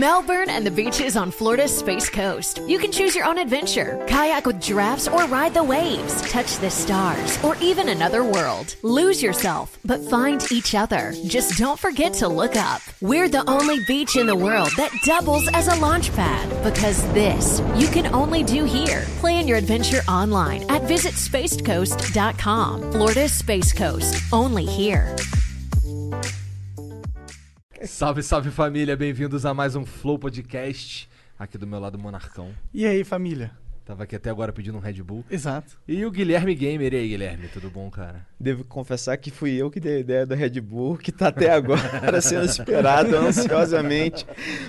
Melbourne and the beaches on Florida's Space Coast. You can choose your own adventure kayak with giraffes or ride the waves, touch the stars, or even another world. Lose yourself, but find each other. Just don't forget to look up. We're the only beach in the world that doubles as a launch pad because this you can only do here. Plan your adventure online at visitspacecoast.com. Florida's Space Coast, only here. Salve, salve família, bem-vindos a mais um Flow Podcast. Aqui do meu lado, Monarcão. E aí, família? Tava aqui até agora pedindo um Red Bull. Exato. E o Guilherme Gamer. E aí, Guilherme, tudo bom, cara? Devo confessar que fui eu que dei a ideia do Red Bull, que tá até agora sendo esperado ansiosamente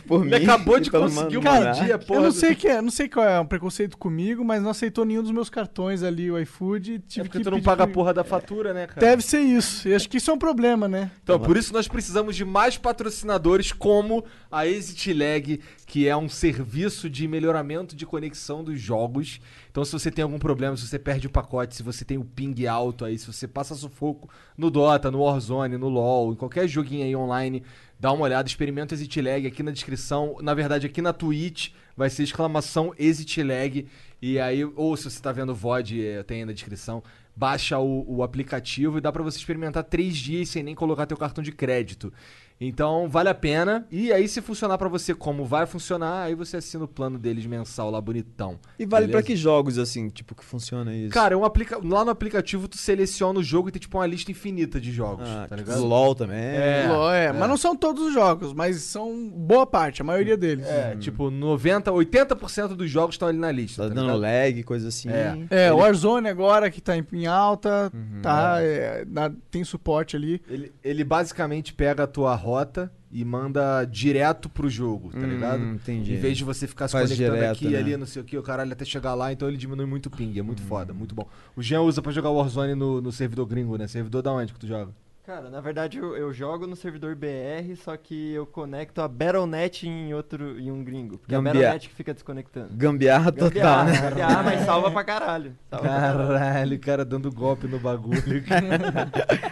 por Ele mim. acabou de conseguir uma dia, porra. eu não sei que é, não sei qual é um preconceito comigo, mas não aceitou nenhum dos meus cartões ali, o iFood. É Tive porque que tu não paga a porra da fatura, né, cara? Deve ser isso. E acho que isso é um problema, né? Então, por isso nós precisamos de mais patrocinadores como a Exit Lag, que é um serviço de melhoramento de conexão dos jogos. Então, se você tem algum problema, se você perde o pacote, se você tem o ping alto aí, se você passa sufoco no Dota, no Warzone, no LoL, em qualquer joguinho aí online, dá uma olhada, experimenta o Exit Lag aqui na descrição. Na verdade, aqui na Twitch vai ser exclamação Exit Lag. E aí, ou se você tá vendo o VOD, eh, tem aí na descrição, baixa o, o aplicativo e dá pra você experimentar três dias sem nem colocar teu cartão de crédito. Então, vale a pena. E aí, se funcionar pra você como vai funcionar, aí você assina o plano deles mensal lá bonitão. E vale pra que jogos, assim, tipo, que funciona isso? Cara, é um aplica... lá no aplicativo tu seleciona o jogo e tem tipo uma lista infinita de jogos, ah, tá tipo, ligado? LOL também. É. Ló, é, Mas não são todos os jogos, mas são boa parte, a maioria deles. É, tipo, 90, 80% dos jogos estão ali na lista. Tá tá dando ligado? lag, coisa assim. É. É, o Warzone agora que tá em, em alta, tá, é, dá- tem suporte ali. Ele, ele basicamente pega a tua rota e manda direto pro jogo, tá Hum, ligado? entendi. Em vez de você ficar se Faz conectando direto, aqui, né? ali, não sei o que, o caralho até chegar lá, então ele diminui muito o ping, é Hum. muito foda, muito bom. O Jean usa pra jogar Warzone no, no servidor gringo, né? Servidor da onde que tu joga? Cara, na verdade eu, eu jogo no servidor BR, só que eu conecto a Battle.net em outro em um gringo. Porque é a Battle.net que fica desconectando. Gambiarra total, Gambiarra, né? gambiarra, mas salva pra caralho. Salva caralho. O cara dando golpe no bagulho.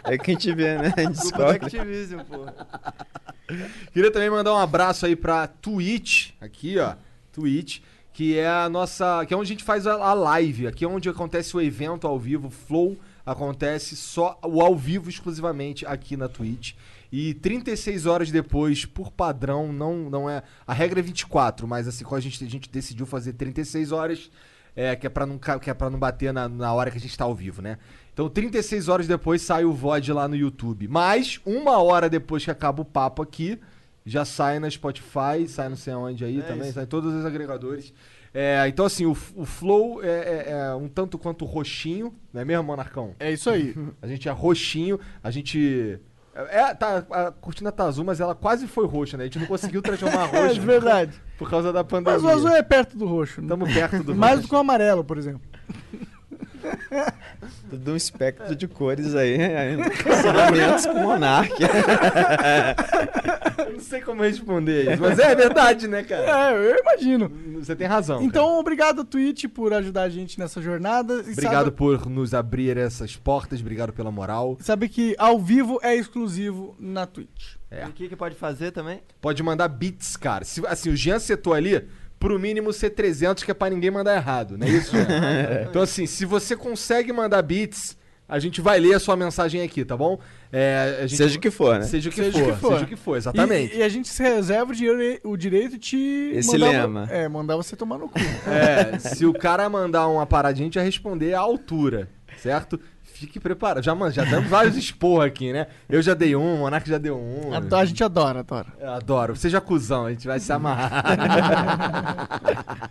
É que a gente vê, né? A gente Culpa da. Activision, porra. Queria também mandar um abraço aí pra Twitch, aqui ó, Twitch, que é a nossa, que é onde a gente faz a, a live, aqui é onde acontece o evento ao vivo, Flow acontece só o ao vivo exclusivamente aqui na Twitch. E 36 horas depois, por padrão, não não é, a regra é 24, mas assim, quando a gente a gente decidiu fazer 36 horas, é, que é pra não que é para não bater na, na hora que a gente tá ao vivo, né? Então, 36 horas depois sai o VOD lá no YouTube. Mas, uma hora depois que acaba o papo aqui, já sai na Spotify, sai não sei aonde aí É também, isso. sai em todos os agregadores. É, então, assim, o, o Flow é, é- é um tanto quanto roxinho, não é mesmo, Monarcão? É isso aí. A gente é roxinho, a gente. É, tá, a cortina tá azul, mas ela quase foi roxa, né? A gente não conseguiu transformar É roxa verdade. por causa da Mas pandemia. o azul é perto do roxo. né? Tamo perto do Mais roxo. do que o amarelo, por exemplo. Tudo um espectro de cores aí. Relacionamentos com o Monark. Eu não sei como responder isso, mas é verdade, né, cara? É, eu imagino. Você tem razão. Então, obrigado, Twitch, por ajudar a gente nessa jornada. E Obrigado sabe- por nos abrir essas portas, obrigado pela moral. Sabe que ao vivo é exclusivo na Twitch. É. E o que que pode fazer também? Pode mandar bits, cara. Se, assim, o Jean setou ali, pro mínimo ser 300, que é pra ninguém mandar errado, não é isso, Jean? então, assim, se você consegue mandar bits, a gente vai ler a sua mensagem aqui, tá bom? É, a gente- Seja o que for, né? Seja o que, Seja for, que for. seja o que for, exatamente. E, e a gente se reserva o, dire- o direito de te. Esse mandar, lema. É, mandar você tomar no cu. É, se o cara mandar uma paradinha, a gente vai responder à altura, certo? Fique preparado. Já, mano, já damos vários esporros aqui, né? Eu já dei um, o Monark já deu um. Ado- A gente adora, adora. Eu adoro. Seja cuzão, a gente vai se amarrar.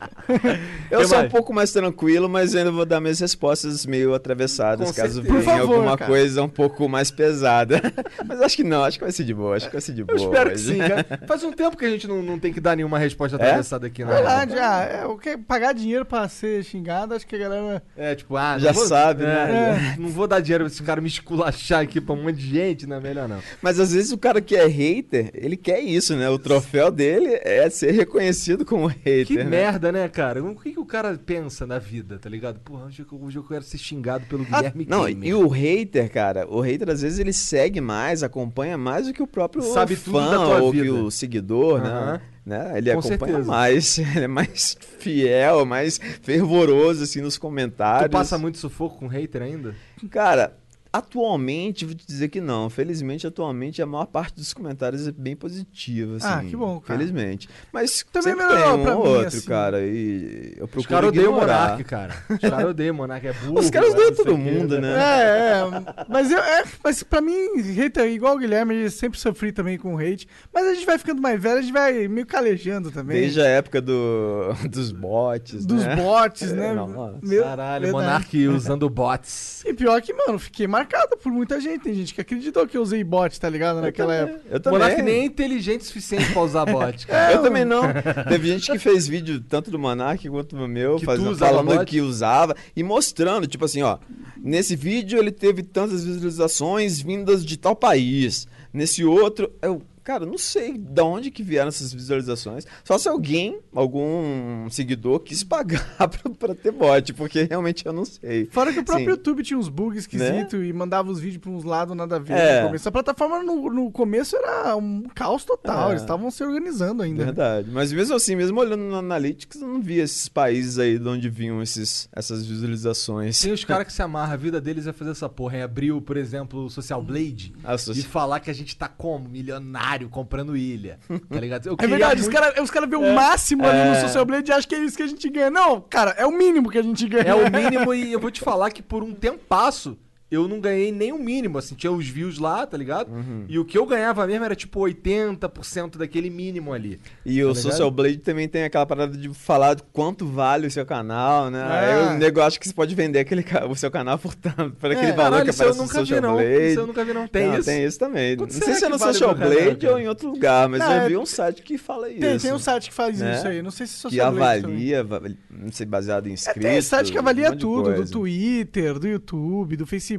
Eu Que sou um pouco mais tranquilo, mas ainda vou dar minhas respostas meio atravessadas, Com caso certeza. venha favor, alguma cara. coisa um pouco mais pesada. mas acho que não, acho que vai ser de boa, acho que vai ser de Eu boa. espero que sim, cara. Faz um tempo que a gente não, não tem que dar nenhuma resposta É? atravessada aqui, né? Verdade, ah, é, o que pagar dinheiro pra ser xingado, acho que a galera. É, tipo, ah, Já vou- sabe, é, né? Não, vou dar dinheiro pra esse cara me esculachar aqui pra um monte de gente, não é melhor não. Mas às vezes o cara que é hater, ele quer isso, né? O troféu dele é ser reconhecido como hater. Que né? merda, né, cara? O que, que o cara pensa na vida, tá ligado? Porra, hoje eu, hoje eu quero ser xingado pelo Guilherme Não, Gamer. e o hater, cara, o hater às vezes ele segue mais, acompanha mais do que o próprio Sabe fã tudo da tua ou vida. que o seguidor, Aham. né? né? Ele Com acompanha certeza. mais, ele é mais fiel, mais fervoroso assim nos comentários. Tu passa muito sufoco com hater ainda? Cara, atualmente, vou te dizer que não. Felizmente, atualmente, a maior parte dos comentários é bem positiva, assim. Ah, que bom, cara. Felizmente. Mas Também melhorou tem um pra ou mim, outro, assim. cara. E eu procuro Os caras odeiam o. Monark, cara. Os caras odeiam o Monark, é burro. Os caras é odeiam não todo mundo, né? É, é. Mas, eu, é, mas pra mim, hater igual o Guilherme, eu sempre sofri também com hate. Mas a gente vai ficando mais velho, a gente vai meio calejando também. Desde a época do, dos bots, Dos né? bots, né? Nossa. Meu- Caralho. Monark usando bots. E pior que, mano, fiquei marcado por muita gente. Tem gente que acreditou que eu usei bot, tá ligado? Naquela época. Eu também. Monark nem é inteligente o suficiente pra usar bot, cara. Eu também não. Teve gente que fez vídeo tanto do Monark quanto do meu, Que fazendo- falando bot? que usava e mostrando, tipo assim, ó. Nesse vídeo ele teve tantas visualizações vindas de tal país. Nesse outro, eu, cara, não sei de onde que vieram essas visualizações. Só se alguém, algum seguidor, quis pagar pra, pra ter bot, porque realmente eu não sei. Fora que o próprio Sim. YouTube tinha uns bugs esquisitos e mandava os vídeos pra uns lados nada a ver É. no começo. A plataforma no, no começo era um caos total. É. Eles estavam se organizando ainda. Verdade. Mas mesmo assim, mesmo olhando no Analytics, eu não via esses países aí de onde vinham esses, essas visualizações. Tem os caras que se amarram, a vida deles é fazer essa porra. É abrir, por exemplo, o Social Blade Ah, e social- falar que a gente tá como? Milionário comprando ilha. Tá ligado? É verdade, os muito- caras os cara vê o máximo ali no É. Social Blade e acham que é isso que a gente ganha. Não, cara, é o mínimo que a gente ganha. É o mínimo e eu vou te falar que por um tempasso eu não ganhei nem o mínimo, assim, tinha os views lá, tá ligado? Uhum. E o que eu ganhava mesmo era tipo 80% daquele mínimo ali. E o Tá ligado? Social Blade também tem aquela parada de falar de quanto vale o seu canal, né? É. Aí o nego acha que você pode vender aquele, o seu canal por tanto, por aquele É, valor Caralho, que aparece no nunca vi Social não. Blade. Isso eu nunca vi não. Tem Não, isso? Tem isso também. Quanto não sei se é que no vale Social o canal, Blade ou em outro lugar, mas Não, eu é- vi um site que fala isso. Tem, tem um site que faz Né? isso aí. Não sei se que Social Blade também. avalia, va- não sei, baseado em É, inscritos. tem site que um avalia de tudo, do. Twitter, do YouTube, do Facebook,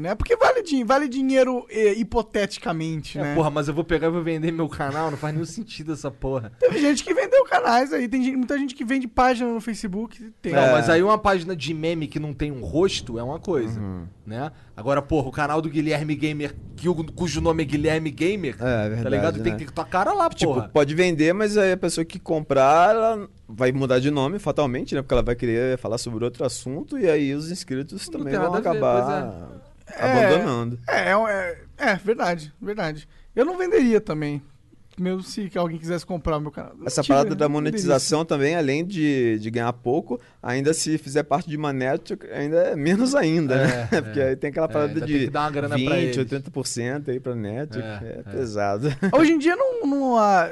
né? Porque vale, din- vale dinheiro eh, hipoteticamente, É, né? porra, mas eu vou pegar e vou vender meu canal, não faz nenhum sentido essa porra. Teve gente que vendeu canais aí, tem gente- muita gente que vende página no Facebook. Tem. Não, É. mas aí uma página de meme que não tem um rosto é uma coisa, Uhum. né? Agora, porra, o canal do Guilherme Gamer, cujo nome é Guilherme Gamer, É, verdade, tá ligado? Tem né? que ter tua cara lá, Tipo, porra. pode vender, mas aí a pessoa que comprar, ela vai mudar de nome fatalmente, né? Porque ela vai querer falar sobre outro assunto e aí os inscritos Não também tem vão nada a ver, acabar É. abandonando. É, é, é, é, verdade, verdade. Eu não venderia também. Mesmo se alguém quisesse comprar o meu canal. Essa Mentira, parada da venderia. monetização também, além de, de ganhar pouco, ainda se fizer parte de uma network, ainda é menos ainda, né? É, Porque é. aí tem aquela parada ainda de tem que dar uma grana pra 20, eles. 80% aí pra network. É, É, é. pesado. Hoje em dia não, não, há-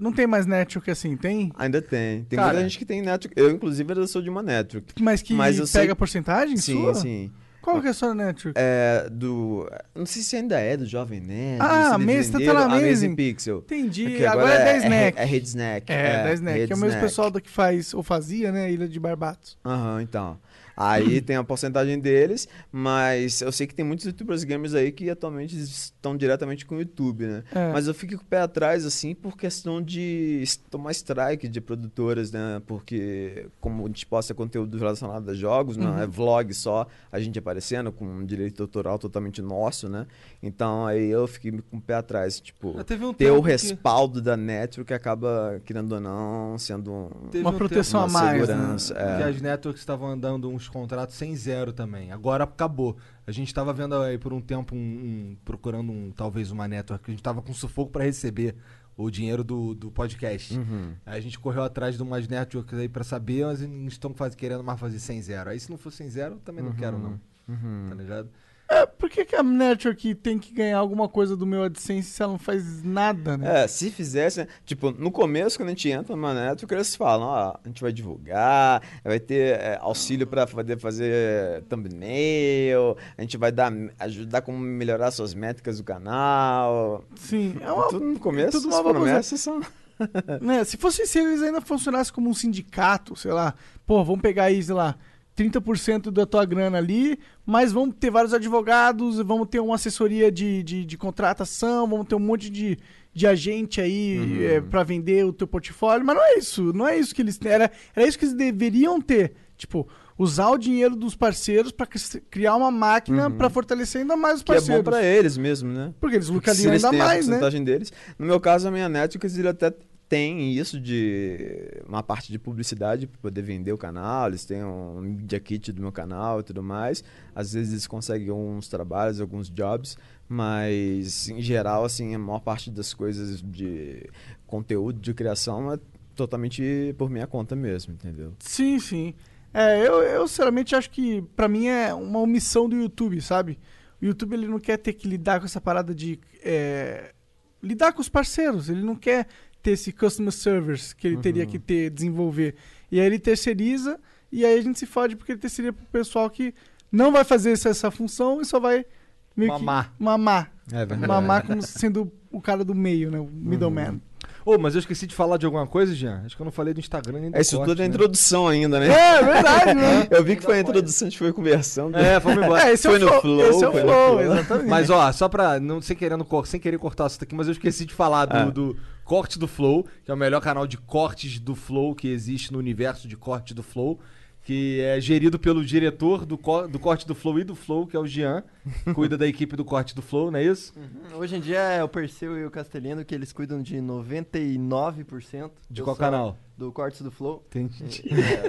não tem mais network assim, tem? ainda tem. Tem Cara. muita gente que tem network. Eu, inclusive, eu sou de uma network. Mas que Mas pega sei- porcentagem Sim, sua? sim. Qual que é a sua network? É, do. Não sei se ainda é do Jovem Nerd. Ah, Amazing, tá na Amazing. Amazing Pixel. Entendi. É que agora, é 10 é, Snack. é, é Rede Snack. É, 10 Snack. Rede É o mesmo Snack. pessoal do que faz, ou fazia, né? Ilha de Barbatos. Aham, então. Aí tem a porcentagem deles, mas eu sei que tem muitos youtubers gamers aí que atualmente estão diretamente com o YouTube, né? É. Mas eu fico com o pé atrás, assim, por questão de tomar strike de produtoras, né? Porque como a gente posta conteúdo relacionado a jogos, não Uhum. é vlog só, a gente aparecendo com um direito autoral totalmente nosso, né? Então aí eu fiquei com o pé atrás, tipo, Ah, teve um ter o tempo que- respaldo da network acaba, querendo ou não, sendo um- Teve Uma um proteção a mais, né? é. Que as networks estavam andando uns contratos sem zero também. Agora acabou. A gente tava vendo aí por um tempo, um, um- procurando um, talvez uma network, que a gente tava com sufoco pra receber o dinheiro do, do podcast. Uhum. Aí a gente correu atrás de umas networks aí pra saber, mas estão querendo mais fazer sem zero. Aí se não for sem zero, eu também não quero não, Uhum. tá ligado? É, por que, que a network tem que ganhar alguma coisa do meu AdSense se ela não faz nada, né? É, se fizesse, tipo, no começo, quando a gente entra numa network, eles falam, ó, a gente vai divulgar, vai ter é, auxílio pra poder fazer thumbnail, a gente vai dar, ajudar como melhorar suas métricas do canal. Sim, é uma, tudo no começo, tudo as uma bagunça. promessas são... né, se fosse se eles ainda funcionassem como um sindicato, sei lá, pô, vamos pegar aí, sei lá, 30% da tua grana ali, mas vamos ter vários advogados, vamos ter uma assessoria de, de, de contratação, vamos ter um monte de, de agente aí é, para vender o teu portfólio, mas não é isso, não é isso que eles têm, era, era isso que eles deveriam ter, tipo, usar o dinheiro dos parceiros para criar uma máquina para fortalecer ainda mais os Que é parceiros. bom pra eles mesmo, né? Porque eles lucrariam ainda mais, né? deles. No meu caso, a minha Netflix ele até tem isso de uma parte de publicidade para poder vender o canal. Eles têm um media kit do meu canal e tudo mais. Às vezes eles conseguem alguns trabalhos, alguns jobs, mas em geral, assim, a maior parte das coisas de conteúdo de criação é totalmente por minha conta mesmo, entendeu? Sim, sim. É, eu, eu sinceramente acho que pra mim é uma omissão do YouTube, sabe? O YouTube ele não quer ter que lidar com essa parada de é, lidar com os parceiros. Ele não quer ter esse customer service que ele teria que ter, desenvolver. E aí ele terceiriza e aí a gente se fode porque ele terceiriza pro pessoal que não vai fazer essa, essa função e só vai meio que Mamar. mamar. É verdade. Mamar como sendo o cara do meio, né? O middleman. Ô, mas eu esqueci de falar de alguma coisa, Jean. Acho que eu não falei do Instagram nem do É isso corte, tudo é né? introdução ainda, né? É, verdade, né? Eu vi que foi a introdução, a gente foi conversando. É, vamos embora. É, esse Foi é o no flow. flow, esse é o foi no flow, flow. exatamente. Mas ó, só pra. Não, sem, querendo, cor- sem querer cortar isso daqui, mas eu esqueci de falar do, Ah. do Corte do Flow, que é o melhor canal de cortes do Flow que existe no universo de corte do Flow. Que é gerido pelo diretor do, co- do Corte do Flow e do Flow, que é o Jean. cuida da equipe do Corte do Flow, não é isso? Uhum. Hoje em dia é o Perseu e o Castelino que eles cuidam de 99%. De qual canal? Do Cortes do Flow. Entendi.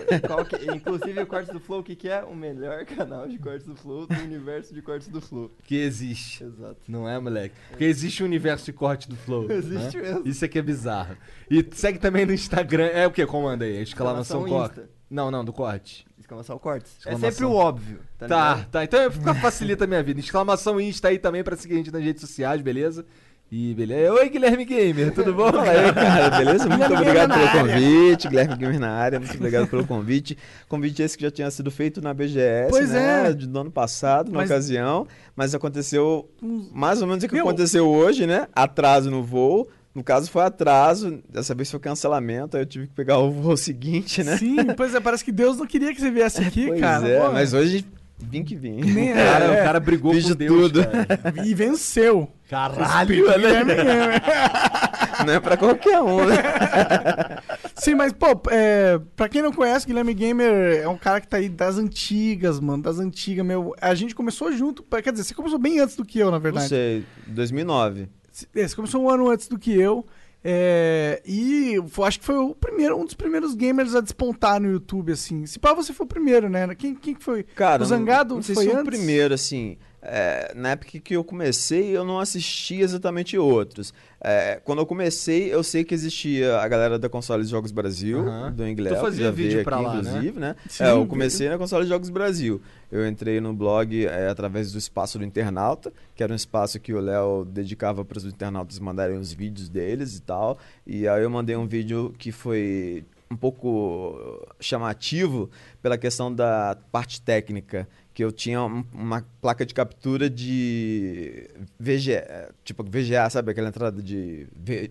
É, qual que- inclusive o Cortes do Flow, o que, que é? O melhor canal de Cortes do Flow do universo de Cortes do Flow. Que existe. Exato. Não é, moleque? Porque existe o universo de corte do Flow. Existe né? mesmo. Isso aqui é bizarro. E segue também no Instagram. É o que? Comanda aí? Exclamação Exclamação corte. Não, não, do corte. Exclamação Cortes. Exclamação. É sempre o óbvio, tá, Tá, tá. Então fica- facilita a minha vida. Exclamação Insta aí também pra seguir a gente nas redes sociais, beleza? E beleza. Oi, Guilherme Gamer, tudo bom? Fala aí, cara, beleza? Muito Guilherme obrigado pelo convite. Guilherme Gamer na área, muito obrigado pelo convite. Convite esse que já tinha sido feito na BGS, Pois né? é. Do ano passado, na Mas- ocasião. Mas aconteceu mais ou menos o que Meu- aconteceu hoje, né? Atraso no voo. No caso foi atraso, dessa vez foi cancelamento, aí eu tive que pegar o voo seguinte, né? Sim, pois é, parece que Deus não queria que você viesse aqui, pois cara. é, Pô, mas hoje vim que vim. nem O cara, é, o cara brigou Fiz com de Deus, tudo. cara. E venceu. Caralho, Gamer. Não é pra qualquer um, né? Sim, mas, pô, é, pra quem não conhece, Guilherme Gamer é um cara que tá aí das antigas, mano, das antigas, meu. A gente começou junto, quer dizer, você começou bem antes do que eu, na Não verdade. sei, 2009. É, Você começou um ano antes do que eu. é, e acho que foi o primeiro, um dos primeiros gamers a despontar no YouTube, assim. Se pá, você foi o primeiro, né? Quem, quem que foi? Cara, o Zangado não, sei foi se foi o antes? primeiro, assim. é, na época que eu comecei, eu não assisti exatamente outros. É, quando eu comecei, eu sei que existia a galera da Console Jogos Brasil, do Tu Inglés, fazia vídeo aqui, pra lá, né? inclusive, né? Sim, É, eu comecei na Console Jogos Brasil. Eu entrei no blog é, através do espaço do internauta, que era um espaço que o Léo dedicava para os internautas mandarem os vídeos deles e tal. E aí eu mandei um vídeo que foi um pouco chamativo pela questão da parte técnica, que eu tinha um- uma placa de captura de VGA, tipo VGA, sabe aquela entrada de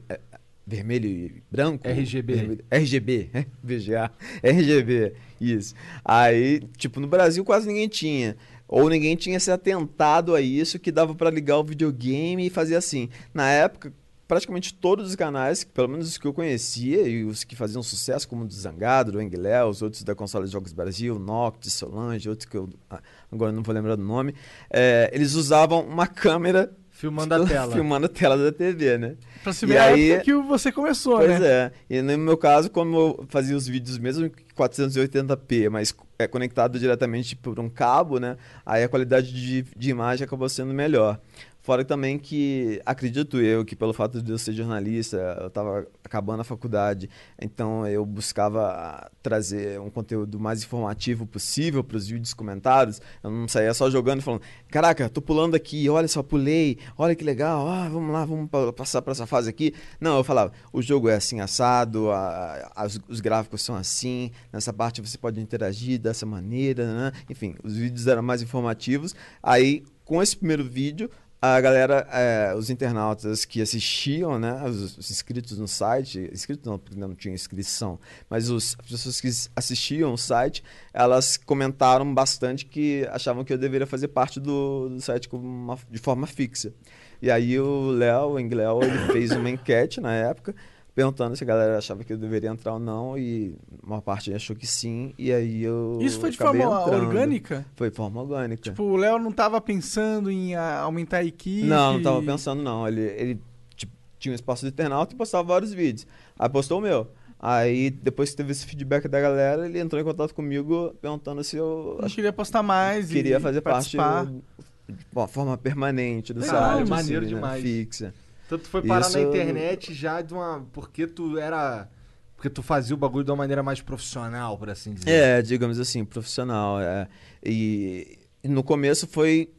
é, vermelho e branco? RGB. Vermelho- RGB, VGA, RGB, isso. Aí, tipo, no Brasil quase ninguém tinha. Ou ninguém tinha se atentado a isso, que dava pra ligar o videogame e fazer assim. Na época, praticamente todos os canais, pelo menos os que eu conhecia e os que faziam sucesso, como o do Zangado, do Enguilé, os outros da Console de Jogos Brasil, Noctis, Solange, outros que eu ah, agora não vou lembrar do nome, é, eles usavam uma câmera Filmando a tela. filmando a tela da TV, né? Pra se E ver a aí- época que você começou, Pois né? é. E no meu caso, como eu fazia os vídeos mesmo em 480p, mas é conectado diretamente por um cabo, né? Aí a qualidade de, de imagem acabou sendo melhor. Fora também que, acredito eu, que pelo fato de eu ser jornalista, eu estava acabando a faculdade, então eu buscava trazer um conteúdo mais informativo possível para os vídeos comentários. Eu não saía só jogando e falando, caraca, tô pulando aqui, olha só, pulei, olha que legal, ah, vamos lá, vamos pa- passar para essa fase aqui. Não, eu falava, o jogo é assim assado, a- as- os gráficos são assim, nessa parte você pode interagir dessa maneira, né? Enfim, os vídeos eram mais informativos. Aí, com esse primeiro vídeo, a galera, é, os internautas que assistiam, né, os, os inscritos no site, inscritos não, porque não tinha inscrição, mas os, as pessoas que assistiam o site, elas comentaram bastante que achavam que eu deveria fazer parte do, do site uma- de forma fixa. E aí o Léo, o Engléo, ele fez uma enquete na época, perguntando se a galera achava que eu deveria entrar ou não, e uma parte achou que sim, e aí eu Isso foi de forma entrando. orgânica? Foi de forma orgânica. Tipo, o Léo não tava pensando em ah, aumentar a equipe? Não, não tava pensando não. Ele, ele tipo, tinha um espaço de internauta e postava vários vídeos. Aí postou o meu. Aí, depois que teve esse feedback da galera, ele entrou em contato comigo perguntando se eu ach- queria postar mais queria fazer parte participar. de uma forma permanente do Legal, site. maneiro assim, né, demais. Fixa. Então tu foi parar na Isso- internet já de uma. Porque tu era. Porque tu fazia o bagulho de uma maneira mais profissional, por assim dizer. É, digamos assim, profissional. é. E, no começo foi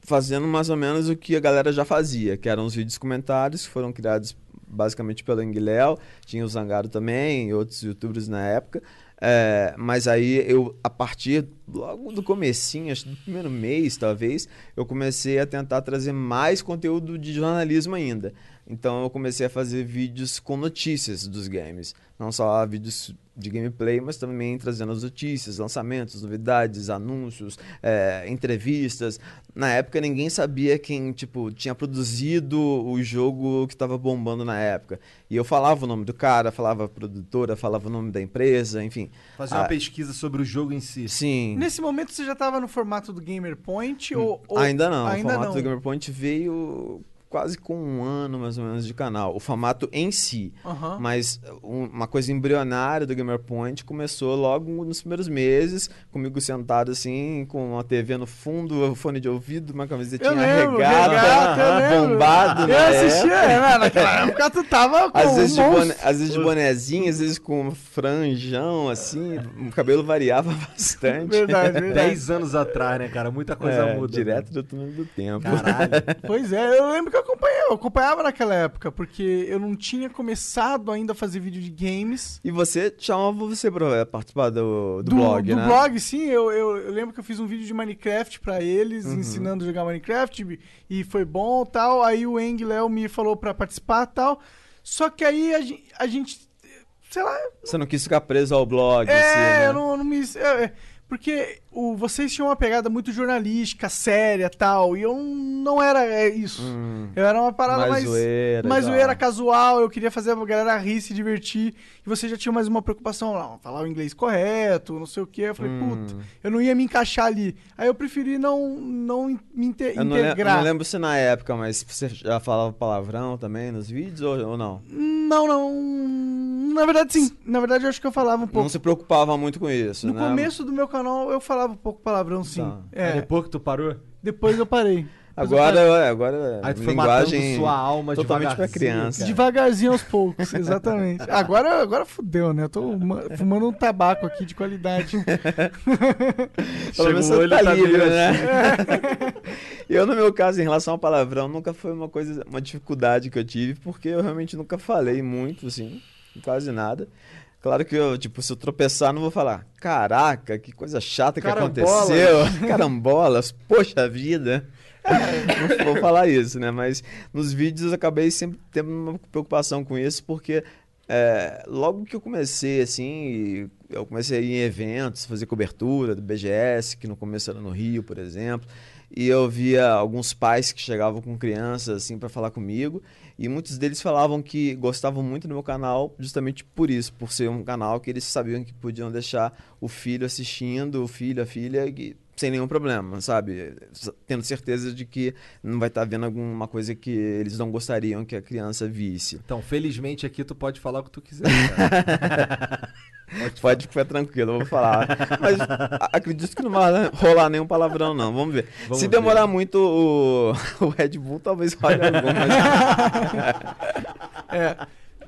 fazendo mais ou menos o que a galera já fazia, que eram os vídeos comentários que foram criados basicamente pelo Enguiléu, tinha o Zangaro também, e outros youtubers na época. É, mas aí eu, a partir logo do comecinho, acho que do primeiro mês talvez, eu comecei a tentar trazer mais conteúdo de jornalismo ainda. Então eu comecei a fazer vídeos com notícias dos games. Não só vídeos de gameplay, mas também trazendo as notícias, lançamentos, novidades, anúncios, é, entrevistas. Na época ninguém sabia quem tipo tinha produzido o jogo que estava bombando na época. E eu falava o nome do cara, falava a produtora, falava o nome da empresa, enfim. Fazer uma Ah. pesquisa sobre o jogo em si. Sim. Nesse momento você já tava no formato do Gamer Point ou, ou- Ainda não. Ainda o formato não. do Gamer Point veio quase com um ano mais ou menos de canal. O formato em si. Aham. Mas um- uma coisa embrionária do Gamer Point começou logo nos primeiros meses, comigo sentado assim, com uma TV no fundo, fone de ouvido, uma camisetinha lembro, regata, lembro. bombado, Eu né? assistia, é, naquela época tu tava com Às vezes, de um boné, monstro. às vezes de bonezinho, às vezes com franjão, assim, o cabelo variava bastante. Verdade, verdade. Dez anos atrás, né, cara? Muita coisa É, muda. Direto né? do túnel do tempo. Caralho. Pois é, eu lembro que eu acompanhava, eu acompanhava naquela época, porque eu não tinha começado ainda a fazer vídeo de games. E você chamava você pra participar do, do, blog, do né? blog, sim, eu, eu, eu lembro que eu fiz um vídeo de Minecraft pra eles, Uhum. ensinando a jogar Minecraft, e foi bom tal. Aí o Eng Léo me falou pra participar tal. Só que aí a gente, a gente sei lá, Você não quis ficar preso ao blog, é, assim, né? eu não, não me. é, é, porque o, vocês tinham uma pegada muito jornalística, séria tal, e eu não era é, isso. Hum, Eu era uma parada mais mais. zoeira. mais zoeira casual, eu queria fazer a galera rir, se divertir. E você já tinha mais uma preocupação, não, falar o inglês correto, não sei o quê. Eu falei, Hum. puta, eu não ia me encaixar ali. Aí eu preferi não, não me inte- Eu não, integrar. não lembro se na época, mas você já falava palavrão também nos vídeos ou, ou não? Não, não. Na verdade, sim. Na verdade, eu acho que eu falava um pouco. Não se preocupava muito com isso, No né? começo do meu canal, eu falava um pouco palavrão, sim. Tá. É, depois que tu parou, depois eu parei. Eu Agora, é, agora aí tu foi linguagem sua alma totalmente pra devagarzinho, criança. Devagarzinho aos poucos, exatamente. Agora, agora fudeu, né? Eu tô ma- fumando um tabaco aqui de qualidade. Pelo menos o você olho, tá tá livre, né? eu, no meu caso, em relação ao palavrão, nunca foi uma coisa, uma dificuldade que eu tive, porque eu realmente nunca falei muito, assim, quase nada. Claro que eu, tipo, se eu tropeçar, não vou falar, caraca, que coisa chata que Carambolas." aconteceu. Carambolas, poxa vida. não vou falar isso, né? Mas nos vídeos eu acabei sempre tendo uma preocupação com isso, porque é, logo que eu comecei, assim, eu comecei a ir em eventos, fazer cobertura do BGS, que no começo era no Rio, por exemplo, e eu via alguns pais que chegavam com crianças, assim, para falar comigo, e muitos deles falavam que gostavam muito do meu canal justamente por isso, por ser um canal que eles sabiam que podiam deixar o filho assistindo, o filho, a filha, sem nenhum problema, sabe? Tendo certeza de que não vai estar vendo alguma coisa que eles não gostariam que a criança visse. Então, felizmente aqui tu pode falar o que tu quiser, cara. Pode ficar tranquilo, eu vou falar. Mas a- acredito que não vai rolar nenhum palavrão, não. Vamos ver. Vamos Se ver. demorar muito o, o Red Bull, talvez role algum. Mas... É.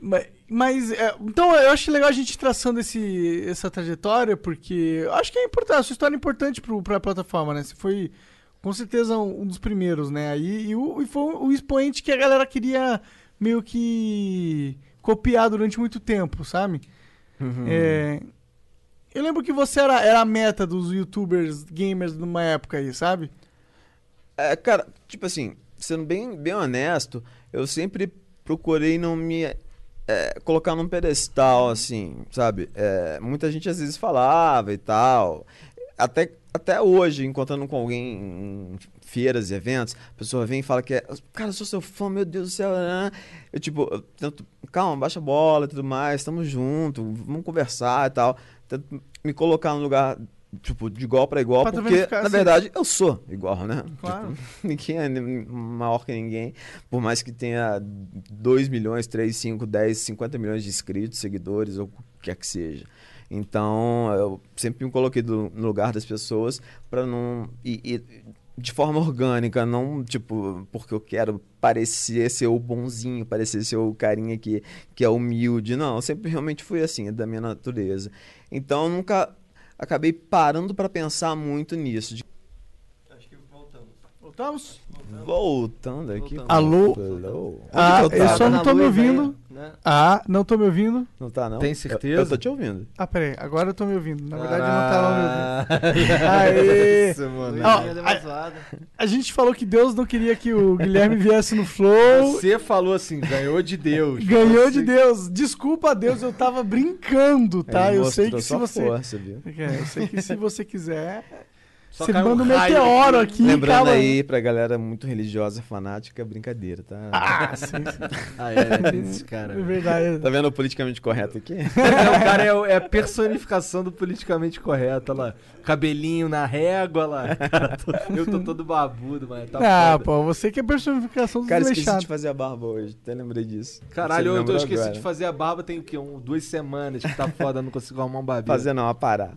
Mas, mas, é, então eu acho legal a gente traçando esse, essa trajetória, porque eu acho que é importante, a sua história é importante pro, pra plataforma, né? Você foi com certeza um, um dos primeiros, né? Aí, e, o, e foi o expoente que a galera queria meio que copiar durante muito tempo, sabe? É, eu lembro que você era, era a meta dos youtubers gamers numa época aí, sabe? É, cara, tipo assim, sendo bem, bem honesto, eu sempre procurei não me é, colocar num pedestal, assim, sabe? É, muita gente às vezes falava e tal. Até, até hoje, encontrando com alguém em feiras e eventos, a pessoa vem e fala que é. Cara, eu sou seu fã, meu Deus do céu. né?" Eu, tipo, eu tento, calma, baixa a bola e tudo mais, tamo junto, vamos conversar e tal. Tento me colocar no lugar, tipo, de igual pra igual, Pra porque, na assim. verdade, eu sou igual, né? Claro. Tipo, ninguém é maior que ninguém, por mais que tenha 2 milhões, 3, 5, 10, 50 milhões de inscritos, seguidores, ou o que quer que seja. Então, eu sempre me coloquei do- no lugar das pessoas para não. E, e de forma orgânica, não tipo, porque eu quero parecer ser o bonzinho, parecer ser o carinha que, que é humilde. Não, eu sempre realmente fui assim, é da minha natureza. Então, eu nunca acabei parando para pensar muito nisso. de- voltamos. Voltando aqui. Voltando. Alô? Alô? Ah, eu tava? só não tô me ouvindo. né? Ah, não tô me ouvindo. Não tá, não? Tem Eu- certeza? Eu, tô te ouvindo. Ah, peraí, agora eu tô me ouvindo. Na verdade, não tava me ouvindo. ouvindo. Aê! Isso, mano. Uma a-. A gente falou que Deus não queria que o Guilherme viesse no Flow. Você falou assim, ganhou de Deus. Ganhou Você- de Deus. Desculpa, Deus, eu tava brincando, tá? Ele Eu sei que se você. Força, viu? É, eu sei que se você quiser. Só você manda um meteoro aqui, Lembrando calma. aí, pra galera muito religiosa, fanática, brincadeira, tá? Ah, sim, sim. Ah, é, tem esses caras. É verdade. Tá vendo o politicamente correto aqui? É, o cara é, é a personificação do politicamente correto, olha lá. Cabelinho na régua, lá. Cara, eu tô todo babudo, mas tá ah, foda. pô, você que é personificação dos Cara, esqueci de fazer a barba hoje, até lembrei disso. Caralho, eu, eu esqueci agora. de fazer a barba tem o quê? Um, duas semanas que tá foda, não consigo arrumar um barbeiro. Fazer não, a parar.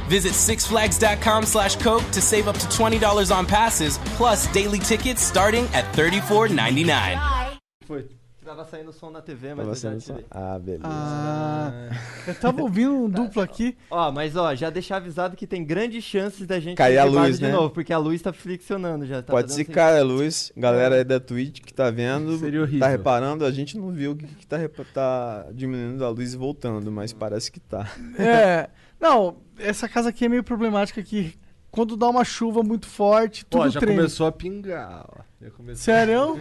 Visit sixflags.com slash Coke to save up to $20 on passes, plus daily tickets starting at $34.99. Foi. Tava saindo som na TV, mas Tava eu já tirei. Ah, beleza. Ah, eu tava ouvindo um duplo aqui. Ó, mas ó, já deixar avisado que tem grandes chances da gente Cair a luz, de né? novo, porque a luz tá friccionando já. Tá Pode ser assim- cara, Luz. Galera aí da Twitch que tá vendo, Seria horrível. tá reparando, a gente não viu que, que tá, tá diminuindo a luz e voltando, mas parece que tá. É. Não, essa casa aqui é meio problemática que quando dá uma chuva muito forte, tudo Ó, já treme. começou a pingar. Sério?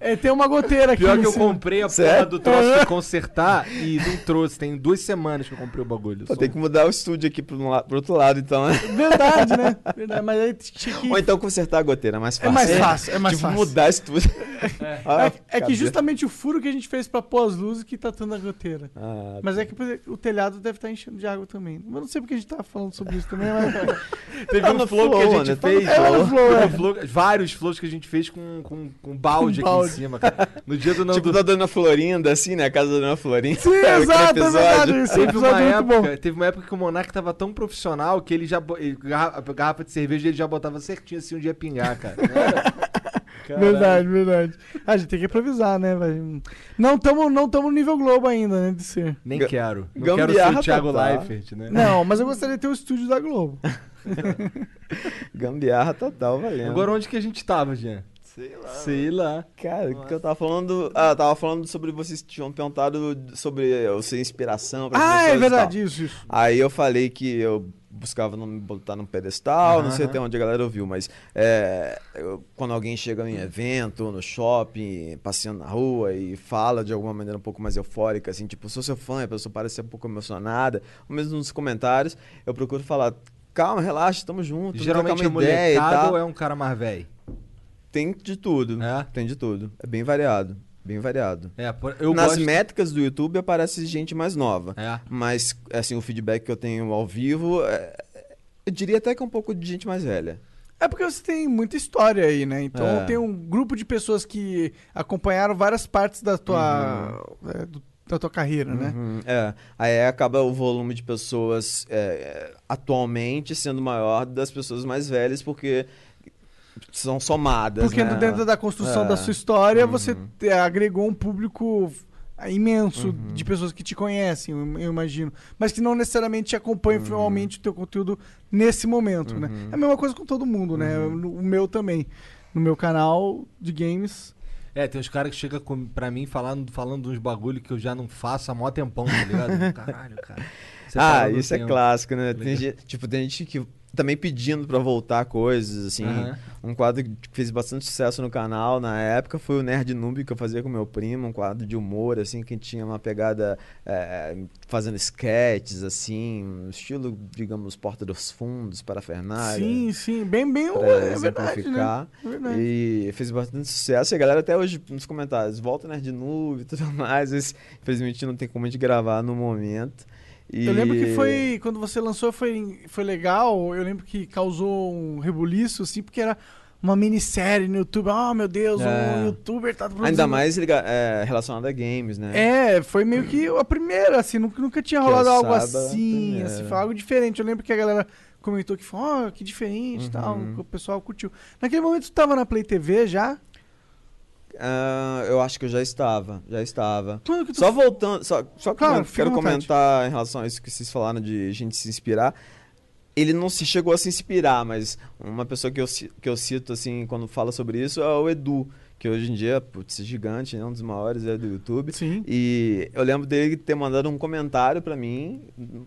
é, tem uma goteira aqui. Pior que eu cima. comprei a porra do troço pra consertar e não trouxe. Tem duas semanas que eu comprei o bagulho. Vou Só ter que mudar o estúdio aqui pro, la- pro outro lado, então, né? Verdade, né? Verdade, mas aí tinha que... Ou então consertar a goteira, mais É fácil. mais fácil, é mais tipo, fácil. mudar estúdio. Ah, É, é que justamente o furo que a gente fez pra pôr as luzes que tá tendo a goteira. Ah, Mas é que o telhado deve estar enchendo de água também. Eu não sei porque a gente tava falando sobre isso também, mas... Teve Tá um no flow que a flow, gente né? fez. É, flow, é. Flow- vários flows que a gente fez com, com, com balde aqui balde. em cima, cara. No dia do Nando. tipo da Dona Florinda, assim, né? A casa da Dona Florinda. Sim, exato, é verdade. Esse Teve uma, é bom. época, teve uma época que o Monark tava tão profissional que ele já. ele- garrafa de cerveja ele já botava certinho assim um dia pingar, cara. Caralho. Verdade, verdade. Ah, a gente tem que improvisar, né, velho? Não estamos não tamo no nível Globo ainda, né, de ser. Nem quero. Não quero ser gambiarra o Thiago total. Leifert, né? Não, mas eu gostaria de ter o estúdio da Globo. Gambiarra total, valendo. Agora onde que a gente tava, Jean? Sei lá. Sei lá. Cara, o que eu tava falando. Ah, eu tava falando sobre vocês tinham perguntado sobre eu ser inspiração pra Ah, é verdade, isso, isso. Aí eu falei que eu buscava não me botar num pedestal, não sei até onde a galera ouviu, mas é, eu- quando alguém chega em evento, no shopping, passeando na rua e fala de alguma maneira um pouco mais eufórica, assim, tipo, sou seu fã, a pessoa parece ser um pouco emocionada, ou mesmo nos comentários, eu procuro falar, calma, relaxa, tamo junto, Geralmente é molecada ou é um cara mais velho? Tem de tudo, É? tem de tudo. É bem variado, bem variado. É, por- eu Nas gosto... métricas do YouTube aparece gente mais nova. É. Mas, assim, o feedback que eu tenho ao vivo, é- eu diria até que é um pouco de gente mais velha. É porque você tem muita história aí, né? Então É. tem um grupo de pessoas que acompanharam várias partes da tua, é, do- da tua carreira, né? Uhum, é. Aí acaba o volume de pessoas é, atualmente sendo maior das pessoas mais velhas, porque são somadas. Porque né? dentro da construção É. da sua história, você te- agregou um público imenso Uhum. de pessoas que te conhecem, eu, imagino. Mas que não necessariamente te acompanham Uhum. finalmente o teu conteúdo nesse momento, né? É a mesma coisa com todo mundo, né? Uhum. O meu também. No meu canal de games. É, tem uns caras que chegam pra mim falando, falando uns bagulho que eu já não faço há mó tempão, tá ligado? Caralho, cara. Você ah, isso é tempo. clássico, né? Tem gente, tipo, tem gente que também pedindo pra voltar coisas, assim. Aham. Um quadro que fez bastante sucesso no canal na época foi o Nerd Noob que eu fazia com meu primo, um quadro de humor, assim, que tinha uma pegada é, fazendo sketches, assim, um estilo, digamos, Porta dos Fundos, parafernália. sim, sim. Bem, bem. É verdade, né? exemplificar. É verdade. E fez bastante sucesso. E a galera até hoje nos comentários, volta Nerd Noob e tudo mais. Mas, infelizmente não tem como a gente gravar no momento. E... Eu lembro que foi. Quando você lançou foi, foi legal. Eu lembro que causou um rebuliço, assim, porque era uma minissérie no YouTube. Ah, meu Deus, É. um youtuber tá produzindo. Ainda mais é, relacionado a games, né? É, foi meio que a primeira, assim, nunca, nunca tinha rolado é algo assim, primeira. assim, foi algo diferente. Eu lembro que a galera comentou que foi, ó, que diferente e tal, Uhum. que o pessoal curtiu. Naquele momento tu tava na Play TV já? Ah, eu acho que eu já estava, já estava. Tu Só voltando, só, só Claro, quero comentar em relação a isso que vocês falaram de gente se inspirar. Ele não se chegou a se inspirar, mas uma pessoa que eu, que eu cito assim quando fala sobre isso é o Edu, que hoje em dia, putz, gigante, é um dos maiores é, do YouTube. Sim. E eu lembro dele ter mandado um comentário pra mim,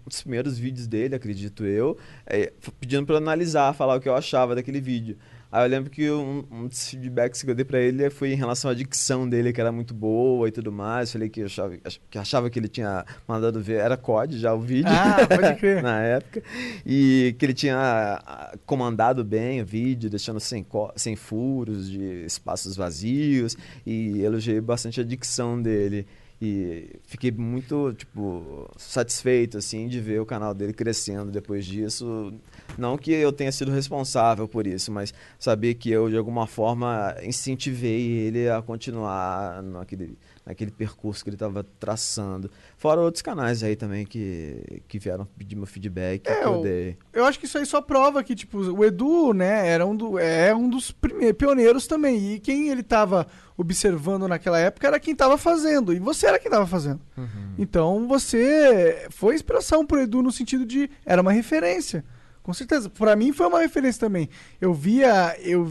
nos primeiros vídeos dele, acredito eu, é, pedindo eu analisar, falar o que eu achava daquele vídeo. Aí eu lembro que um, um dos feedbacks que eu dei pra ele foi em relação à dicção dele, que era muito boa e tudo mais. Falei que achava ach- que, achava que ele tinha mandado ver, era COD já o vídeo. Ah, pode crer. na época. E que ele tinha ah, comandado bem o vídeo, deixando sem, sem furos, de espaços vazios. E elogiei bastante a dicção dele. E fiquei muito, tipo, satisfeito, assim, de ver o canal dele crescendo depois disso. Não que eu tenha sido responsável por isso, mas saber que eu, de alguma forma, incentivei ele a continuar naquele, naquele percurso que ele estava traçando. Fora outros canais aí também que, que vieram pedir meu feedback, É, que eu dei. Eu acho que isso aí só prova que, tipo, o Edu, né, era um, do, é um dos primeiros, pioneiros também. E quem ele tava observando naquela época era quem tava fazendo. E você era quem tava fazendo. Então você foi inspiração pro Edu no sentido de. Era uma referência. Com certeza. Pra mim foi uma referência também. Eu via. Eu,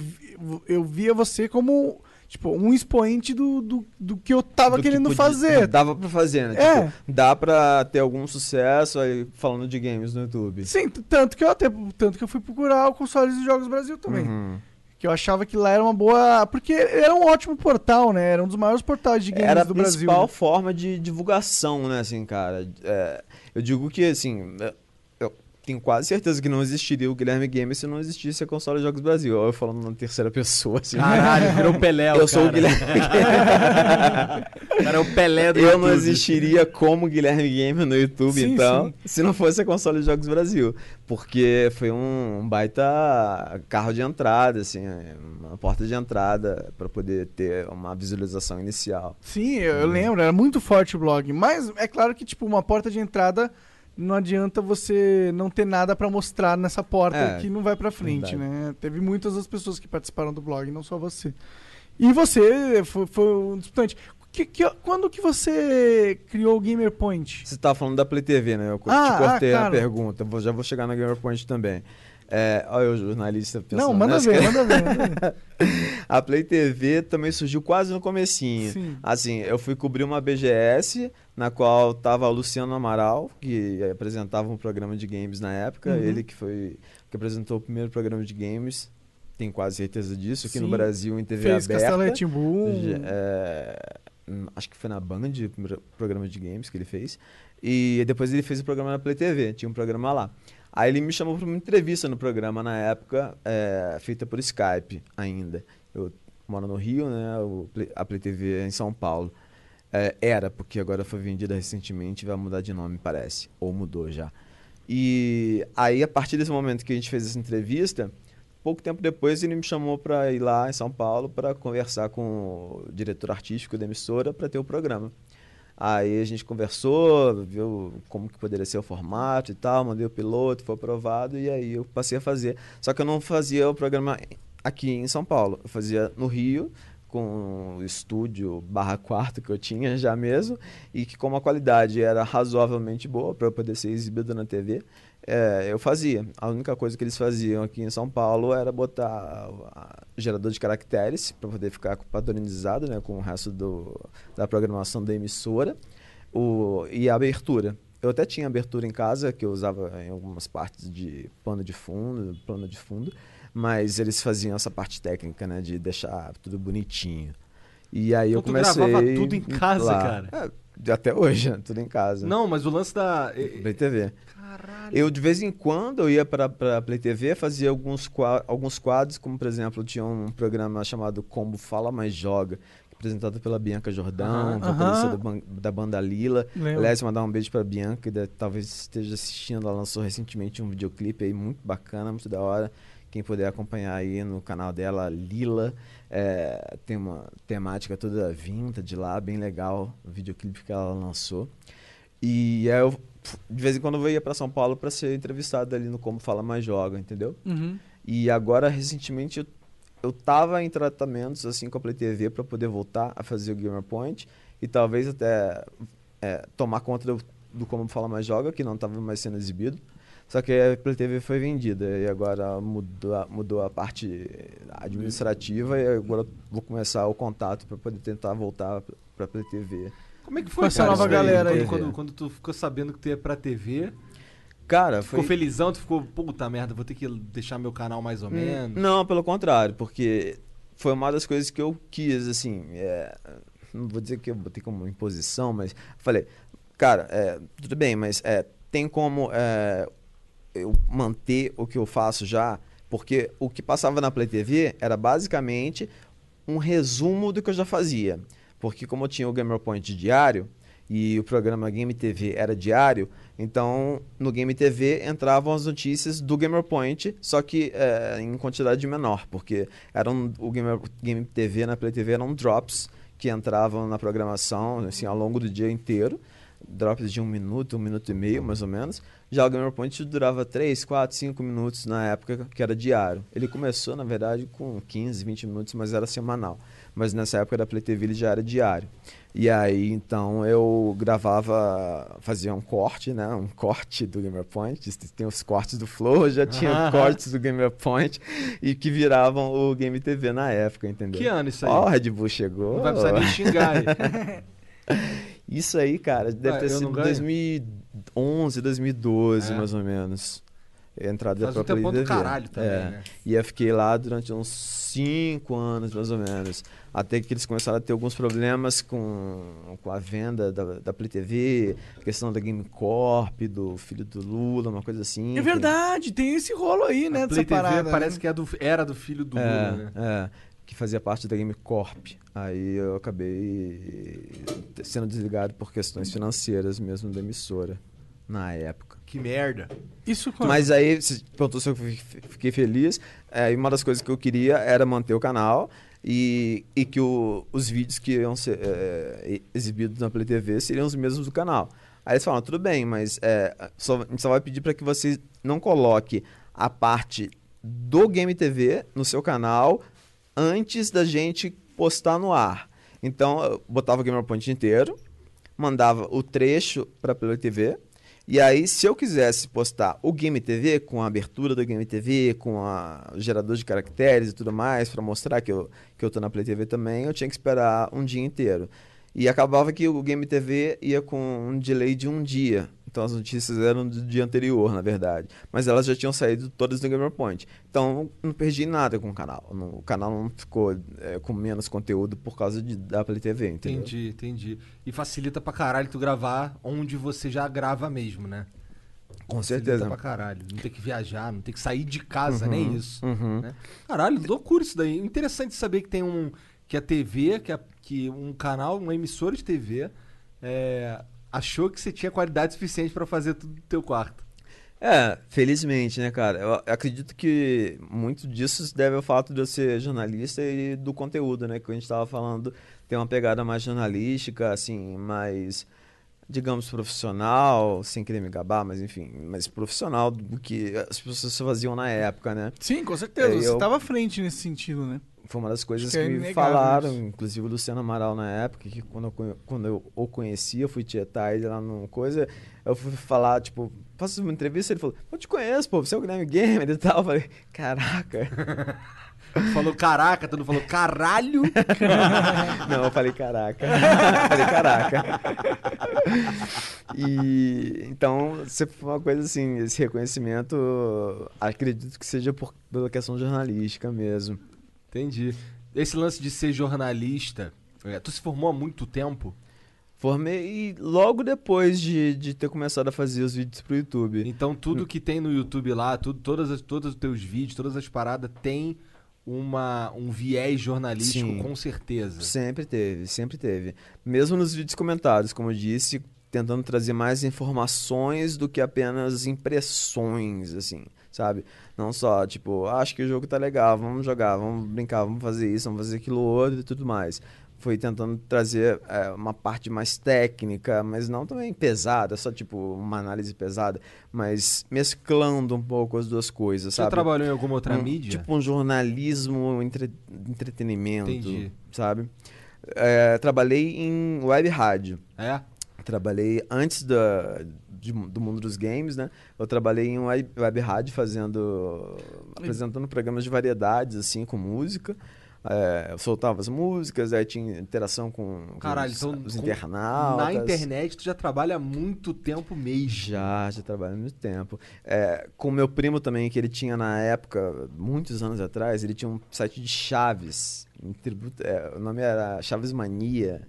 eu via você como. Tipo, um expoente do, do, do que eu tava Do que querendo podia- fazer. Dava pra fazer, né? É. Tipo, dá pra ter algum sucesso aí falando de games no YouTube. Sim, tanto que eu até. Tanto que eu fui procurar o consoles de jogos Brasil também. Uhum. Que eu achava que lá era uma boa. Porque era um ótimo portal, né? Era um dos maiores portais de games Era a do Brasil. principal né? forma de divulgação, né, assim, cara. É, eu digo que, assim, tenho quase certeza que não existiria o Guilherme Gamer se não existisse a console Jogos Brasil. Eu falando na terceira pessoa, assim. Caralho, virou o Pelé, o eu sou o cara. Guilherme cara é o Pelé do Eu YouTube. não existiria como Guilherme Gamer no YouTube, Sim, então, sim. se não fosse a console de Jogos Brasil. Porque foi um, baita carro de entrada, assim, uma porta de entrada para poder ter uma visualização inicial. Sim, eu, eu lembro, era muito forte o blog. Mas é claro que, tipo, uma porta de entrada não adianta você não ter nada pra mostrar nessa porta É, que não vai pra frente, verdade. né? Teve muitas das pessoas que participaram do blog, não só você. E você foi, foi um disputante. Que, que- quando que você criou o Gamer Point? Você tava falando da Play TV, né? Eu Ah, te cortei ah, a pergunta, vou- já vou chegar na Gamer Point também. É, olha o jornalista pensando. não, manda ver, manda ver. Manda ver. A Play TV também surgiu quase no comecinho. Sim. Assim, eu fui cobrir uma BGS, na qual tava o Luciano Amaral, que apresentava um programa de games na época. Uhum. Ele que foi que apresentou o primeiro programa de games. Tenho quase certeza disso, aqui no Sim. Brasil em TV Fez aberta. Castelo Rá-Tim-Bum. Já- é, acho que foi na Band, o primeiro programa de games que ele fez. E depois ele fez o programa na Play TV, tinha um programa lá. Aí ele me chamou para uma entrevista no programa na época, é, feita por Skype ainda. Eu moro no Rio, né? a Play TV é em São Paulo. É, era, porque agora foi vendida recentemente e vai mudar de nome, parece. Ou mudou já. E aí, a partir desse momento que a gente fez essa entrevista, pouco tempo depois ele me chamou para ir lá em São Paulo para conversar com o diretor artístico da emissora para ter o programa. Aí a gente conversou, viu como que poderia ser o formato e tal, mandei o piloto, foi aprovado e aí eu passei a fazer. Só que eu não fazia o programa aqui em São Paulo, eu fazia no Rio, com estúdio barra quarto que eu tinha já mesmo, e que como a qualidade era razoavelmente boa para poder ser exibido na TV, é, eu fazia. A única coisa que eles faziam aqui em São Paulo era botar gerador de caracteres para poder ficar padronizado né, com o resto do, da programação da emissora o, e a abertura. Eu até tinha abertura em casa, que eu usava em algumas partes de pano de fundo, plano de fundo, mas eles faziam essa parte técnica, né, de deixar tudo bonitinho. E aí eu Então tu comecei gravava tudo em casa, lá. cara? É, até hoje, tudo em casa. Não, mas o lance da. Play TV. Caralho. Eu, de vez em quando, eu ia para a Play TV, fazia alguns, alguns quadros, como, por exemplo, tinha um programa chamado Combo Fala Mais Joga, apresentado pela Bianca Jordão, vocalista da, ban- da banda Lila. Aliás, mandar um beijo para Bianca, que talvez esteja assistindo. Ela lançou recentemente um videoclipe aí muito bacana, muito da hora. Quem puder acompanhar aí no canal dela, Lila. É, tem uma temática toda vintage lá, bem legal, o videoclipe que ela lançou. E aí eu, de vez em quando, eu ia para São Paulo para ser entrevistado ali no Como Fala Mais Joga, entendeu? Uhum. E agora, recentemente, eu, eu tava em tratamentos assim com a Play TV para poder voltar a fazer o Gamer Point e talvez até é, tomar conta do, do Como Fala Mais Joga, que não estava mais sendo exibido. Só que a Play TV foi vendida e agora mudou, a- mudou a parte administrativa e agora eu vou começar o contato para poder tentar voltar para a Play TV. Como é que foi, Com essa cara, nova galera quando, aí. Quando, quando tu ficou sabendo que tu ia pra TV, Cara, ficou foi... felizão, tu ficou, puta merda, vou ter que deixar meu canal mais ou menos. Hum, Não, pelo contrário, porque foi uma das coisas que eu quis, assim, é, não vou dizer que eu botei como imposição, mas falei, cara, é, tudo bem, mas é, tem como é, eu manter o que eu faço já, porque o que passava na Play TV era basicamente um resumo do que eu já fazia. Porque como eu tinha o Gamer Point diário e o programa Game TV era diário, então no Game TV entravam as notícias do Gamer Point, só que eh, em quantidade menor, porque eram o Gamer, Game TV na Play TV eram drops que entravam na programação assim, ao longo do dia inteiro. Drops de um minuto, um minuto e meio, mais ou menos. Já o Gamer Point durava 3, 4, 5 minutos na época que era diário. Ele começou, na verdade, com 15, 20 minutos, mas era semanal. Mas nessa época da Play TV ele já era diário. E aí, então, eu gravava, fazia um corte, né? Um corte do Gamer Point. Tem os cortes do Flow, já tinha Aham. cortes do Gamer Point e que viravam o Game TV na época, entendeu? Que ano isso aí? Ó, o Red Bull chegou. Não vai precisar nem xingar aí. Isso aí, cara, deve Ah, ter sido ganho? 2011, 2012, É. mais ou menos. Entrada Faz da um própria do caralho também, É. né? E eu fiquei lá durante uns 5 anos, mais ou menos. Até que eles começaram a ter alguns problemas com, com a venda da, da Play TV, questão da Game Corp, do filho do Lula, uma coisa assim. É verdade, tem esse rolo aí, né? A Play dessa TV parada. parece né? que é do- era do filho do É, Lula, né? é, que fazia parte da Game Corp. Aí eu acabei sendo desligado por questões financeiras mesmo da emissora na época. Que merda. Isso quando? Mas aí, você perguntou se eu fi- fiquei feliz. É, e uma das coisas que eu queria era manter o canal e, e que o- os vídeos que iam ser é, exibidos na Play TV seriam os mesmos do canal. Aí eles falaram, tudo bem, mas é, só, a gente só vai pedir para que você não coloque a parte do Game TV no seu canal antes da gente postar no ar. Então, eu botava o Gamer Point inteiro, mandava o trecho para Play TV. E aí, se eu quisesse postar o Game TV com a abertura do Game TV, com a, o gerador de caracteres e tudo mais, para mostrar que eu, que eu tô na Play TV também, eu tinha que esperar um dia inteiro. E acabava que o Game TV ia com um delay de um dia. Então as notícias eram do dia anterior, na verdade. Mas elas já tinham saído todas no Gamer Point. Então não perdi nada com o canal. O canal não ficou é, com menos conteúdo por causa de, da Play TV, entendeu? Entendi, entendi. E facilita pra caralho tu gravar onde você já grava mesmo, né? Com Facilita certeza. pra caralho. Não tem que viajar, não tem que sair de casa, nem isso. Uhum. né? Caralho, loucura isso daí. Interessante saber que tem um. Que a TV, que, a- que um canal, uma emissora de TV, é, achou que você tinha qualidade suficiente pra fazer tudo no teu quarto. É, felizmente, né, cara? Eu acredito que muito disso se deve ao fato de eu ser jornalista e do conteúdo, né? Que a gente tava falando, tem uma pegada mais jornalística, assim, mais, digamos, profissional, sem querer me gabar, mas enfim, mais profissional do que as pessoas faziam na época, né? Sim, com certeza. É, Você eu- tava à frente nesse sentido, né? Foi uma das coisas que que, é me falaram, isso. inclusive o Luciano Amaral na época, que quando eu, quando eu o conhecia, eu fui tietar ele lá numa coisa, eu fui falar, tipo, faço uma entrevista, ele falou, eu te conheço, pô, você é o Guilherme Gamer e tal. Eu falei, caraca. Falou caraca, tu não falou caralho. Não, eu falei caraca. falei caraca. E então, sempre foi uma coisa assim, esse reconhecimento, acredito que seja por, pela questão jornalística mesmo. Entendi. Esse lance de ser jornalista, é, tu se formou há muito tempo? Formei logo depois de, de ter começado a fazer os vídeos pro YouTube. Então tudo que tem no YouTube lá, tudo, todas as, todos os teus vídeos, todas as paradas tem uma, um viés jornalístico, Sim. com certeza. Sempre teve, sempre teve. Mesmo nos vídeos comentados, como eu disse, tentando trazer mais informações do que apenas impressões, assim, sabe? Não só, tipo, "Ah, acho que o jogo tá legal, vamos jogar, vamos brincar, vamos fazer isso, vamos fazer aquilo outro e tudo mais. Foi tentando trazer é, uma parte mais técnica, mas não também pesada, só tipo uma análise pesada, mas mesclando um pouco as duas coisas, Você sabe? trabalhou em alguma outra Um- mídia? Tipo um jornalismo, entre, entretenimento, Entendi. sabe? É, trabalhei em web rádio. É? Trabalhei antes da, de- do mundo dos games, né? Eu trabalhei em web, web rádio fazendo... apresentando programas de variedades, assim, com música. É, eu soltava as músicas, aí tinha interação com, com Caralho, os, então os internautas. Na internet tu já trabalha há muito tempo mesmo. Já, já trabalho há muito tempo. É, com meu primo também, que ele tinha na época, muitos anos atrás, ele tinha um site de chaves. um tributo, é, o nome era Chaves Mania.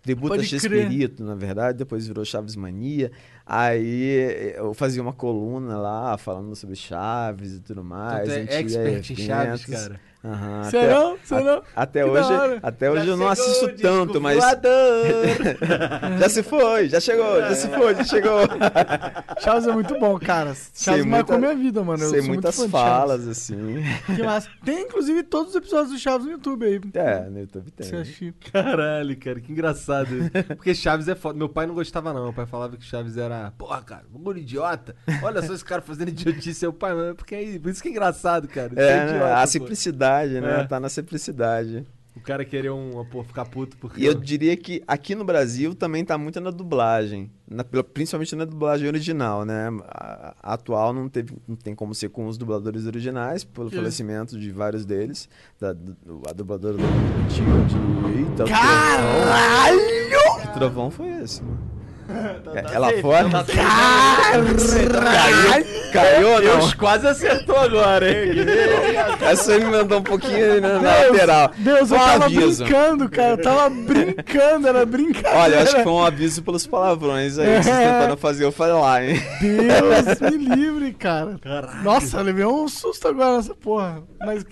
Tributo a. Chespirito, na verdade, depois virou Chaves Mania. Aí eu fazia uma coluna lá, falando sobre Chaves e tudo Então, mais. tu a é expert em Chaves, cara. Aham, Serão? Serão? a- Até Que hoje, até hoje eu não assisto tanto, mas já se foi, já chegou, já se foi, já chegou. Chaves é muito bom, cara. Chaves Sei marcou muita- minha vida, mano. Eu Sei sou muito muitas de falas, assim. Que massa. Tem, inclusive, todos os episódios do Chaves no YouTube aí. É, no YouTube tem. Você. Caralho, cara, que engraçado. Porque Chaves é foda. Meu pai não gostava, não. Meu pai falava que Chaves era. Porra, cara, bagulho idiota. Olha só esse cara fazendo idiotice. O pai, mas porque é, por isso que é engraçado, cara. Isso É, né? idiota, a pô. Simplicidade, né? É. Tá na simplicidade. O cara querer um, pô, ficar puto porque. E eu diria que aqui no Brasil também tá muito na dublagem. na- principalmente na dublagem original, né? A, a atual não, teve, não tem como ser com os dubladores originais, pelo Que- falecimento de vários deles. Da, a dubladora do antigo de. Eita, o Caralho! Trovão. Que trovão foi esse, mano? É, ela safe, fora? tá. Caiu, caiu ou não? Deus quase acertou agora, hein? Essa ele mandou um pouquinho na, na Deus, lateral. Deus, Foi eu um tava aviso. brincando, cara. Eu tava brincando, era brincadeira. Olha, eu acho que foi um aviso pelos palavrões aí. Vocês É. tentaram fazer eu falar, hein? Deus me livre, cara. Nossa, eu levei um susto agora nessa porra. Mas,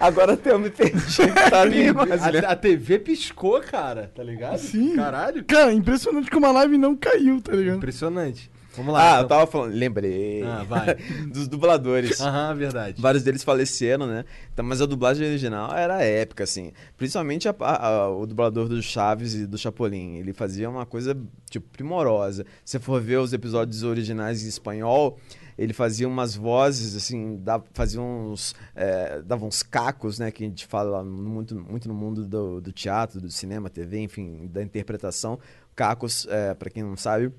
Agora até eu me perdi. Tá ali, mas, né? A, a TV piscou, cara, tá ligado? Sim. Caralho. cara, impressionante como a live não caiu, tá ligado? Impressionante. Vamos lá. Ah, eu então. tava falando. Lembrei. Ah, vai. Dos dubladores. Aham, verdade. Vários deles faleceram, né? Então, mas a dublagem original era épica, assim. Principalmente a- a- a- o dublador do Chaves e do Chapolin. Ele fazia uma coisa, tipo, primorosa. Se você for ver os episódios originais em espanhol, ele fazia umas vozes, assim, dava, fazia uns. é, dava uns cacos, né? Que a gente fala muito, muito no mundo do, do teatro, do cinema, TV, enfim, da interpretação. Cacos, é, para quem não sabe,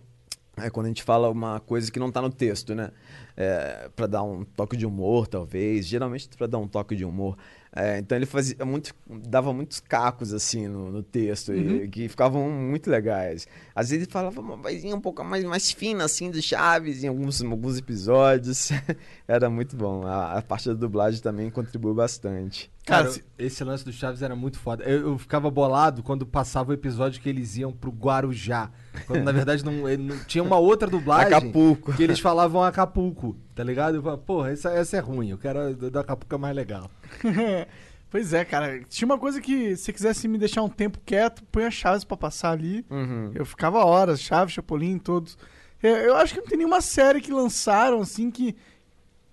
é quando a gente fala uma coisa que não tá no texto, né? É, para dar um toque de humor, talvez. Geralmente para dar um toque de humor. É, então ele fazia muito, dava muitos cacos assim no, no texto e, que ficavam muito legais. Às vezes ele falava uma vozinha um pouco mais, mais fina assim do Chaves em alguns, alguns episódios. Era muito bom. A, a parte da dublagem também contribuiu bastante. Cara, Cara, se- esse lance do Chaves era muito foda. Eu, eu ficava bolado quando passava o episódio que eles iam pro Guarujá. Quando na verdade não, ele não- tinha uma outra dublagem. Acapulco. Que eles falavam Acapulco, tá ligado? Eu falava, porra, essa, essa é ruim. Eu quero a do do Acapulco é mais legal. pois é, cara. Tinha uma coisa que, se quisesse me deixar um tempo quieto, põe as chaves pra passar ali. Uhum. Eu ficava horas, Chaves, Chapolin, todos. Eu, eu acho que não tem nenhuma série que lançaram, assim, que,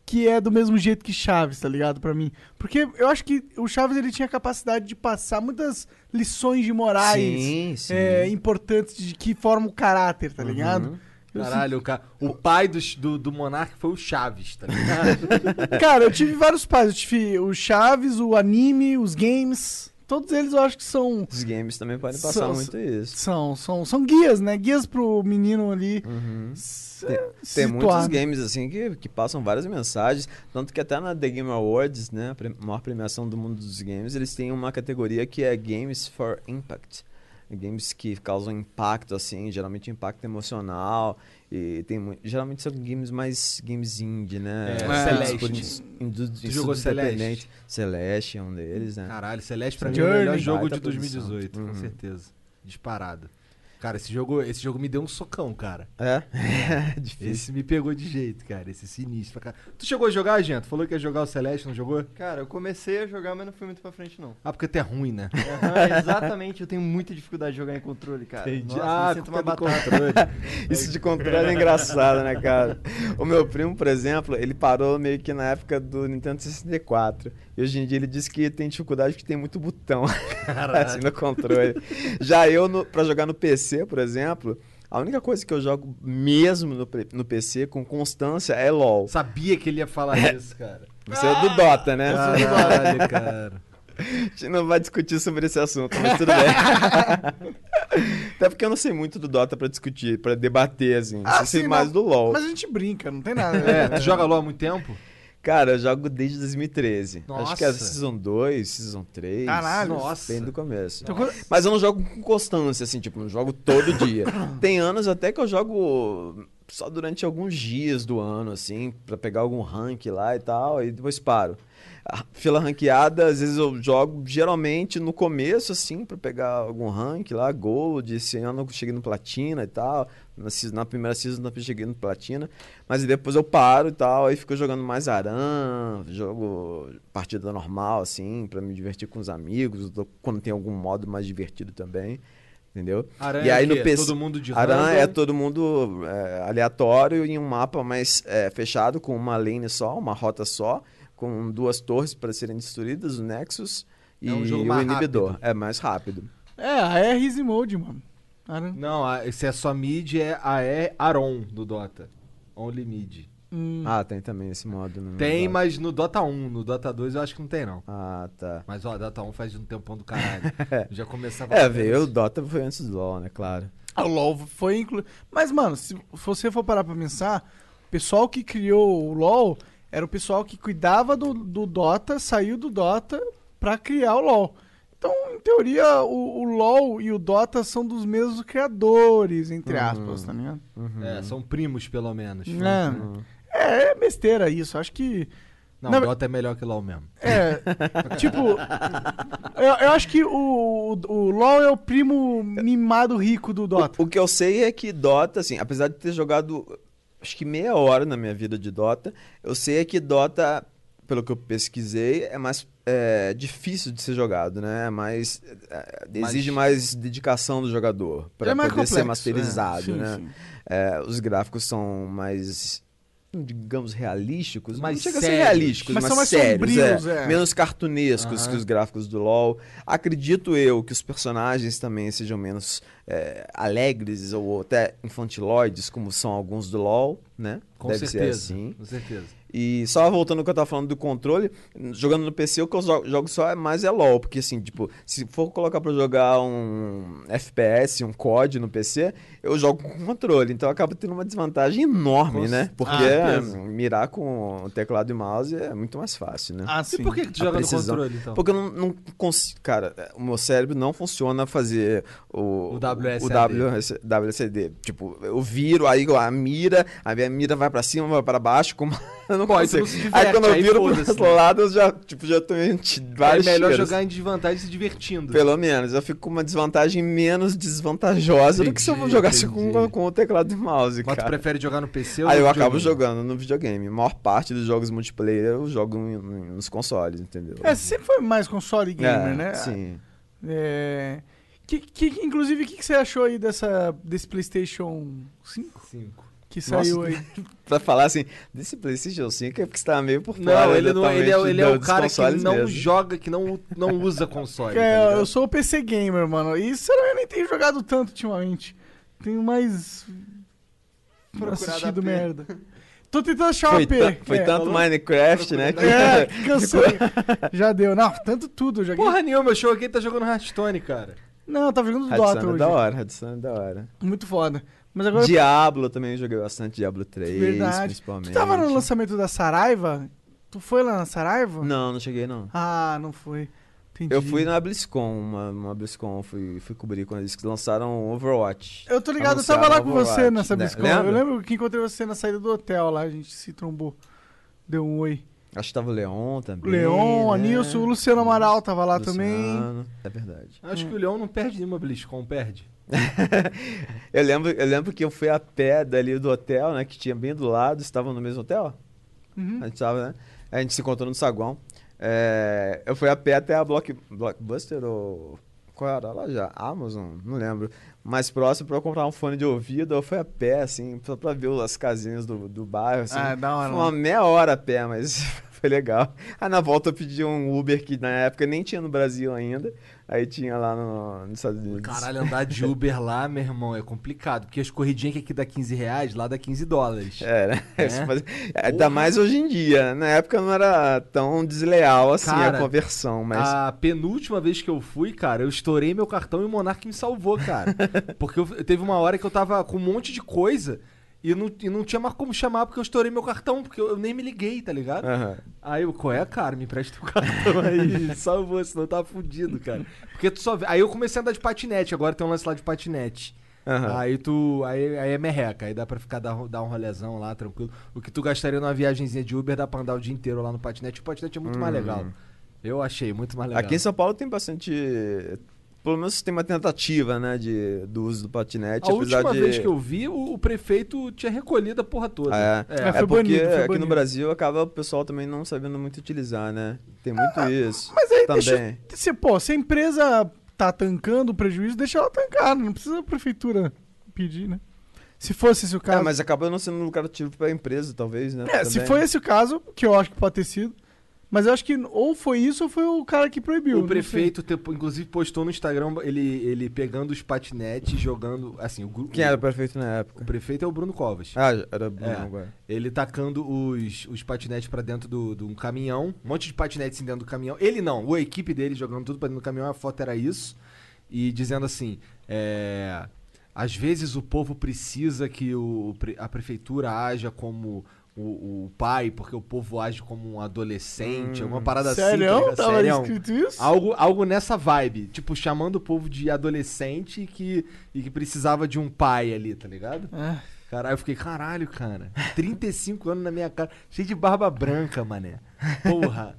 que é do mesmo jeito que Chaves, tá ligado? Pra mim. Porque eu acho que o Chaves, ele tinha a capacidade de passar muitas lições de morais Sim, sim. é, importantes de que formam o caráter, tá ligado? Caralho, o, ca- o pai do, do, do Monark foi o Chaves, tá ligado? Cara, eu tive vários pais. Eu tive o Chaves, o anime, os games. Todos eles eu acho que são. Os games também podem passar São- muito isso. São, são, são guias, né? Guias pro menino ali. se- Tem, se tem situar, muitos games assim que, que passam várias mensagens. Tanto que até na The Game Awards, né, a maior premiação do mundo dos games, eles têm uma categoria que é Games for Impact. Games que causam impacto, assim, geralmente impacto emocional. E tem geralmente são games mais games indie, né? É, Celeste. por jogou independentes. Celeste é um deles, né? Caralho, Celeste pra mim é o melhor jogo de 2018, produção. com Uhum. certeza. Disparado. Cara, esse jogo, esse jogo me deu um socão, cara. É? é difícil. Esse me pegou de jeito, cara. Esse é sinistro cá. Tu chegou a jogar, gente? Falou que ia jogar o Celeste, não jogou? Cara, eu comecei a jogar, mas não fui muito pra frente, não. Ah, porque tu é ruim, né? Aham, exatamente, eu tenho muita dificuldade de jogar em controle, cara. Entendi. Nossa, ah, sinto uma é batata. controle. Isso de controle é engraçado, né, cara? O meu primo, por exemplo, ele parou meio que na época do Nintendo 64. E hoje em dia ele diz que tem dificuldade porque tem muito botão assim, no controle. Já eu, no, pra jogar no PC, por exemplo, a única coisa que eu jogo mesmo no, no PC com constância é LOL. Sabia que ele ia falar isso, cara. Você é do Dota, né? Caralho, cara. A gente não vai discutir sobre esse assunto, mas tudo bem. Até porque eu não sei muito do Dota pra discutir, pra debater, assim. Ah, eu sei sim, mais do LoL. Mas a gente brinca, não tem nada. É, tu joga LOL há muito tempo? Cara, eu jogo desde 2013. Acho que é Nossa. Season 2, Season 3. Caralho. Nossa. Bem do começo. Então, quando- Mas eu não jogo com constância, assim, tipo, não jogo todo dia. Tem anos até que eu jogo só durante alguns dias do ano, assim, pra pegar algum rank lá e tal, e depois paro. A fila ranqueada, às vezes eu jogo geralmente no começo, assim, pra pegar algum rank lá, gold. Esse ano eu cheguei no platina e tal. Na, na primeira season eu cheguei no platina. Mas depois eu paro e tal, aí fico jogando mais aran, jogo partida normal, assim, pra me divertir com os amigos, tô- quando tem algum modo mais divertido também. Entendeu? Aran e é aí o no? PC. Todo mundo de Aran random? é todo mundo é, aleatório em um mapa mais é, fechado, com uma lane só, uma rota só, com duas torres para serem destruídas, o Nexus e É um jogo o mais inibidor. rápido. É mais rápido. É, a é Easy Mode, mano. Não, a- esse é só mid, é a é Aron do Dota. Only mid. hum, Ah, tem também esse modo. No Tem, Dota. mas no Dota 1, no Dota 2 eu acho que não tem, não. Ah, tá. Mas ó, Dota 1 faz um tempão do caralho. Já começava É, a veio o Dota foi antes do LoL, né? Claro. o LoL foi incluído. Mas, mano, se você for parar pra pensar, o pessoal que criou o LoL era o pessoal que cuidava do, do Dota, saiu do Dota pra criar o LoL. Então, em teoria, o, o LoL e o Dota são dos mesmos criadores, entre aspas, tá ligado? É, são primos, pelo menos. É, é, é besteira isso. Acho que. Não, Na- Dota é melhor que LoL mesmo. É. tipo. Eu, eu acho que o, o, o LoL é o primo mimado rico do Dota. O que eu sei é que Dota, assim, apesar de ter jogado acho que meia hora na minha vida de Dota, eu sei é que Dota, pelo que eu pesquisei, é mais é, difícil de ser jogado, né? É mais, é, exige mais dedicação do jogador para É poder ser complexo, masterizado, é. Sim, né? sim. É, os gráficos são mais digamos realísticos, Mais não chega a ser sérios. realísticos, Mas mas, são mais sérios, sombrios, é. é. menos cartunescos Aham. que os gráficos do LoL. Acredito eu que os personagens também sejam menos é, alegres ou até infantiloides, como são alguns do LoL, né? Com Deve certeza. ser assim. Com certeza. E só voltando ao que eu tava falando do controle, jogando no PC, o que eu jo- jogo só é mais é LoL, porque assim, tipo, se for colocar pra jogar um FPS, um COD no PC, eu jogo com controle, então acaba tendo uma desvantagem enorme, Com né? c- Porque Ah, mirar com o teclado e mouse é muito mais fácil, né? Ah, E sim. por que, que tu joga no controle, então? Porque eu não, não consigo. Cara, o meu cérebro não funciona fazer o, O WSAD. o WS WSD. Tipo, eu viro, aí a mira, a minha mira vai pra cima, vai pra baixo, como eu não tu consigo. não se diverte, aí quando eu viro pro outro né? lado, eu já, tipo, já tô em t- É vários melhor jogar em desvantagem se divertindo. Pelo menos, eu fico com uma desvantagem menos desvantajosa do que se eu Entendi, jogasse com, entendi. com o teclado e mouse, Mas tu cara. prefere jogar no PC ou Aí no eu acabo jogando no videogame. A maior parte dos jogos multiplayer eu jogo em- em- nos consoles, entendeu? É, você sempre foi mais console gamer, É, né? Sim. É... Que, que, inclusive, o que, que você achou aí dessa, desse PlayStation 5 Cinco. Que saiu Nossa, aí? pra falar assim, desse PlayStation 5 é porque você tá meio por fora. Não, ele, não, ele, é, ele é o cara que não mesmo. joga, que não, não usa console. É, tá eu sou o PC gamer, mano. E sinceramente, eu nem tenho jogado tanto ultimamente. Tenho mais assistido merda. Tô tentando achar o Foi, AP. tan- foi é. tanto Minecraft, né? que- É, cansei. Já deu. Não, tanto tudo. Joguei. Porra nenhuma, eu joguei tá jogando Hearthstone, cara. Não, tava jogando Dota é hoje. da hora, Hearthstone é da hora. Muito foda. Mas agora. Diablo também joguei bastante, Diablo 3, Verdade. principalmente. Tu tava no lançamento da Saraiva? Tu foi lá na Saraiva? Não, não cheguei não. Ah, não foi. Entendi. Eu fui na BlizzCon, uma, uma BlizzCon, fui, fui cobrir quando eles lançaram Overwatch. Eu tô ligado, eu tava lá com você nessa né? BlizzCon. Lembra? Eu lembro que encontrei você na saída do hotel lá, a gente se trombou. Deu um oi. Acho que tava o Leon também. Leon, a né? Nilson, o Luciano Amaral tava lá também. Luciano, É verdade. Acho que o Leão não perde nenhuma BlizzCon, perde. eu, lembro, eu lembro que eu fui a pé dali do hotel, né? Que tinha bem do lado, estavam no mesmo hotel. Uhum. A gente tava, né? A gente se encontrou no saguão. É, eu fui a pé até a Block, Blockbuster ou. Qual era lá já? Amazon? Não lembro. Mais próximo pra eu comprar um fone de ouvido. Eu fui a pé, assim, só pra ver as casinhas do, do bairro. Assim. Ah, da hora. Foi uma meia hora a pé, mas foi legal. Aí na volta eu pedi um Uber que na época nem tinha no Brasil ainda. Aí tinha lá no, nos Estados Unidos. Caralho, andar de Uber lá, meu irmão, é complicado. Porque as corridinhas que aqui dá 15 reais, lá dá 15 dólares. É, né? É? Ainda mais hoje em dia. Na época não era tão desleal assim Cara, a conversão, mas. A penúltima vez que eu fui, cara, eu estourei meu cartão e o Monark me salvou, cara. Porque eu, teve uma hora que eu tava com um monte de coisa e não, e não tinha mais como chamar porque eu estourei meu cartão, porque eu, eu nem me liguei, tá ligado? Aham. Aí eu, qual é, cara? Me presta o cartão aí, salvou, senão eu tava fudido, cara. Porque tu só vê. Aí eu comecei a andar de patinete, agora tem um lance lá de patinete. Aham. Aí tu. Aí, aí é merreca, aí dá pra ficar dar, dar um rolezão lá, tranquilo. O que tu gastaria numa viagemzinha de Uber dá pra andar o dia inteiro lá no patinete. O patinete é muito mais legal. Eu achei muito mais legal. Aqui em São Paulo tem bastante. Pelo menos tem uma tentativa, né, de, do uso do patinete, A última de. vez que eu vi, o, o prefeito tinha recolhido a porra toda. É, É. É, é foi porque banido, foi aqui banido. no Brasil acaba o pessoal também não sabendo muito utilizar, né? Tem muito isso. Ah, Mas aí também. deixa. Se, pô, se a empresa tá tancando o prejuízo, deixa ela tancar. Não precisa a prefeitura pedir, né? Se fosse esse o É, caso. mas acaba não sendo lucrativo pra empresa, talvez, né? É, se Também. foi esse o caso, que eu acho que pode ter sido. Mas eu acho que ou foi isso ou foi o cara que proibiu. O prefeito, te- inclusive, postou no Instagram ele, ele pegando os patinetes, jogando. Assim, o, Quem era o prefeito na O época? prefeito é o Bruno Covas. Ah, era Bruno É. agora. Ele tacando os, os patinetes pra dentro do- de um caminhão. Um monte de patinetes dentro do caminhão. Ele não, a equipe dele jogando tudo pra dentro do caminhão. A foto era isso. E dizendo assim: é, Às vezes o povo precisa que o, a prefeitura haja como o, o pai, porque o povo age como um adolescente. alguma parada Sério? assim. tá ligado? Tava Sério. escrito isso? Algo, algo nessa vibe. Tipo, chamando o povo de adolescente que, e que precisava de um pai ali, tá ligado? É. Caralho, eu fiquei, caralho, cara. 35 anos na minha cara, cheio de barba branca, mané. Porra.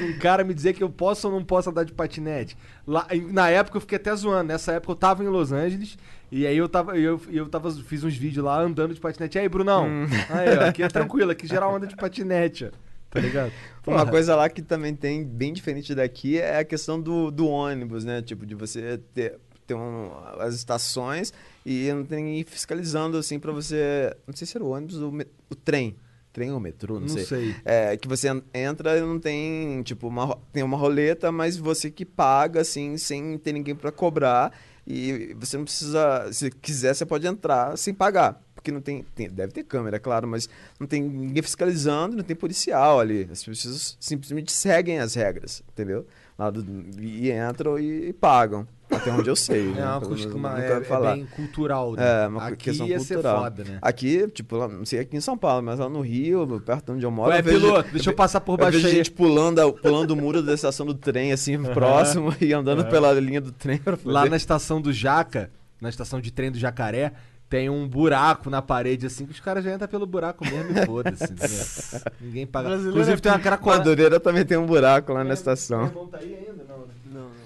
Um cara me dizer que eu posso ou não posso andar de patinete. Lá, na época eu fiquei até zoando. Nessa época eu tava em Los Angeles e aí eu tava, eu, eu tava, fiz uns vídeos lá andando de patinete. E aí, Brunão? Aí, ó, aqui é tranquilo, aqui geral anda de patinete, ó. Tá ligado? Uma Porra. coisa lá que também tem bem diferente daqui é a questão do, do ônibus, né? Tipo, de você ter, ter um- as estações e não tem ninguém fiscalizando, assim, pra você... Não sei se era o ônibus ou o, trem. Trem ou metrô, não, Não sei. sei. É, que você en- entra e não tem, tipo, uma, tem uma roleta, mas você que paga, assim, sem ter ninguém pra cobrar. E você não precisa, se quiser, você pode entrar sem pagar. Porque não tem, tem- deve ter câmera, é claro, mas não tem ninguém fiscalizando, não tem policial ali. As pessoas simplesmente seguem as regras, entendeu? Do- e entram e, e pagam. Até onde eu sei. É né? uma nunca é, ouvi é falar. bem cultural, né? É, uma Aqui questão ia cultural. ser foda, né? Aqui, tipo, não sei aqui em São Paulo, mas lá no Rio, perto de onde eu moro. Ué, eu vejo- piloto, deixa eu passar por eu baixo vejo aí. gente pulando, pulando o muro da estação do trem, assim, próximo, e andando pela linha do trem pra poder... Lá na estação do Jaca, na estação de trem do Jacaré, tem um buraco na parede, assim, que os caras já entram pelo buraco mesmo e foda-se. entendeu? Ninguém paga. Brasileiro Inclusive é tem uma cracolândia. Madureira também tem um buraco lá na estação. Tá aí ainda, né?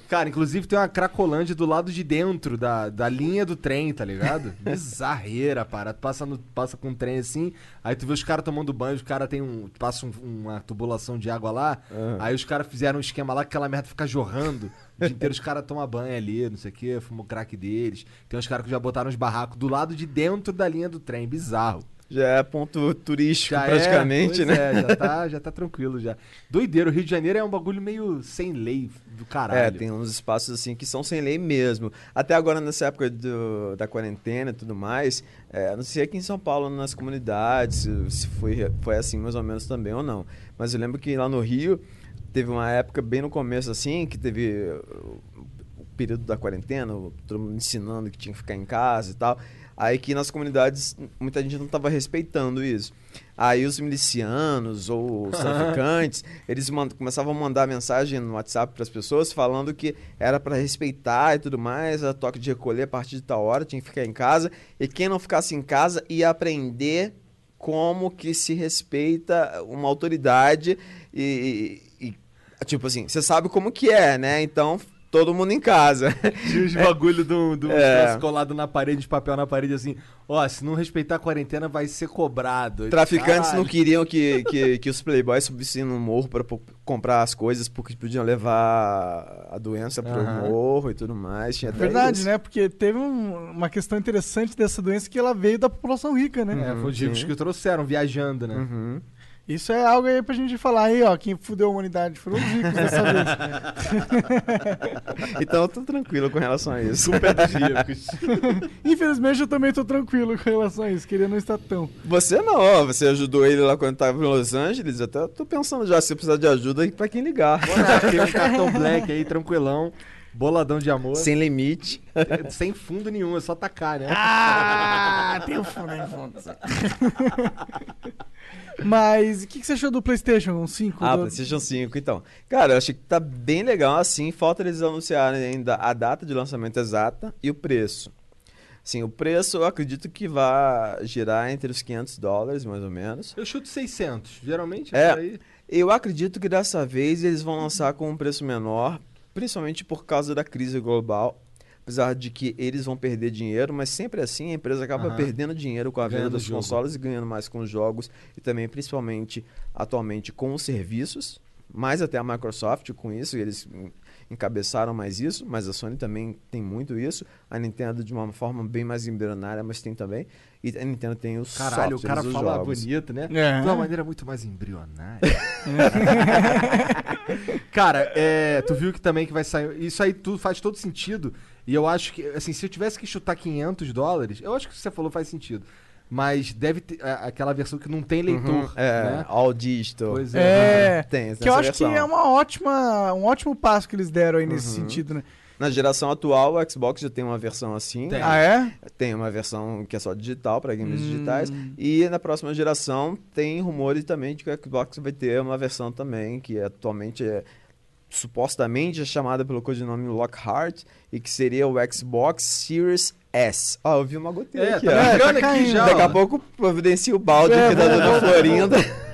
Cara, inclusive tem uma cracolândia do lado de dentro da, da linha do trem, tá ligado? Bizarreira, para. Tu passa, no, passa com um trem assim, aí tu vê os caras tomando banho, os caras tem um. Passa um- uma tubulação de água lá, aí os caras fizeram um esquema lá que aquela merda fica jorrando. O dia inteiro os caras tomam banho ali, não sei o que, fumam crack deles. Tem uns caras que já botaram os barracos do lado de dentro da linha do trem. Bizarro. Já é ponto turístico Já é, praticamente, pois né? É, já tá, já tá tranquilo já. Doideiro, o Rio de Janeiro é um bagulho meio sem lei do caralho. É, tem uns espaços assim que são sem lei mesmo. Até agora, nessa época do- da quarentena e tudo mais, é, não sei aqui em São Paulo, nas comunidades, se- foi, foi assim mais ou menos também ou não. Mas eu lembro que lá no Rio, teve uma época bem no começo assim, que teve o período da quarentena, todo mundo ensinando que tinha que ficar em casa e tal. Aí que nas comunidades muita gente não estava respeitando isso. Aí os milicianos ou os traficantes, eles começavam a mandar mensagem no WhatsApp para as pessoas falando que era para respeitar e tudo mais, a toque de recolher a partir de tal hora, tinha que ficar em casa. E quem não ficasse em casa ia aprender como que se respeita uma autoridade e, e- e, tipo assim, você sabe como que é, né? Então todo mundo em casa. Tinha os bagulho do, do É. colado na parede, de papel na parede, assim, ó, se não respeitar a quarentena vai ser cobrado. Traficantes não Caralho. queriam que, que, que os playboys subissem no morro para comprar as coisas porque podiam levar a doença pro Aham. morro e tudo mais. Tinha até Verdade, isso. né? Porque teve um- uma questão interessante dessa doença que ela veio da população rica, né? É, foi os ricos que trouxeram, viajando, né? Uhum. Isso é algo aí pra gente falar aí, ó. Quem fudeu a humanidade foram os ricos dessa vez. Então eu tô tranquilo com relação a isso. Super dos ricos. Infelizmente eu também tô tranquilo com relação a isso. Queria não estar tão. Você não, ó, você ajudou ele lá quando tava em Los Angeles. Até tô pensando já se eu precisar de ajuda pra quem ligar. Tem um cartão black aí, tranquilão. Boladão de amor. Sem limite. Sem fundo nenhum, é só tacar, né? Ah, tem o fundo aí, fundo. Mas o que, que você achou do PlayStation 5? Ah, do... PlayStation 5, então. Cara, eu achei que tá bem legal assim. Falta eles anunciarem ainda a data de lançamento exata e o preço. Sim, o preço eu acredito que vai girar entre os 500 dólares, mais ou menos. Eu chuto 600. Geralmente É. isso aí. Eu acredito que dessa vez eles vão lançar com um preço menor, principalmente por causa da crise global. Apesar de que eles vão perder dinheiro, mas sempre assim a empresa acaba perdendo dinheiro com a venda Ganhando dos jogo. consoles e ganhando mais com os jogos e também, principalmente, atualmente com os serviços. Mais até a Microsoft com isso, e eles encabeçaram mais isso, mas a Sony também tem muito isso. A Nintendo de uma forma bem mais embrionária, mas tem também. E a Nintendo tem os Caralho, o cara fala jogos. bonito, né? É. De uma maneira muito mais embrionária. cara, é, tu viu que também que vai sair. Isso aí tudo faz todo sentido. E eu acho que, assim, se eu tivesse que chutar 500 dólares, eu acho que o que você falou faz sentido. Mas deve ter a- aquela versão que não tem leitor. Uhum, é, né? all digital. Pois é. É, Tem, que eu essa acho que versão. é uma ótima, um ótimo passo que eles deram aí nesse Uhum. sentido, né? Na geração atual, o Xbox já tem uma versão assim. Tem. Ah, é? Tem uma versão que é só digital para games Hum. digitais. E na próxima geração tem rumores também de que o Xbox vai ter uma versão também que atualmente é supostamente é chamada pelo codinome Lockhart e que seria o Xbox Series S. Ó, eu vi uma goteira É, aqui, tá ó. É, tá aqui já. Daqui a pouco providencia o balde É, aqui da vou- Dona Florinda.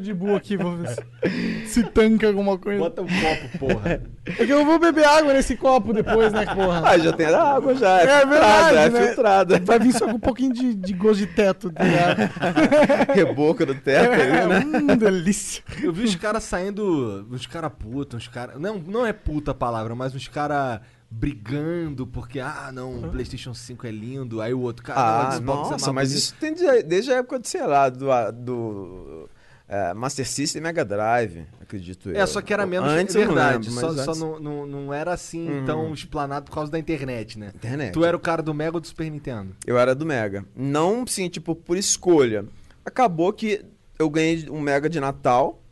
de boa aqui, vou ver se, se tanca alguma coisa. Bota um copo, porra. É que eu vou beber água nesse copo depois, né, porra? Ah, já tem água já. É, É filtrada, verdade, é né? filtrada. Vai vir só com um pouquinho de, de gosto de teto. Tá ligado? Reboco do teto ali, né? hum, delícia. Eu vi os caras saindo. Uns caras puta, uns caras. Não, não é puta a palavra, mas uns caras brigando porque, ah, não, o PlayStation 5 é lindo. Aí o outro, cara, o Ah, Xbox é nossa, mais mas isso tem de- desde a época, de, sei lá, do, do é, Master System e Mega Drive, acredito eu. É, só que era menos Antes eu não verdade. lembro, só mas só antes- não, não, não era assim Uhum. tão explanado por causa da internet, né? Internet. Tu era o cara do Mega ou do Super Nintendo? Eu era do Mega. Não, sim, tipo, por escolha. Acabou que eu ganhei um Mega de Natal.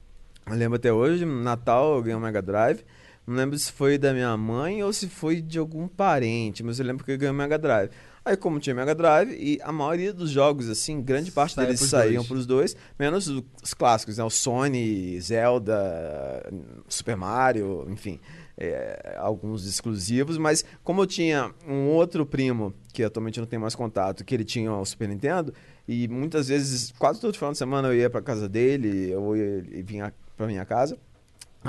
Eu lembro até hoje, Natal eu ganhei um Mega Drive. Não lembro se foi da minha mãe ou se foi de algum parente, mas eu lembro que eu ganhei um Mega Drive. Aí, como tinha Mega Drive, e a maioria dos jogos, assim, grande parte Saía deles pros saíam dois. pros dois, menos os os clássicos, né? O Sony, Zelda, Super Mario, enfim, é, alguns exclusivos, mas como eu tinha um outro primo, que atualmente não tenho mais contato, que ele tinha o Super Nintendo, e muitas vezes, quase todo final de semana eu ia pra casa dele, ou ele vinha pra minha casa,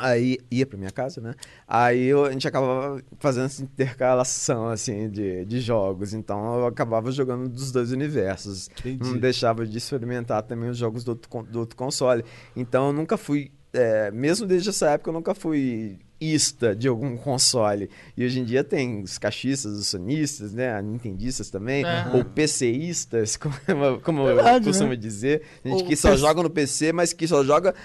Aí ia pra minha casa, né? Aí eu- a gente acabava fazendo essa intercalação, assim, de, de jogos. Então eu acabava jogando dos dois universos. Entendi. Não deixava de experimentar também os jogos do outro, do outro console. Então eu nunca fui, é, mesmo desde essa época, eu nunca fui ista de algum console. E hoje em dia tem os cachistas, os sonistas, né? Nintendistas também, É. ou PCistas, como, como Verdade, eu costumo né? dizer. Gente Ou que só PC joga no PC, mas que só joga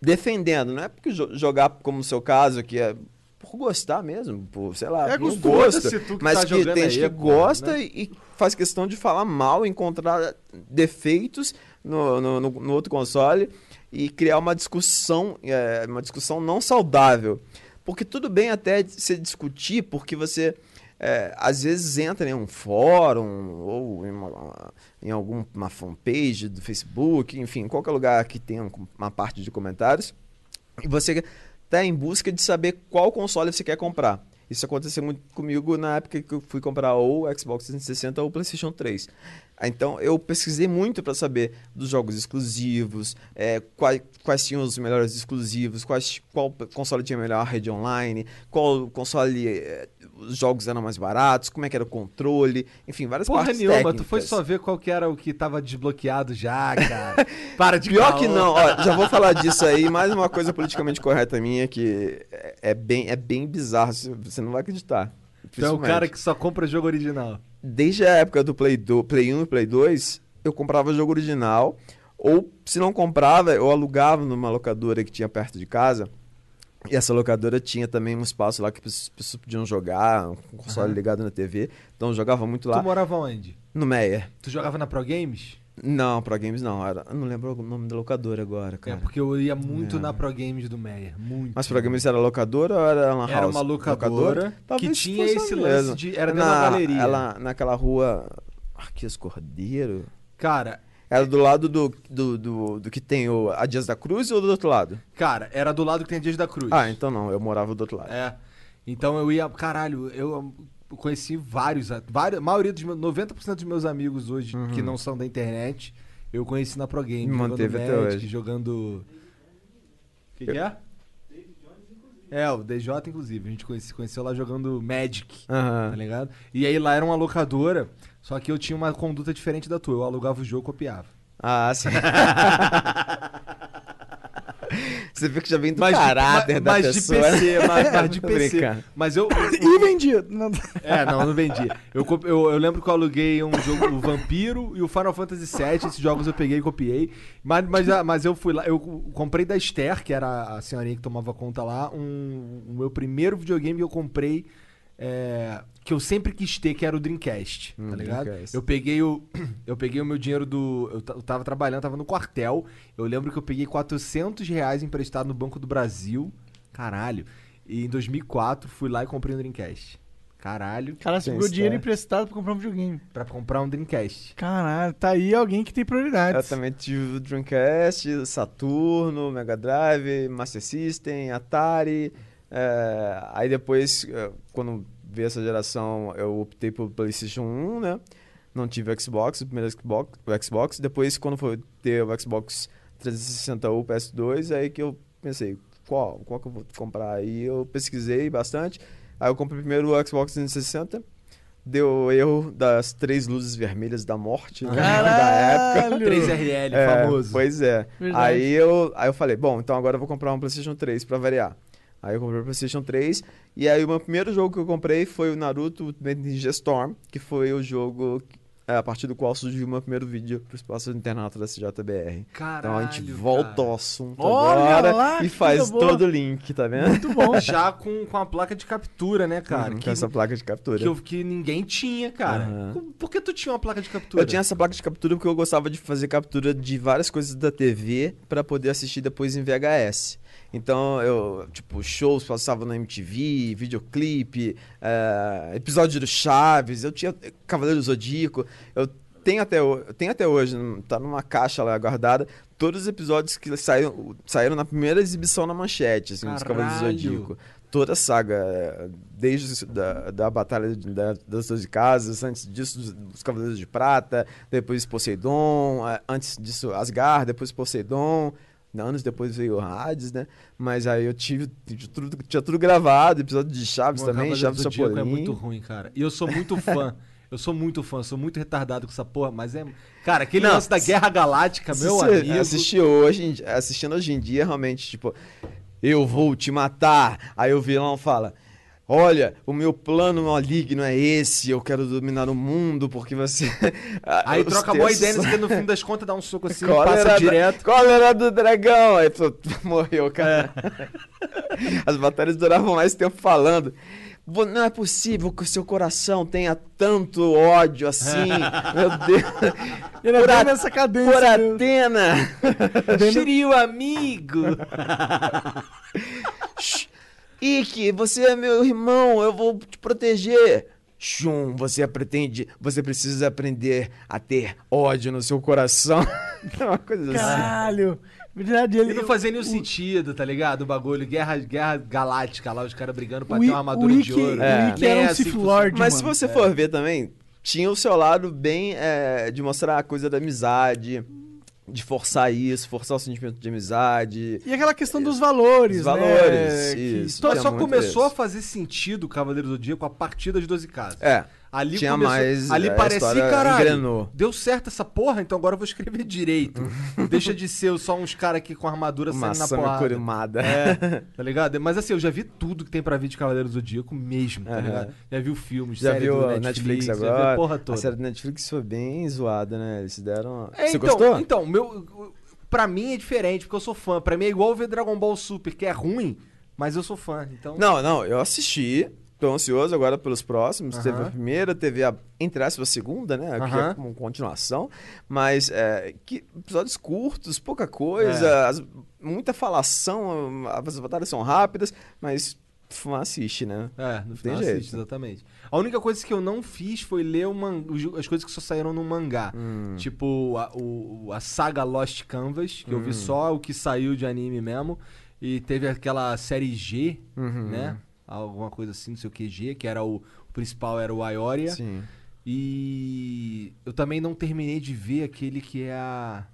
defendendo. Não é porque jo- jogar, como no seu caso, que é por gostar mesmo, por, sei lá, É foda-se tu que Mas tá que tem aí, gente que porra, gosta né? e faz questão de falar mal, encontrar defeitos no, no, no- no outro console e criar uma discussão, é, uma discussão não saudável. Porque tudo bem até se discutir, porque você é, às vezes entra em um fórum ou em, uma, em alguma fanpage do Facebook, enfim, qualquer lugar que tenha um- uma parte de comentários, e você está em busca de saber qual console você quer comprar. Isso aconteceu muito comigo na época que eu fui comprar ou o Xbox 360 ou o PlayStation 3. Então eu pesquisei muito para saber dos jogos exclusivos, é, quais, quais tinham os melhores exclusivos, quais, qual console tinha a melhor rede online, qual console é, os jogos eram mais baratos, como é que era o controle, enfim, várias Porra partes nenhuma, técnicas. tu foi só ver qual que era o que tava desbloqueado já, cara. Para de Pior caô. que não, ó, já vou falar disso aí, mais uma coisa politicamente correta minha que é, é bem, é bem bizarro, você- não vai acreditar. Tu é o cara que só compra jogo original. Desde a época do Play, do, Play 1 e Play 2, eu comprava jogo original, ou se não comprava, eu alugava numa locadora que tinha perto de casa. E essa locadora tinha também um espaço lá que as pessoas podiam jogar, um console Aham. ligado na TV. Então eu jogava muito lá Tu morava onde? no Meyer. Tu jogava na Pro Games? Não, Pro Games não. Era, eu não lembro o nome da locadora agora, cara. É, porque eu ia muito É. na Pro Games do Meyer. Muito. Mas Pro Games era locadora ou era lan Era house? uma locadora, que Talvez tinha esse mesmo. lance de. Era na, da galeria. Ela, naquela rua Arquias Cordeiro. Cara, Era do lado do, do, do, do que tem o, a Dias da Cruz ou do outro lado? cara, era do lado que tem Dias da Cruz. Ah, então não, eu morava do outro lado. É. Então eu ia. Caralho, eu conheci vários. vários a maioria dos meus. 90% dos meus amigos hoje, que não são da internet, eu conheci na Pro Game. Me jogando manteve até Magic, hoje. jogando. O que, que é? É, o DJ, inclusive. A gente conhece- conheceu lá jogando Magic. Aham. Tá ligado? E aí lá era uma locadora, só que eu tinha uma conduta diferente da tua. Eu alugava o jogo e copiava. Ah, sim. Você vê que já vem do Mas de- caráter ma- da mas pessoa. de PC, mas, mas de PC. brincando. Mas eu, E vendia. Não- É, não, não vendi. Eu, eu, eu lembro que eu aluguei um jogo, o Vampiro e o Final Fantasy VII. Esses jogos eu peguei e copiei. Mas, mas, a- mas eu fui lá, eu comprei da Esther, que era a senhorinha que tomava conta lá, um, o meu primeiro videogame que eu comprei. É, que eu sempre quis ter, que era o Dreamcast, Hum, tá ligado? Dreamcast. Eu peguei o eu peguei o meu dinheiro do eu, eu tava trabalhando, tava no quartel. Eu lembro que eu peguei 400 reais emprestado no Banco do Brasil. Caralho. E em 2004 fui lá e comprei um Dreamcast. Caralho. Cara, você pegou dinheiro emprestado pra comprar um videogame. Pra comprar um Dreamcast. Caralho, tá aí alguém que tem Eu prioridades. também tive o Dreamcast, Saturno, Mega Drive, Master System, Atari. É, aí depois, é, quando veio essa geração, eu optei pelo PlayStation 1, né? Não tive o Xbox, o primeiro Xbox, o Xbox. Depois, quando foi ter o Xbox 360 ou PS2, aí que eu pensei, qual, qual que eu vou comprar? Aí eu pesquisei bastante. Aí eu comprei primeiro o Xbox 360. Deu erro das três luzes vermelhas da morte né, da época. Caralho! 3RL, É, famoso. Pois é. Verdade. Aí eu, aí eu falei, bom, então agora eu vou comprar um PlayStation 3 pra variar. Aí eu comprei o PlayStation 3 e aí o meu primeiro jogo que eu comprei foi o Naruto Ultimate Ninja Storm, que foi o jogo é, a partir do qual surgiu o meu primeiro vídeo pro espaço do internato da CJBR. Caralho. Então a gente volta cara. ao assunto Olha agora lá, e faz todo o link, tá vendo? Muito bom. Já com, com a placa de captura, né, cara? Uhum, que, com essa placa de captura. que, eu- que ninguém tinha, cara. Aham. Por que tu tinha uma placa de captura? Eu tinha essa placa de captura porque eu gostava de fazer captura de várias coisas da TV pra poder assistir depois em VHS. Então, eu, tipo, shows passavam na MTV, videoclipe, eh, episódio do Chaves, eu tinha Cavaleiro do Zodíaco, eu tenho até, tenho até hoje, tá numa caixa lá guardada, todos os episódios que saíram, saíram na primeira exibição na manchete, assim, dos Cavaleiros do. Zodíaco. Toda a saga, eh, desde da, da Batalha da- das Doze Casas, antes disso, dos, dos Cavaleiros de Prata, depois Poseidon, eh, antes disso Asgard, depois Poseidon, anos depois veio o Hades, né? Mas aí eu tive, tive tudo, tinha tudo gravado, episódio de Chaves Mano, também, Chaves Chapolin. é muito ruim, cara. E eu sou muito fã. eu sou muito fã, sou muito retardado com essa porra, mas é. Cara, aquele Não, lance da Guerra Galáctica, meu você amigo. assistir hoje, assistindo hoje em dia, realmente, tipo, eu vou te matar. Aí o vilão fala. Olha, o meu plano maligno é esse, eu quero dominar o mundo porque você. Aí troca boa ideia, que no fim das contas dá um soco assim, Cólera passa da- direto. Cólera do dragão! Aí pô, morreu, cara. É. As batalhas duravam mais tempo falando. "Vo- Não é possível que o seu coração tenha tanto ódio assim. Meu Deus. Ele Por a- nessa cadência. Por mesmo. Atena! Shiryu amigo! Ikki, você é meu irmão, eu vou te proteger. Shun, você pretende, você precisa aprender a ter ódio no seu coração. Uma coisa assim. Caralho. Verdade, ele. E não fazia nenhum sentido, tá ligado? O bagulho, guerra, guerra galáctica lá, os caras brigando pra O ter I- uma o armadura de Ikki- ouro. o É. Ikki era um é assim Sith que Lord, Mas se mano. você for ver também, tinha o seu lado bem é, de mostrar a coisa da amizade, de forçar isso, forçar o sentimento de amizade. E aquela questão dos valores, Os né? valores, Que- isso. Então só começou isso. a fazer sentido o Cavaleiro do Zodíaco a partir das 12 casas. É. Ali Tinha começou, mais, Ali a parecia, caralho, engrenou. deu certo essa porra, então agora eu vou escrever direito. Deixa de ser só uns caras aqui com armadura saindo na porrada. É, tá ligado? Mas assim, eu já vi tudo que tem pra ver de Cavaleiro do Zodíaco mesmo, tá Aham. ligado? Já vi o filme, Já série viu do Netflix, Netflix, já vi agora? a porra toda. A série do Netflix foi bem zoada, né? Eles deram. É, Você então, gostou? Então, meu, pra mim é diferente, porque eu sou fã. Pra mim é igual ver Dragon Ball Super, que é ruim, mas eu sou fã. Então, Não, não, eu assisti. Tô ansioso agora pelos próximos. Teve a primeira, teve a, entre aspas, a segunda, né? Que é como continuação. Mas é, que, episódios curtos, pouca coisa, É. as- muita falação, as batalhas são rápidas, mas assiste, né? É, no final jeito. assiste, exatamente. A única coisa que eu não fiz foi ler man- as coisas que só saíram no mangá. Hum. Tipo, a, o- a saga Lost Canvas, que eu Hum. vi só o que saiu de anime mesmo. E teve aquela série G, Uhum. né? Alguma coisa assim, não sei o que, G, que era o, o principal era o Aioria. Sim. E eu também não terminei de ver aquele que é a.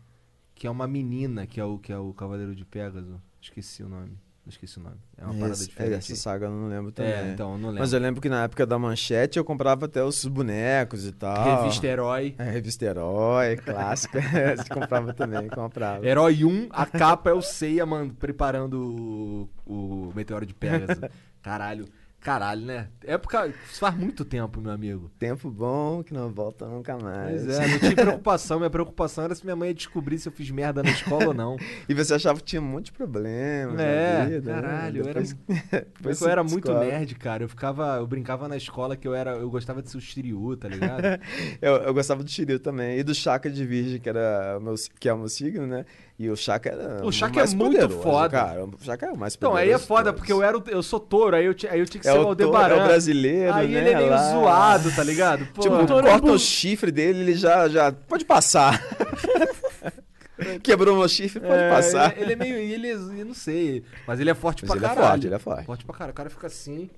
que é uma menina, que é o, que é o Cavaleiro de Pegasus. Esqueci o nome. Esqueci o nome. É uma parada Esse- diferente. Essa saga eu não lembro também. é, então, eu não lembro. Mas eu lembro que na época da manchete eu comprava até os bonecos e tal. Revista Herói. É, revista Herói, clássica. Você comprava também, comprava. Herói 1, a capa é o Seiya man, preparando o, o Meteoro de Pegasus. Caralho. Caralho, né? Época. Isso faz muito tempo, meu amigo. Tempo bom que não volta nunca mais. Pois é, não tinha preocupação. Minha preocupação era se minha mãe ia descobrir se eu fiz merda na escola ou não. E você achava que tinha um monte de problemas É, vida, né? caralho, eu era- Depois- depois Mas você eu era muito nerd, cara. Eu ficava. Eu brincava na escola que eu era. Eu gostava de ser o Shiryu, tá ligado? Eu, eu gostava do Shiryu também. E do Chaka de Virgem, que, era meu, que é o meu signo, né? E o Chaka era. O Chaka é muito foda. Cara. O Chaka é o mais Então, aí é foda, porque eu, era eu sou touro, aí eu, aí eu tinha que É ser o Aldebaran. é o brasileiro, Aí né? ele é meio Lá. zoado, tá ligado? Pô, Tipo, é corta bu- o chifre dele, ele já, já pode passar. Quebrou meu chifre, pode É, passar. Ele, ele é meio. Ele, eu não sei. Mas ele é forte Mas pra ele é caralho. forte, ele é forte. Forte pra caralho. O cara fica assim.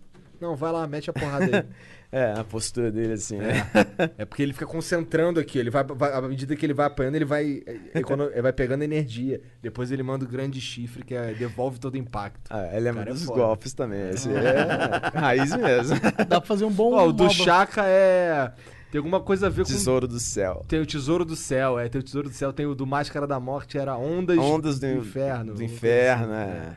Não, vai lá, mete a porrada aí. É, a postura dele assim, né? é porque ele fica concentrando aqui. Ele vai, vai- à medida que ele vai apanhando, ele vai. é, quando- ele vai pegando energia. Depois ele manda o grande chifre, que é- devolve todo o impacto. Ah, ele é é dos foda. golpes também. Esse é raiz mesmo. Dá pra fazer um bom. Ó, o do Chaka é. Tem alguma coisa a ver com. Tesouro do céu. Tem o Tesouro do Céu, é. Tem o Tesouro do Céu, tem o do Máscara da Morte, era Ondas, Ondas do, Inferno. Do inferno, é.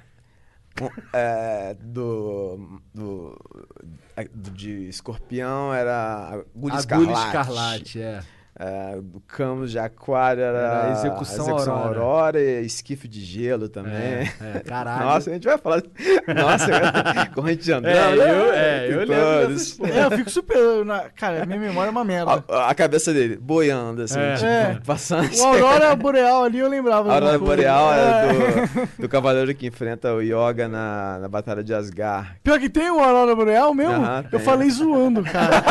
Um, é, do, do, é, do- De escorpião era agulha Agulha escarlate. Escarlate, é. É, do Camus de Aquário era, Era Execução Aurora. Aurora e esquife de gelo também. É, é, caralho. Nossa, a gente vai falar. Nossa, corrente de andando. É, eu, é, tem eu lembro dessas. É, eu fico super. na- Cara, minha memória é uma merda. A, a cabeça dele boiando, assim, É. tipo, É. passando. O Aurora Boreal ali eu lembrava. A Aurora coisa. Boreal É. é do, do cavaleiro que enfrenta o Yoga na, na Batalha de Asgard. Pior que tem o Aurora Boreal mesmo? Aham, eu tem. falei zoando, cara.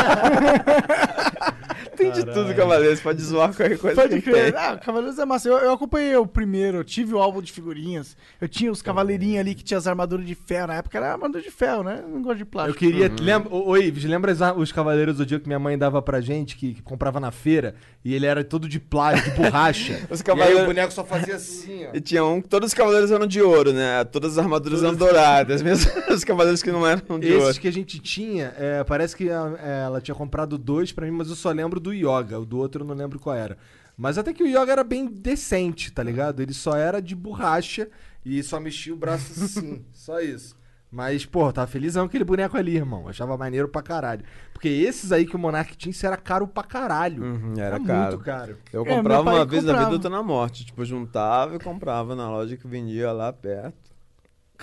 Tem de tudo, cavaleiro. Você pode zoar qualquer coisa Pode crer. Ah, Cavaleiros é massa. Eu, eu acompanhei o primeiro, eu tive o álbum de figurinhas. Eu tinha os cavaleirinhos ali que tinha as armaduras de ferro. Na época era armadura de ferro, né? Eu não gosto de Eu plástico. queria. Uhum. Lembra, ô, ô, Ives, lembra os Cavaleiros do Dia que minha mãe dava pra gente, que, que comprava na feira, e ele era todo de plástico, de borracha. Os E aí cavaleiros- o boneco só fazia assim, ó. E tinha um que todos os cavaleiros eram de ouro, né? Todas as armaduras eram douradas. Mesmo os cavaleiros que não eram de Esses ouro. que a gente tinha, é, parece que a- é, ela tinha comprado dois pra mim, mas eu só lembro do Yoga. O do outro eu não lembro qual era. Mas até que o Yoga era bem decente, tá ligado? Ele só era de borracha e só mexia o braço assim, só isso. Mas, pô, tava felizão com aquele boneco ali, irmão. Achava maneiro pra caralho. Porque esses aí que o Monark tinha, isso era caro pra caralho. Uhum, era muito caro. caro. Eu É, comprava pai uma vez na comprava. vida, eu tô na morte. Tipo, eu juntava e comprava na loja que vendia lá perto.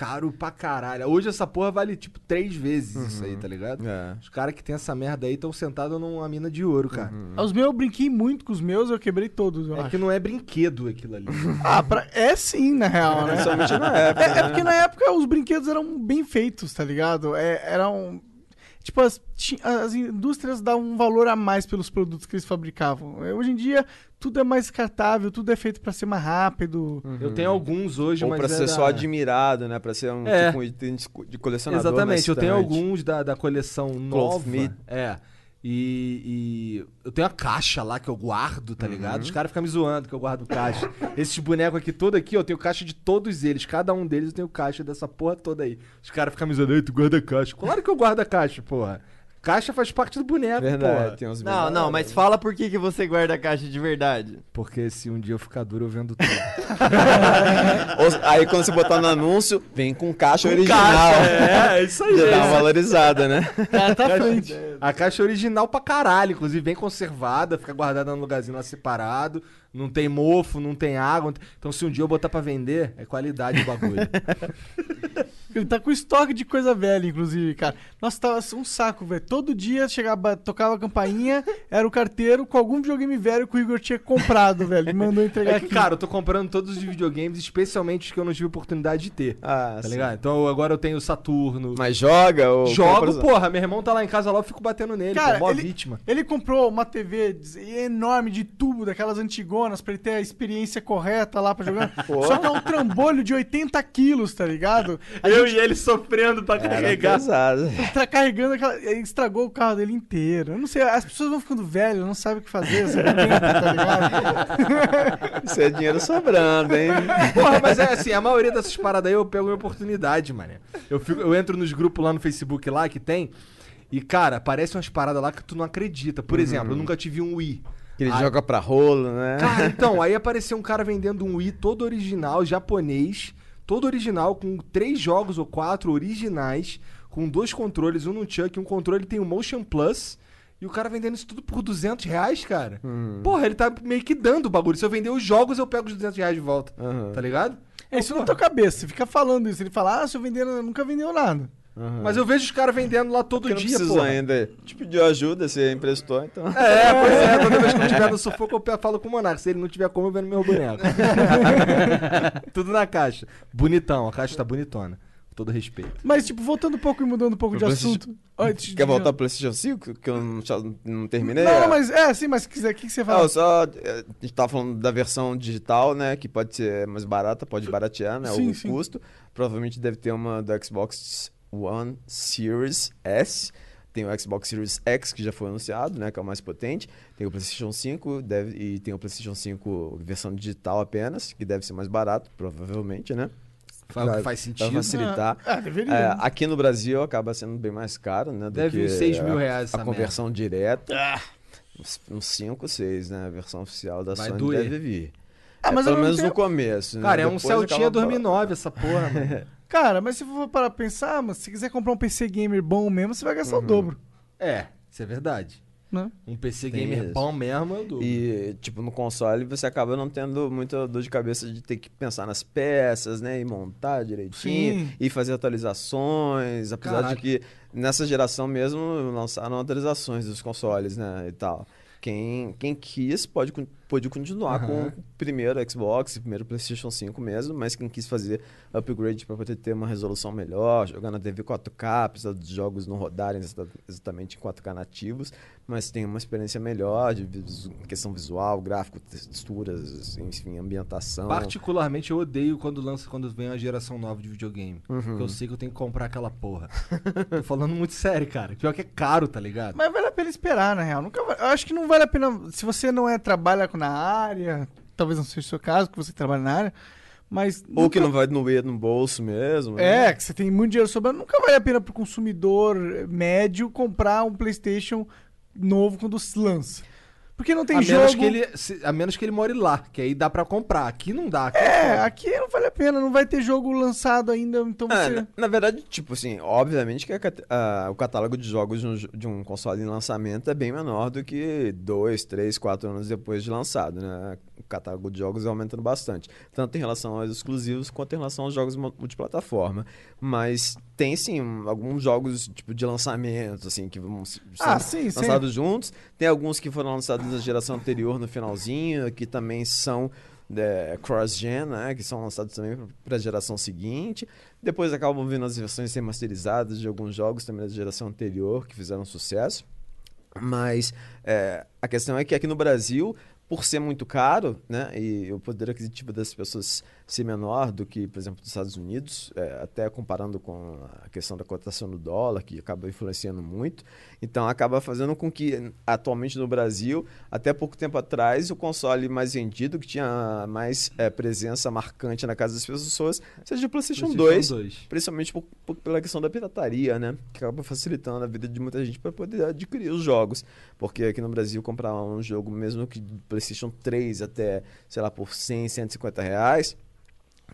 Caro pra caralho. Hoje essa porra vale, tipo, três vezes isso aí, tá ligado? É. Os caras que tem essa merda aí estão sentados numa mina de ouro, cara. Os meus eu brinquei muito com os meus, eu quebrei todos, eu É acho. que não é brinquedo aquilo ali. Ah, pra- é sim, na real, né? Principalmente na época. É, é porque na época os brinquedos eram bem feitos, tá ligado? É, eram. Tipo, as, as indústrias davam um valor a mais pelos produtos que eles fabricavam. É, Hoje em dia, tudo é mais descartável, tudo é feito pra ser mais rápido. Eu tenho alguns hoje, Ou mas pra é ser só admirado, né? Pra ser um, É. tipo, um item de colecionador. na Exatamente, eu tenho alguns da, da coleção nova. Me. É. E, e eu tenho a caixa lá que eu guardo, tá ligado? Os caras ficam me zoando que eu guardo caixa. Esses bonecos aqui, todo aqui, ó, eu tenho caixa de todos eles. Cada um deles eu tenho caixa dessa porra toda aí. Os caras ficam me zoando, "Ei, tu guarda caixa. Claro que eu guardo a caixa, porra. Caixa faz parte do boneco, Verdade, porra. tem uns Não, não, mas fala por que, que você guarda a caixa de verdade. Porque se um dia eu ficar duro, eu vendo tudo. Ou- Aí quando você botar no anúncio, vem com caixa original. é, é isso aí. Já dá uma é. valorizada, né? Cara, tá à frente. A caixa é original pra caralho, inclusive bem conservada, fica guardada num lugarzinho lá separado, não tem mofo, não tem água. não tem- Então se um dia eu botar pra vender, é qualidade o bagulho. Ele tá com estoque de coisa velha, inclusive, cara. Nossa, tava um saco, velho. Todo dia chegava, tocava a campainha, era o carteiro com algum videogame velho que o Igor tinha comprado, velho. E mandou entregar É que, aqui. cara, eu tô comprando todos os videogames, especialmente os que eu não tive oportunidade de ter. Ah, Tá sim. ligado? Então agora eu tenho o Saturno. Mas joga ou Jogo, compra- porra, meu irmão tá lá em casa lá, eu fico batendo nele, Cara, pô, mó ele- vítima. Ele comprou uma TV enorme de tubo, daquelas antigonas, pra ele ter a experiência correta lá pra jogar. Só que é um trambolho de 80 quilos, tá ligado? A eu gente e ele sofrendo pra Era carregar. pesado. tá carregando aquela. Ele estragou o carro dele inteiro. Eu não sei, as pessoas vão ficando velhas, não sabem o que fazer, você não entende, tá ligado? Isso é dinheiro sobrando, hein? Porra, mas é assim, a maioria dessas paradas aí eu pego minha oportunidade, mano. Eu, fico, eu entro nos grupos lá no Facebook lá que tem. E, cara, aparecem umas paradas lá que tu não acredita. Por exemplo, eu nunca tive um Wii. Que ele Aí- joga pra rolo, né? Cara, então, aí apareceu um cara vendendo um Wii todo original, japonês, todo original, com três jogos ou quatro originais, com dois controles, um no Chuck, um controle tem o Motion Plus. E o cara vendendo isso tudo por 200 reais, cara. Porra, ele tá meio que dando o bagulho. Se eu vender os jogos, eu pego os 200 reais de volta. Aham. Tá ligado? É isso na tua cabeça, você fica falando isso. Ele fala, ah, se eu vender, nunca vendeu nada. Mas eu vejo os caras vendendo lá todo Porque não dia, porra. ainda. Te pediu ajuda, você emprestou, então. É, pois é, toda vez que eu tiver no sufoco, eu falo com o Monark. Se ele não tiver como, eu vendo meu boneco. Tudo na caixa. Bonitão, a caixa tá bonitona. Com todo respeito. Mas, tipo, voltando um pouco e mudando um pouco de Pro assunto. Antes Quer de- voltar pro PlayStation 5? Que eu não, já não terminei? Não, É. não, mas é, sim, mas se quiser, o que, que você fala? eu só. eh, A gente tava falando da versão digital, né? Que pode ser mais barata, pode baratear, né? Sim, o sim. custo. Provavelmente deve ter uma do Xbox One Series S. Tem o Xbox Series X, que já foi anunciado, né? Que é o mais potente. Tem o PlayStation 5 deve, e tem o PlayStation 5 versão digital apenas, que deve ser mais barato, provavelmente, né? Faz Pra- faz Pra sentido. facilitar. Ah, deveria. É, aqui no Brasil acaba sendo bem mais caro, né? do Deve que uns 6 mil reais A conversão direta. Uns- Uns 5, 6, né? A versão oficial da Vai Sony doer. deve vir. Ah, É, pelo menos no começo. né? Cara, é um Celtinha acaba- 2009 essa porra, mano. Cara, mas se for parar pra pensar, mas se quiser comprar um PC gamer bom mesmo, você vai gastar Uhum. o dobro, É, isso é verdade. né? Um PC Tem gamer isso. bom mesmo eu dou. E, tipo, no console você acaba não tendo muita dor de cabeça de ter que pensar nas peças, né? E montar direitinho. Sim. E fazer atualizações. Apesar Caralho. de que nessa geração mesmo lançaram atualizações dos consoles, né? E tal. Quem, quem quis pode, pode continuar com o primeiro Xbox, o primeiro PlayStation 5 mesmo, mas quem quis fazer upgrade para poder ter uma resolução melhor, jogar na TV 4K, apesar dos jogos não rodarem exata- exatamente em 4K nativos, mas tem uma experiência melhor de questão visual, gráfico, texturas, enfim, ambientação. Particularmente eu odeio quando lança quando vem a geração nova de videogame. Uhum. Porque eu sei que eu tenho que comprar aquela porra. Tô falando muito sério, cara. Pior que é caro, tá ligado? Mas vale a pena esperar, na real. Nunca vai- Eu acho que não vale a pena. Se você não é trabalha na área, talvez não seja o seu caso, que você trabalha na área, mas. Ou nunca- que não vai doer no bolso mesmo. É, né? que você tem muito dinheiro sobrando. Nunca vale a pena pro consumidor médio comprar um PlayStation novo quando se lança. Porque não tem a, jogo. menos que ele, se- a menos que ele more lá, que aí dá pra comprar. Aqui não dá. Aqui É, foda. aqui não vale a pena, não vai ter jogo lançado ainda, então Ah, você. na, na verdade, tipo assim, obviamente que a a- o catálogo de jogos de um, console em lançamento é bem menor do que dois, três, quatro anos depois de lançado, né? O catálogo de jogos aumentando bastante, tanto em relação aos exclusivos quanto em relação aos jogos mu- multiplataforma. Mas tem sim alguns jogos tipo de lançamento, assim, que vão ser Ah, sim, sim. lançados juntos. Tem alguns que foram lançados na geração anterior no finalzinho, que também são é, cross-gen, né? Que são lançados também para a geração seguinte. Depois acabam vindo as versões remasterizadas de alguns jogos também da geração anterior que fizeram sucesso. Mas é, a questão é que aqui no Brasil, por ser muito caro, né, e o poder aquisitivo das pessoas ser menor do que, por exemplo, dos Estados Unidos, é, até comparando com a questão da cotação do dólar, que acaba influenciando muito, então acaba fazendo com que, atualmente no Brasil, até pouco tempo atrás, o console mais vendido, que tinha mais é, presença marcante na casa das pessoas, seja o PlayStation, PlayStation 2, 2. Principalmente por- por- pela questão da pirataria, né? Que acaba facilitando a vida de muita gente para poder adquirir os jogos. Porque aqui no Brasil, comprar um jogo, mesmo que PlayStation 3 até, sei lá, por 100, 150 reais,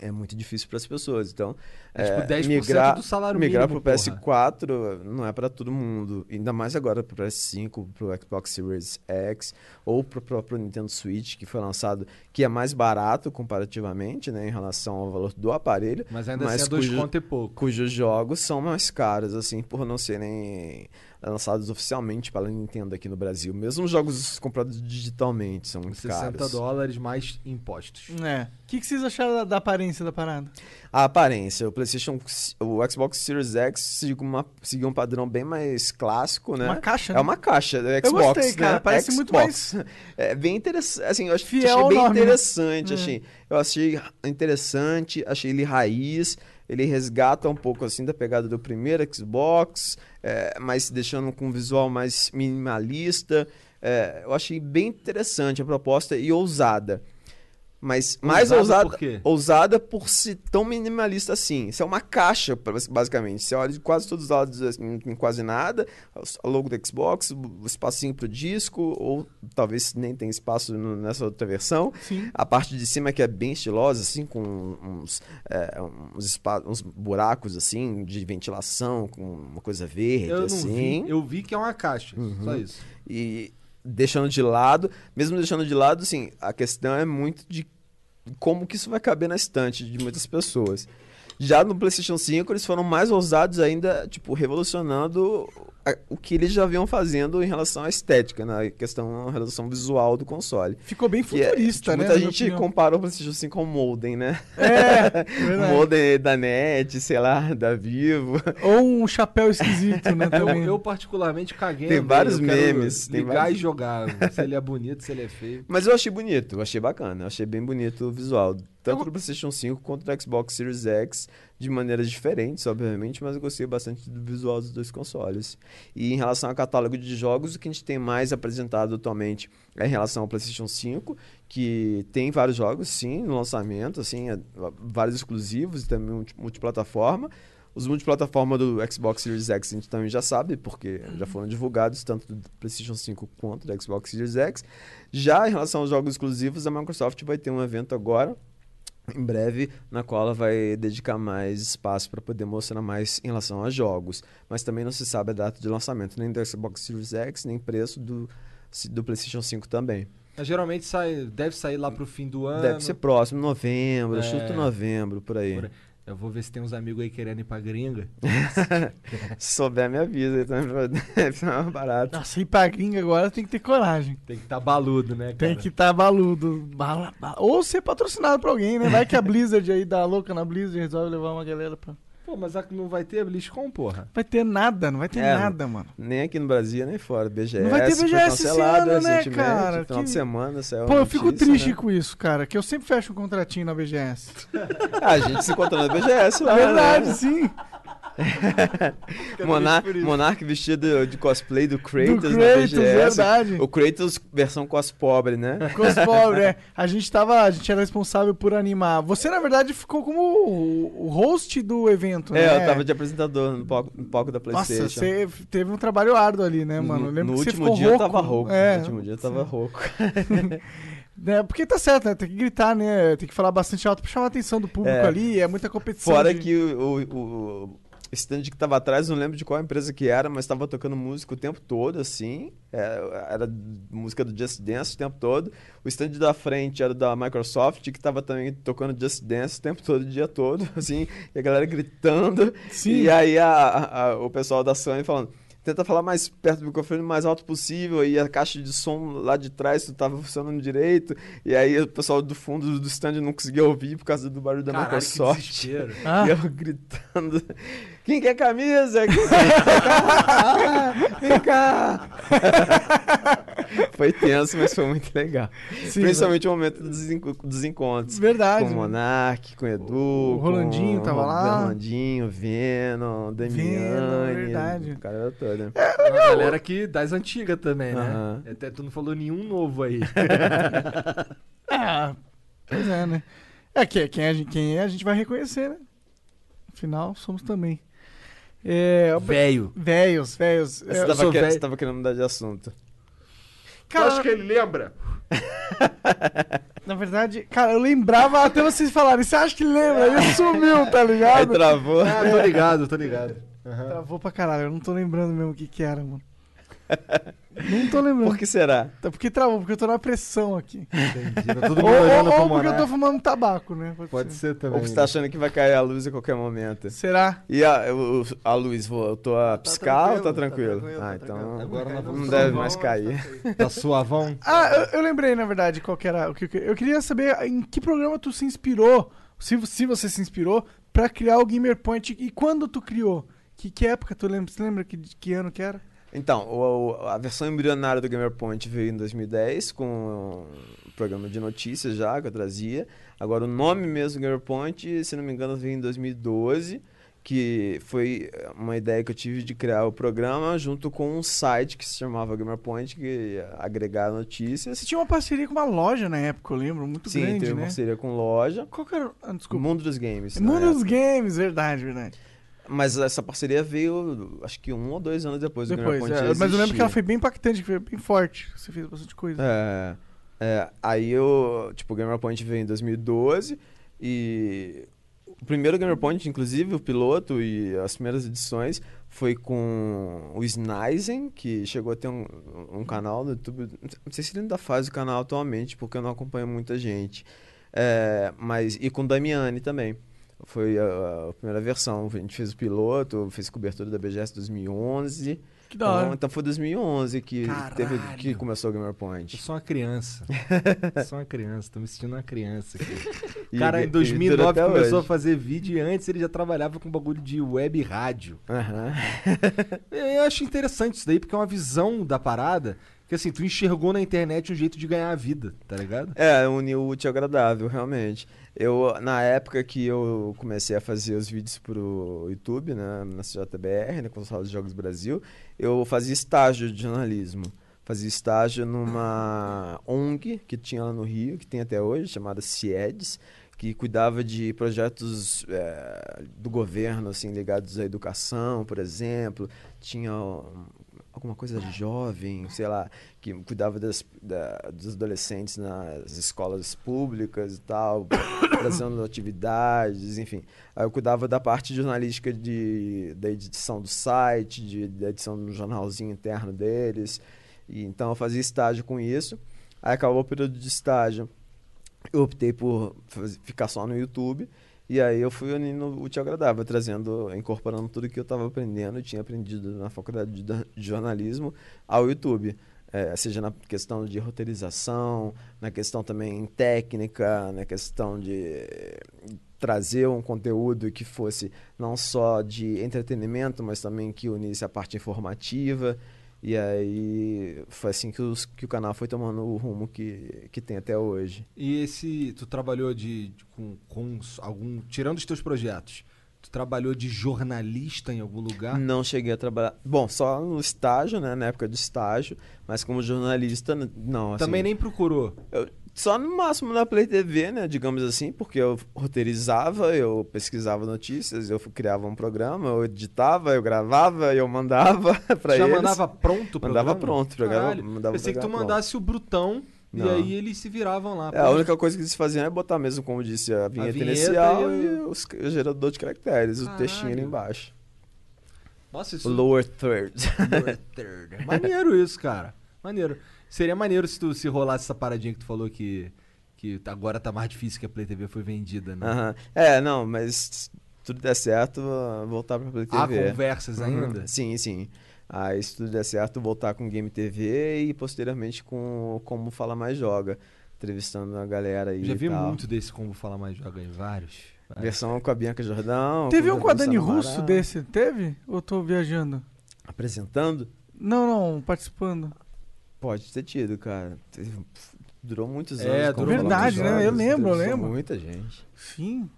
é muito difícil para as pessoas. Então, É tipo é, 10% migrar, do salário migrar mínimo, pro PS4 não é para todo mundo. Ainda mais agora pro PS5, pro Xbox Series X ou pro próprio Nintendo Switch, que foi lançado, que é mais barato comparativamente, né, em relação ao valor do aparelho Mas ainda Mas assim é dois cujo- conto e pouco. cujos jogos são mais caros, assim, por não serem lançados oficialmente pela Nintendo aqui no Brasil. Mesmo os jogos comprados digitalmente são muito 60 caros. dólares mais impostos. É. O que, que vocês acharam da, da aparência da parada? A aparência, o PlayStation, o Xbox Series X seguiu, uma, seguiu um padrão bem mais clássico, né? Uma caixa, É né? uma caixa do Xbox, gostei, cara, né? parece muito Xbox. É bem interessante, assim, eu acho, Fiel achei bem nome, né? interessante, É. achei. Eu achei interessante, achei ele raiz, ele resgata um pouco, assim, da pegada do primeiro Xbox, é, mas deixando com um visual mais minimalista. É, eu achei bem interessante a proposta e ousada. Mas mais Ousada ousada, por quê? ousada por ser tão minimalista assim. Isso é uma caixa, basicamente. Você olha de quase todos os lados, assim, não tem quase nada. O logo do Xbox, o espacinho pro disco, ou talvez nem tem espaço nessa outra versão. Sim. A parte de cima que é bem estilosa, assim, com uns, é, uns, uns buracos, assim, de ventilação, com uma coisa verde, Eu assim. vi, eu vi que é uma caixa, só isso. E deixando de lado, mesmo deixando de lado, assim, a questão é muito de como que isso vai caber na estante de muitas pessoas. Já no PlayStation 5, eles foram mais ousados ainda, tipo, revolucionando a- o que eles já vinham fazendo em relação à estética, na questão, na relação visual do console. Ficou bem é, futurista, tipo, né? Muita gente opinião. compara o PlayStation 5 com o Modem, né? É, O modem da NET, sei lá, da Vivo. Ou um chapéu esquisito, né? Eu, Também. eu particularmente caguei. Tem vários eu quero memes, tem Ligar vários- e jogar. Se ele é bonito, se ele é feio. Mas eu achei bonito, eu achei bacana, eu achei bem bonito o visual. Tanto do PlayStation 5 quanto do Xbox Series X, de maneiras diferentes, obviamente, mas eu gostei bastante do visual dos dois consoles. E em relação ao catálogo de jogos, o que a gente tem mais apresentado atualmente é em relação ao PlayStation 5, que tem vários jogos, sim, no lançamento, assim, é, vários exclusivos e também multi- multiplataforma. Os multiplataforma do Xbox Series X a gente também já sabe, porque já foram divulgados tanto do PlayStation 5 quanto do Xbox Series X. Já em relação aos jogos exclusivos, a Microsoft vai ter um evento agora, em breve, na qual ela vai dedicar mais espaço para poder mostrar mais em relação a jogos. Mas também não se sabe a data de lançamento, nem do Xbox Series X, nem preço do, do PlayStation 5 também. Mas geralmente sai, deve sair lá pro fim do ano. Deve ser próximo, novembro, É. chuto novembro, por aí. Por aí. Eu vou ver se tem uns amigos aí querendo ir pra gringa. Se souber, me avisa. Deve ser mais barato. Nossa, ir pra gringa agora tem que ter coragem. Tem que estar tá baludo, né, cara? Tem que estar baludo. Bala, bala. Ou ser patrocinado por alguém, né? Vai que a Blizzard aí dá louca na Blizzard e resolve levar uma galera pra. Pô, mas não vai ter BlizzCon, porra. Vai ter nada, não vai ter É, nada, mano. Nem aqui no Brasil, nem fora. BGS. Não vai ter foi BGS esse cancelado ano, né, cara? Final Que- de semana saiu Pô, eu fico triste né? com isso, cara, que eu sempre fecho um contratinho na BGS. Ah, a gente se encontrou na BGS lá. Verdade, né? sim. Monar. Monark vestido de cosplay do Kratos, Do na Kratos, BGS. verdade. O Kratos versão cos pobre, né? Com os pobres, é. A gente tava. A gente era responsável por animar. Você, na verdade, ficou como o, host do evento, né? É, eu tava de apresentador no palco, no palco da Nossa, PlayStation. você teve um trabalho árduo ali, né, mano? Eu lembro no que você último ficou dia rouco. eu tava rouco. É, No último dia eu tava rouco. É, porque tá certo, né? Tem que gritar, né? Tem que falar bastante alto pra chamar a atenção do público É. ali. É muita competição. Fora de- que o, o, o stand que tava atrás, não lembro de qual empresa que era, mas tava tocando música o tempo todo, assim. É, era música do Just Dance o tempo todo. O stand da frente era da Microsoft, que tava também tocando Just Dance o tempo todo, o dia todo, assim. E a galera gritando. Sim. E aí a- a- a- o pessoal da Sony falando... Tenta falar mais perto do microfone, mais alto possível. E a caixa de som lá de trás não tava funcionando direito. E aí o pessoal do fundo do stand não conseguia ouvir por causa do barulho da Caralho, que Microsoft. desespero. Ah. E eu gritando. Quem quer camisa? Quem quer? Vem cá! foi tenso, mas foi muito legal. Sim, Principalmente o momento dos, enco- dos encontros. Verdade. Com o Monark, com o Edu. O Rolandinho tava o lá. Rolandinho, Venom, Damiani. verdade. O cara todo. Uma galera que das antigas também, né? Até tu não falou nenhum novo aí. Ah, pois é, né? É, que, quem, a gente, quem é, a gente vai reconhecer, né? Afinal, somos também. É, Velho. Velhos, velhos. Você, É, eu tava sou que- velho. você tava querendo mudar de assunto. cara, acha que ele lembra? na verdade, cara, eu lembrava até vocês falarem. Você acha que lembra? Aí sumiu, tá Aí ligado? travou. Ah, tô ligado, tô ligado. Travou pra caralho. Eu não tô lembrando mesmo o que que era, mano. Não tô lembrando. Por que será? Tá, Porque travou, porque eu tô na pressão aqui. Entendi. Tá todo Ou, mundo ou, ou porque eu tô fumando tabaco, né? Pode ser também. Ou você tá achando que vai cair a luz a qualquer momento? Será? E a, o- a luz voltou a piscar ou tá tranquilo? tranquilo, tá ah, tranquilo. então Agora nós não vamos deve mais tá cair. safe. Tá suavão? Ah, eu, eu lembrei, na verdade, qual que era o que eu queria. Eu queria saber em que programa tu se inspirou, se, se você se inspirou, pra criar o Gamer Point e quando tu criou. Que, que época tu lembra? Você lembra que, que ano que era? Então, o- a versão embrionária do GamerPoint veio em 2010 com o programa de notícias já que eu trazia. Agora o nome mesmo do GamerPoint, se não me engano, veio em 2012, que foi uma ideia que eu tive de criar o programa junto com um site que se chamava GamerPoint, que ia agregar notícias. Você tinha uma parceria com uma loja na época, eu lembro, muito Sim, grande, teve né? parceria com loja. Qual que era? Ah, desculpa. Mundo dos Games. Mundo dos. Games, verdade, verdade. Mas essa parceria veio, acho que um ou dois anos depois, do Depois, GamerPoint é, mas eu lembro que ela foi bem impactante, que foi bem forte. Você fez bastante coisa. É, é, aí eu, tipo, o Gamer Point veio em 2012 e o primeiro Gamer Point, inclusive, o piloto e as primeiras edições foi com o Snizen, que chegou a ter um, um canal no YouTube, não sei se ele ainda faz o canal atualmente, porque eu não acompanho muita gente, É, mas, e com o Damiani também. Foi a, a primeira versão, a gente fez o piloto, fez cobertura da BGS 2011. Que da hora. Então, então foi 2011 que, teve, que começou o Gamer Eu Point. sou uma criança. sou uma criança, tô me sentindo uma criança aqui. E- Cara, e em dura 2009 até começou hoje. a fazer vídeo e antes ele já trabalhava com bagulho de web e rádio. Aham. Eu acho interessante isso daí, porque é uma visão da parada que assim, tu enxergou na internet um jeito de ganhar a vida, tá ligado? É, uniu o útil ao agradável, realmente. Eu, na época que eu comecei a fazer os vídeos pro YouTube, né, na CJBR, na Console de Jogos Brasil, eu fazia estágio de jornalismo. Fazia estágio numa ONG que tinha lá no Rio, que tem até hoje, chamada CIEDS, que cuidava de projetos é, do governo, assim, ligados à educação, por exemplo. Tinha alguma coisa jovem, sei lá, que cuidava das, da- dos adolescentes nas escolas públicas e tal, trazendo atividades, enfim. Aí eu cuidava da parte jornalística de, da edição do site, de, da edição do jornalzinho interno deles. E, então eu fazia estágio com isso. Aí acabou o período de estágio. Eu optei por faz- ficar só no YouTube. E aí eu fui unindo o ao agradável, trazendo, incorporando tudo que eu estava aprendendo tinha aprendido na faculdade de, da- de jornalismo ao YouTube. É, seja na questão de roteirização, na questão também técnica, na questão de eh, trazer um conteúdo que fosse não só de entretenimento, mas também que unisse a parte informativa. E aí foi assim que, os- que o canal foi tomando o rumo que, que tem até hoje. E esse, tu trabalhou de, de- com, com algum, tirando os teus projetos, Tu trabalhou de jornalista em algum lugar? Não cheguei a trabalhar. Bom, só no estágio, né? Na época de estágio. Mas como jornalista, não. Assim, Também nem procurou. eu- só no máximo na Play TV, né? Digamos assim, porque eu roteirizava, eu pesquisava notícias, eu criava um programa, eu editava, eu gravava, eu mandava pra Já eles. mandava pronto o Mandava pronto, programa- mandava Pensei que tu mandasse o brutão e Não. aí eles se viravam lá. É, a única coisa que eles faziam é botar mesmo, como disse, a vinheta, vinheta inicial e e, o- os- o gerador de caracteres, o Caralho. textinho ali embaixo. Nossa, O isso... lower third. Maneiro isso, cara. Maneiro. Seria maneiro se tu se rolasse essa paradinha que tu falou que, que agora tá mais difícil que a Play TV foi vendida, né? Aham. É, não, mas se tudo der certo, voltar pra Play Há TV. conversas Uhum. ainda? Sim, sim. Aí se tudo der certo, voltar com Game TV e posteriormente com Como Fala Mais Joga. Entrevistando a galera aí. Já e vi tal. muito desse Como Falar Mais Joga em vários. vários. Versão com a Bianca Jordão. Teve um com a Dani. Russo desse, teve? Ou tô viajando? Apresentando? Não, não, participando. Pode ter tido, cara. Durou muitos É, anos. Como durou Verdade, né? Joga, Eu lembro, eu lembro. Muita gente. Sim.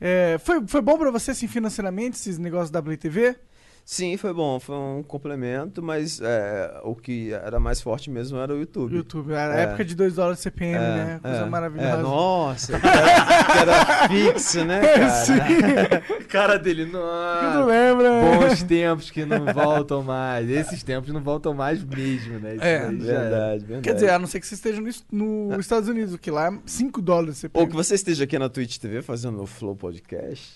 É, foi, foi bom pra você, assim, financeiramente, esses negócios da Play TV? Sim, foi bom, foi um complemento, mas é, o que era mais forte mesmo era o YouTube. YouTube. Era a É. época de 2 dólares CPM, É, né? Coisa é, maravilhosa. É, nossa, que era, que era fixo, né, cara? Cara dele, Tu não. lembra? Bons tempos que não voltam mais. Esses tempos não voltam mais mesmo, né? Isso É. Verdade, verdade. Quer dizer, a não ser que você esteja no, es- no Estados Unidos, que lá é 5 dólares CPM. Ou que você esteja aqui na Twitch TV fazendo o Flow Podcast.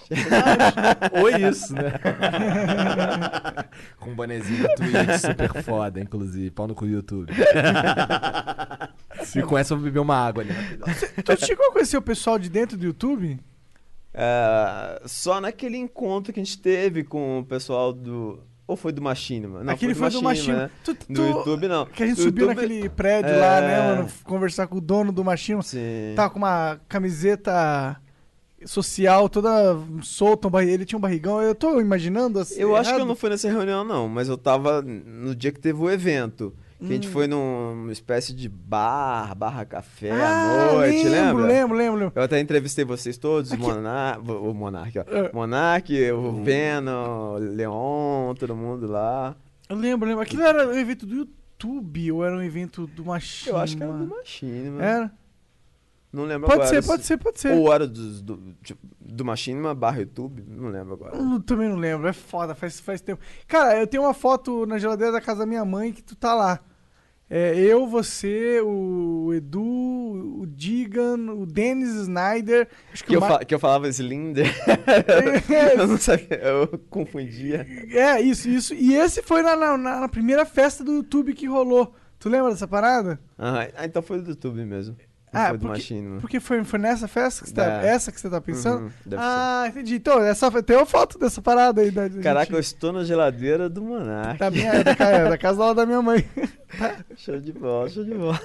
Ou isso, né? Com um bonezinho da Twitch, super foda, inclusive. Pau no cu do YouTube. Se com essa eu vou beber uma água ali. Tu chegou a conhecer o pessoal de dentro do YouTube? É, só naquele encontro que a gente teve com o pessoal do. Ou foi do Machinima? Não, Aquele foi do Machinima, Machinima. né? Tu- Do tu- YouTube, não. Que a gente Do subiu YouTube- naquele prédio É. lá, né, mano? Conversar com o dono do Machinima. Sim. Tava com uma camiseta social toda solta, um ele tinha um barrigão. Eu tô imaginando assim. Eu acho que eu errado? não fui nessa reunião, não, mas eu tava no dia que teve o evento. Que a Hum. gente foi numa espécie de bar, barra café Ah, à noite, lembro, lembra? lembro, lembro, lembro. Eu até entrevistei vocês todos, o Monark, o Monark, ó. É. Monark, o Venom, o Leon, todo mundo lá. Eu lembro, lembro. Aquilo era um evento do YouTube ou era um evento do Machinima? Eu acho que era do Machinima. Era? Não lembro Pode agora. ser, pode ser, pode ser. Ou era dos- do, tipo, do Machinima barra YouTube, não lembro agora. Eu também não lembro, é foda, faz, faz tempo. Cara, eu tenho uma foto na geladeira da casa da minha mãe que tu tá lá. É, eu, você, o Edu, o Digan, o Dennis Snyder. Acho que, Que eu, Ma- fa- que eu falava Slinder. eu não sabia, eu confundia. É, isso, isso. E esse foi na, na, na primeira festa do YouTube que rolou. Tu lembra dessa parada? Ah, então foi do YouTube mesmo. Ah, foi do porque- Machinima. Porque foi, foi nessa festa que você tá, É. essa que você tá pensando? Uhum, ah, entendi. Então, essa, tem uma foto dessa parada aí. Da, da Caraca, eu gente- estou na geladeira do Monark. da, minha, da, ca- da casa da minha mãe. Show de bola, show de bola.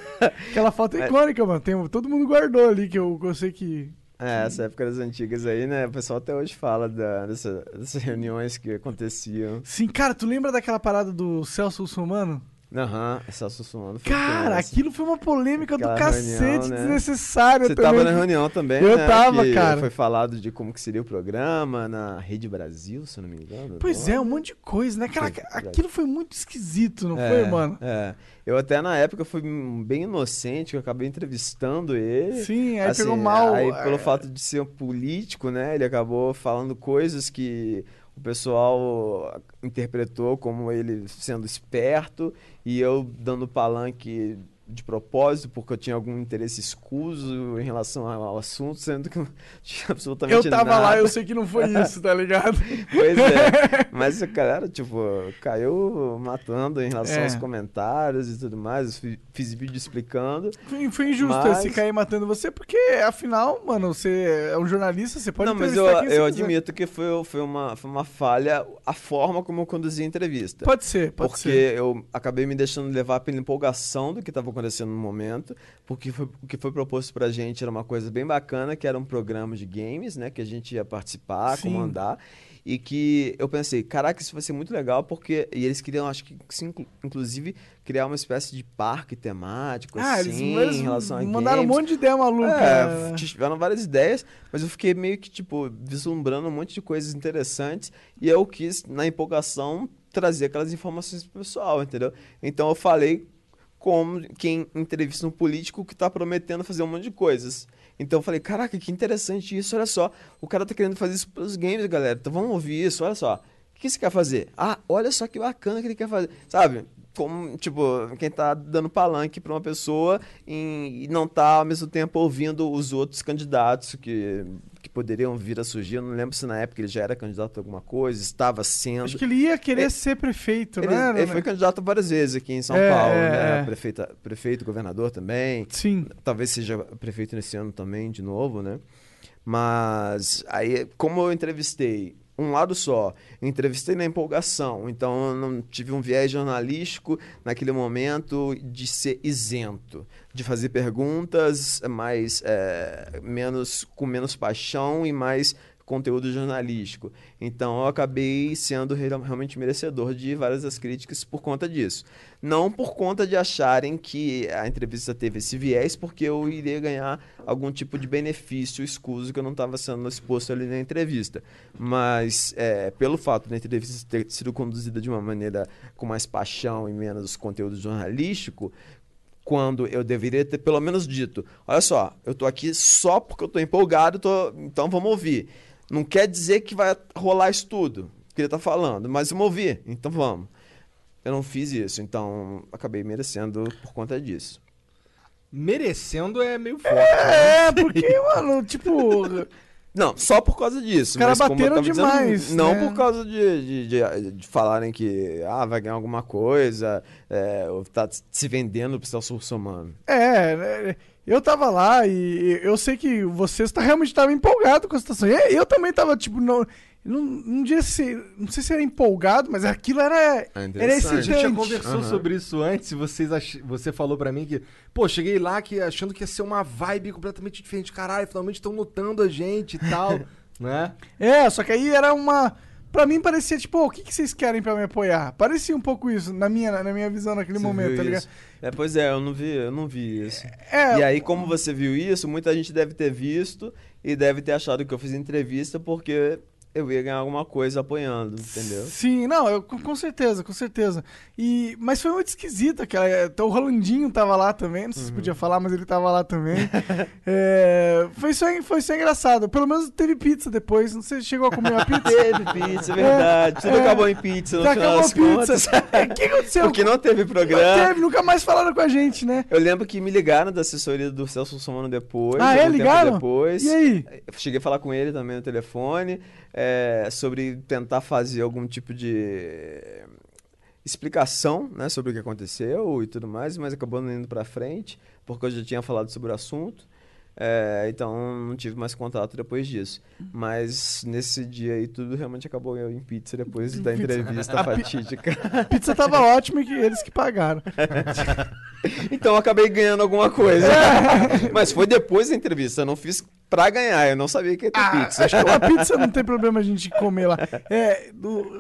Aquela foto é icônica, mano. Tem, todo mundo guardou ali, que eu, eu sei que. É, essa época das antigas aí, né? O pessoal até hoje fala da, dessa- dessas reuniões que aconteciam. Sim, cara, tu lembra daquela parada do Celso Russomano? Aham, essa Sussumano foi Cara, aquilo foi uma polêmica do Aquela cacete, reunião, né? desnessária Você também. tava na reunião também, Eu né? tava, que cara. Foi falado de como que seria o programa na Rede Brasil, se eu não me engano. Pois não é, um monte de coisa, né? Cara, aquilo foi muito esquisito, não É, foi, mano? É. Eu até na época fui bem inocente, eu acabei entrevistando ele. Sim, aí Assim, pegou mal. Aí, é, pelo fato de ser um político, né? Ele acabou falando coisas que o pessoal interpretou como ele sendo esperto e eu dando palanque de propósito, porque eu tinha algum interesse escuso em relação ao assunto, sendo que não tinha absolutamente Eu tava nada. lá, eu sei que não foi isso, tá ligado? Pois é. Mas a galera, tipo, caiu matando em relação É. aos comentários e tudo mais. Eu fi- fiz vídeo explicando. Foi, foi injusto Mas- esse cair matando você, porque afinal, mano, você é um jornalista, você pode não, mas eu, eu admito que foi, foi, uma, foi uma falha a forma como eu conduzi a entrevista. Pode ser, pode porque ser. eu acabei me deixando levar pela empolgação do que estava acontecendo no momento, porque foi, o que foi proposto pra gente era uma coisa bem bacana, que era um programa de games, né, que a gente ia participar, Sim. comandar, e que eu pensei, caraca, isso vai ser muito legal, porque. E eles queriam, acho que, inclusive, criar uma espécie de parque temático, Ah, assim, eles, eles em relação a mandaram games. um monte de ideia maluca. É, né? tiveram várias ideias, mas eu fiquei meio que, tipo, vislumbrando um monte de coisas interessantes e eu quis, na empolgação, trazer aquelas informações pro pessoal, entendeu? Então eu falei como quem entrevista um político que tá prometendo fazer um monte de coisas. Então eu falei, caraca, que interessante isso, olha só. O cara tá querendo fazer isso pelos games, galera. Então vamos ouvir isso, olha só. O que você quer fazer? Ah, olha só que bacana que ele quer fazer. Sabe? Como, tipo, quem tá dando palanque pra uma pessoa e, não tá ao mesmo tempo ouvindo os outros candidatos que, que poderiam vir a surgir. Eu não lembro se na época ele já era candidato a alguma coisa, estava sendo. Acho que ele ia querer ser prefeito, Ele, né? ele foi candidato várias vezes aqui em São É, Paulo, é, né? é. Prefeita, prefeito, governador também. Sim. Talvez seja prefeito nesse ano também, de novo, né? Mas aí, como eu entrevistei um lado só, entrevistei na empolgação, então eu não tive um viés jornalístico naquele momento de ser isento, de fazer perguntas mais é, menos com menos paixão e mais conteúdo jornalístico. Então eu acabei sendo real- realmente merecedor de várias das críticas por conta disso. Não por conta de acharem que a entrevista teve esse viés, porque eu iria ganhar algum tipo de benefício escuso que eu não estava sendo exposto ali na entrevista. Mas é, pelo fato da entrevista ter sido conduzida de uma maneira com mais paixão e menos conteúdo jornalístico, quando eu deveria ter pelo menos dito: olha só, eu tô aqui só porque eu tô empolgado, tô- então vamos ouvir. Não quer dizer que vai rolar isso tudo que ele tá falando, mas vamos ouvir, então vamos. Eu não fiz isso, então acabei merecendo por conta disso. Merecendo é meio forte. É, porque, mano, tipo. Não, só por causa disso. Os caras eu bateram tava dizendo, demais, não né? por causa de, de, de- de falarem que ah, vai ganhar alguma coisa, é, ou tá se vendendo pro Celso Russomano. É, né, eu tava lá e eu sei que você está realmente estava empolgado com a situação. E Eu também tava, tipo, não. Não, não, diria se, não sei se era empolgado, mas aquilo era, É era interessante. A gente já excitante. conversou Aham. sobre isso antes e vocês ach... você falou pra mim que, pô, cheguei lá que achando que ia ser uma vibe completamente diferente. Caralho, finalmente estão notando a gente e tal, né? É, só que aí era uma. Pra mim parecia, tipo, "Ô, o que, que vocês querem pra me apoiar? Parecia um pouco isso, na minha, na minha visão naquele Você momento, tá ligado? É, pois é, eu não vi, eu não vi isso. É, E aí, como você viu isso, muita gente deve ter visto e deve ter achado que eu fiz entrevista porque eu ia ganhar alguma coisa apoiando, entendeu? Sim, não, eu, com certeza, com certeza. E, mas foi muito esquisito aquela. Então, o Rolandinho tava lá também, não sei se Uhum. podia falar, mas ele tava lá também. É, foi, só, foi só engraçado. Pelo menos teve pizza depois. Não sei se chegou a comer uma pizza. Teve pizza, é verdade. Tudo é. acabou em pizza no final das contas. pizza. É, O que aconteceu? Porque não teve Não programa. teve, nunca mais falaram com a gente, né? Eu lembro que me ligaram da assessoria do Celso Somano depois. Ah, é? Ligaram? Depois. E aí? Cheguei a falar com ele também no telefone é, sobre tentar fazer algum tipo de explicação né, sobre o que aconteceu e tudo mais, mas acabou não indo pra frente, porque eu já tinha falado sobre o assunto. É, então não tive mais contato depois disso. Mas nesse dia aí tudo realmente acabou em pizza depois da entrevista A fatídica. A pizza tava ótima e que eles que pagaram. Então eu acabei ganhando alguma coisa. Mas foi depois da entrevista, eu não fiz pra ganhar, eu não sabia que ia ter Ah, pizza. acho que uma pizza não tem problema a gente comer lá. É,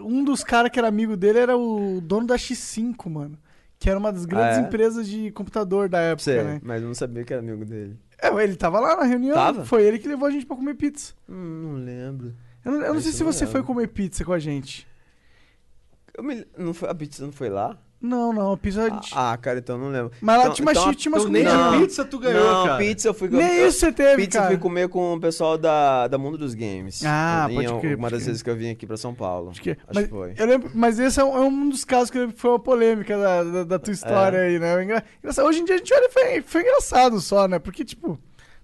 um dos caras que era amigo dele era o dono da X5, mano. Que era uma das grandes Ah, é? empresas de computador da época, Sei, né? mas eu não sabia que era amigo dele. É, ele tava lá na reunião. Tava? Foi ele que levou a gente pra comer pizza. Hum, não lembro. Eu não, eu não sei se não você lembro. foi comer pizza com a gente. Eu me- não foi, a pizza não foi lá? Não, não, a pizza a gente... Ah, cara, então eu não lembro. Mas lá então- tinha, uma, então umas então nem a Não. pizza tu ganhou, não, cara. pizza eu fui Nem eu- isso você teve, Pizza eu cara. fui comer com o pessoal da, da Mundo dos Games. Ah, pode Uma crer, das pode crer. vezes que eu vim aqui pra São Paulo. Acho que, Acho mas, que foi. Eu lembro, mas esse é um, é um dos casos que eu lembro que foi uma polêmica da, da, da tua história É. aí, né? Engra- engraçado. Hoje em dia a gente olha e foi, foi engraçado só, né? Porque, tipo,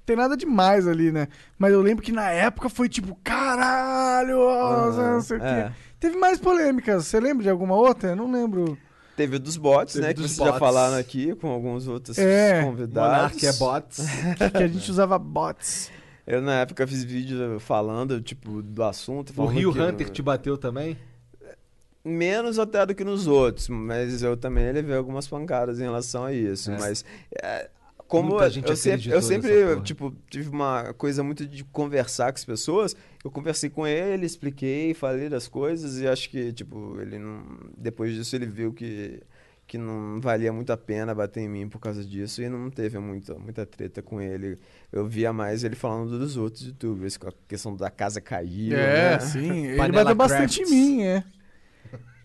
tem nada demais ali, né? Mas eu lembro que na época foi tipo, caralho, Aham, não sei o é. quê. Teve mais polêmicas. Você lembra de alguma outra? Eu não lembro. Teve o dos bots, Teve né? Que dos vocês já bots. falaram aqui com alguns outros É. convidados. Monark é bots. Que, que a gente usava bots. Eu na época fiz vídeo falando, tipo, do assunto. O Rio que- Hunter te bateu também? Menos até do que nos outros, mas eu também levei algumas pancadas em relação a isso. É. Mas é, como Muita gente eu sempre, eu sempre tipo, tive uma coisa muito de conversar com as pessoas. Eu conversei com ele, expliquei, falei das coisas e acho que, tipo, ele não. Depois disso ele viu que, que não valia muito a pena bater em mim por causa disso e não teve muita, muita treta com ele. Eu via mais ele falando dos outros youtubers, com a questão da casa cair. É, né? sim. Ele bateu bastante em mim, é.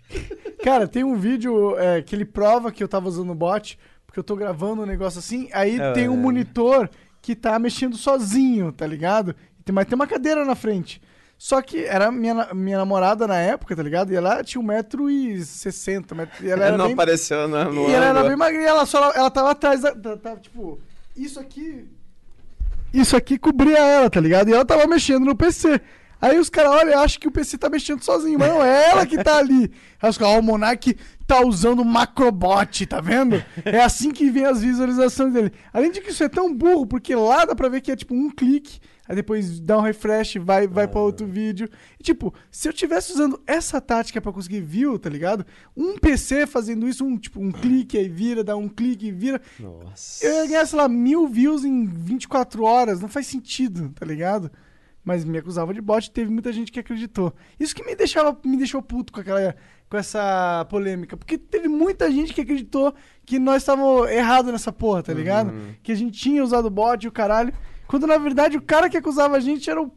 Cara, tem um vídeo é, que ele prova que eu tava usando o bot, porque eu tô gravando um negócio assim, aí É. tem um monitor que tá mexendo sozinho, tá ligado? Mas tem uma cadeira na frente. Só que era minha, minha namorada na época, tá ligado? E ela tinha 1,60m. metro- E ela era não bem, apareceu no, no e ela era bem magrinha, ela, só, ela tava atrás da- tava, tipo, isso aqui. Isso aqui cobria ela, tá ligado? E ela tava mexendo no PC. Aí os caras olham e acham que o PC tá mexendo sozinho, mas não, é ela que tá ali. Aí os caras, ó, o Monark tá usando o Macrobot, tá vendo? É assim que vem as visualizações dele. Além de que isso é tão burro, porque lá dá pra ver que é tipo um clique, aí depois dá um refresh, vai, vai pra outro vídeo. E, tipo, se eu tivesse usando essa tática pra conseguir view, tá ligado? Um PC fazendo isso, um tipo, um clique aí vira, dá um clique e vira. Nossa. Eu ia ganhar, sei lá, mil views em 24 horas. Não faz sentido, tá ligado? Mas me acusava de bot e teve muita gente que acreditou. Isso que me deixava, me deixou puto com aquela com essa polêmica. Porque teve muita gente que acreditou que nós estávamos errados nessa porra, tá ligado? Que a gente tinha usado bot e o caralho. Quando na verdade o cara que acusava a gente era o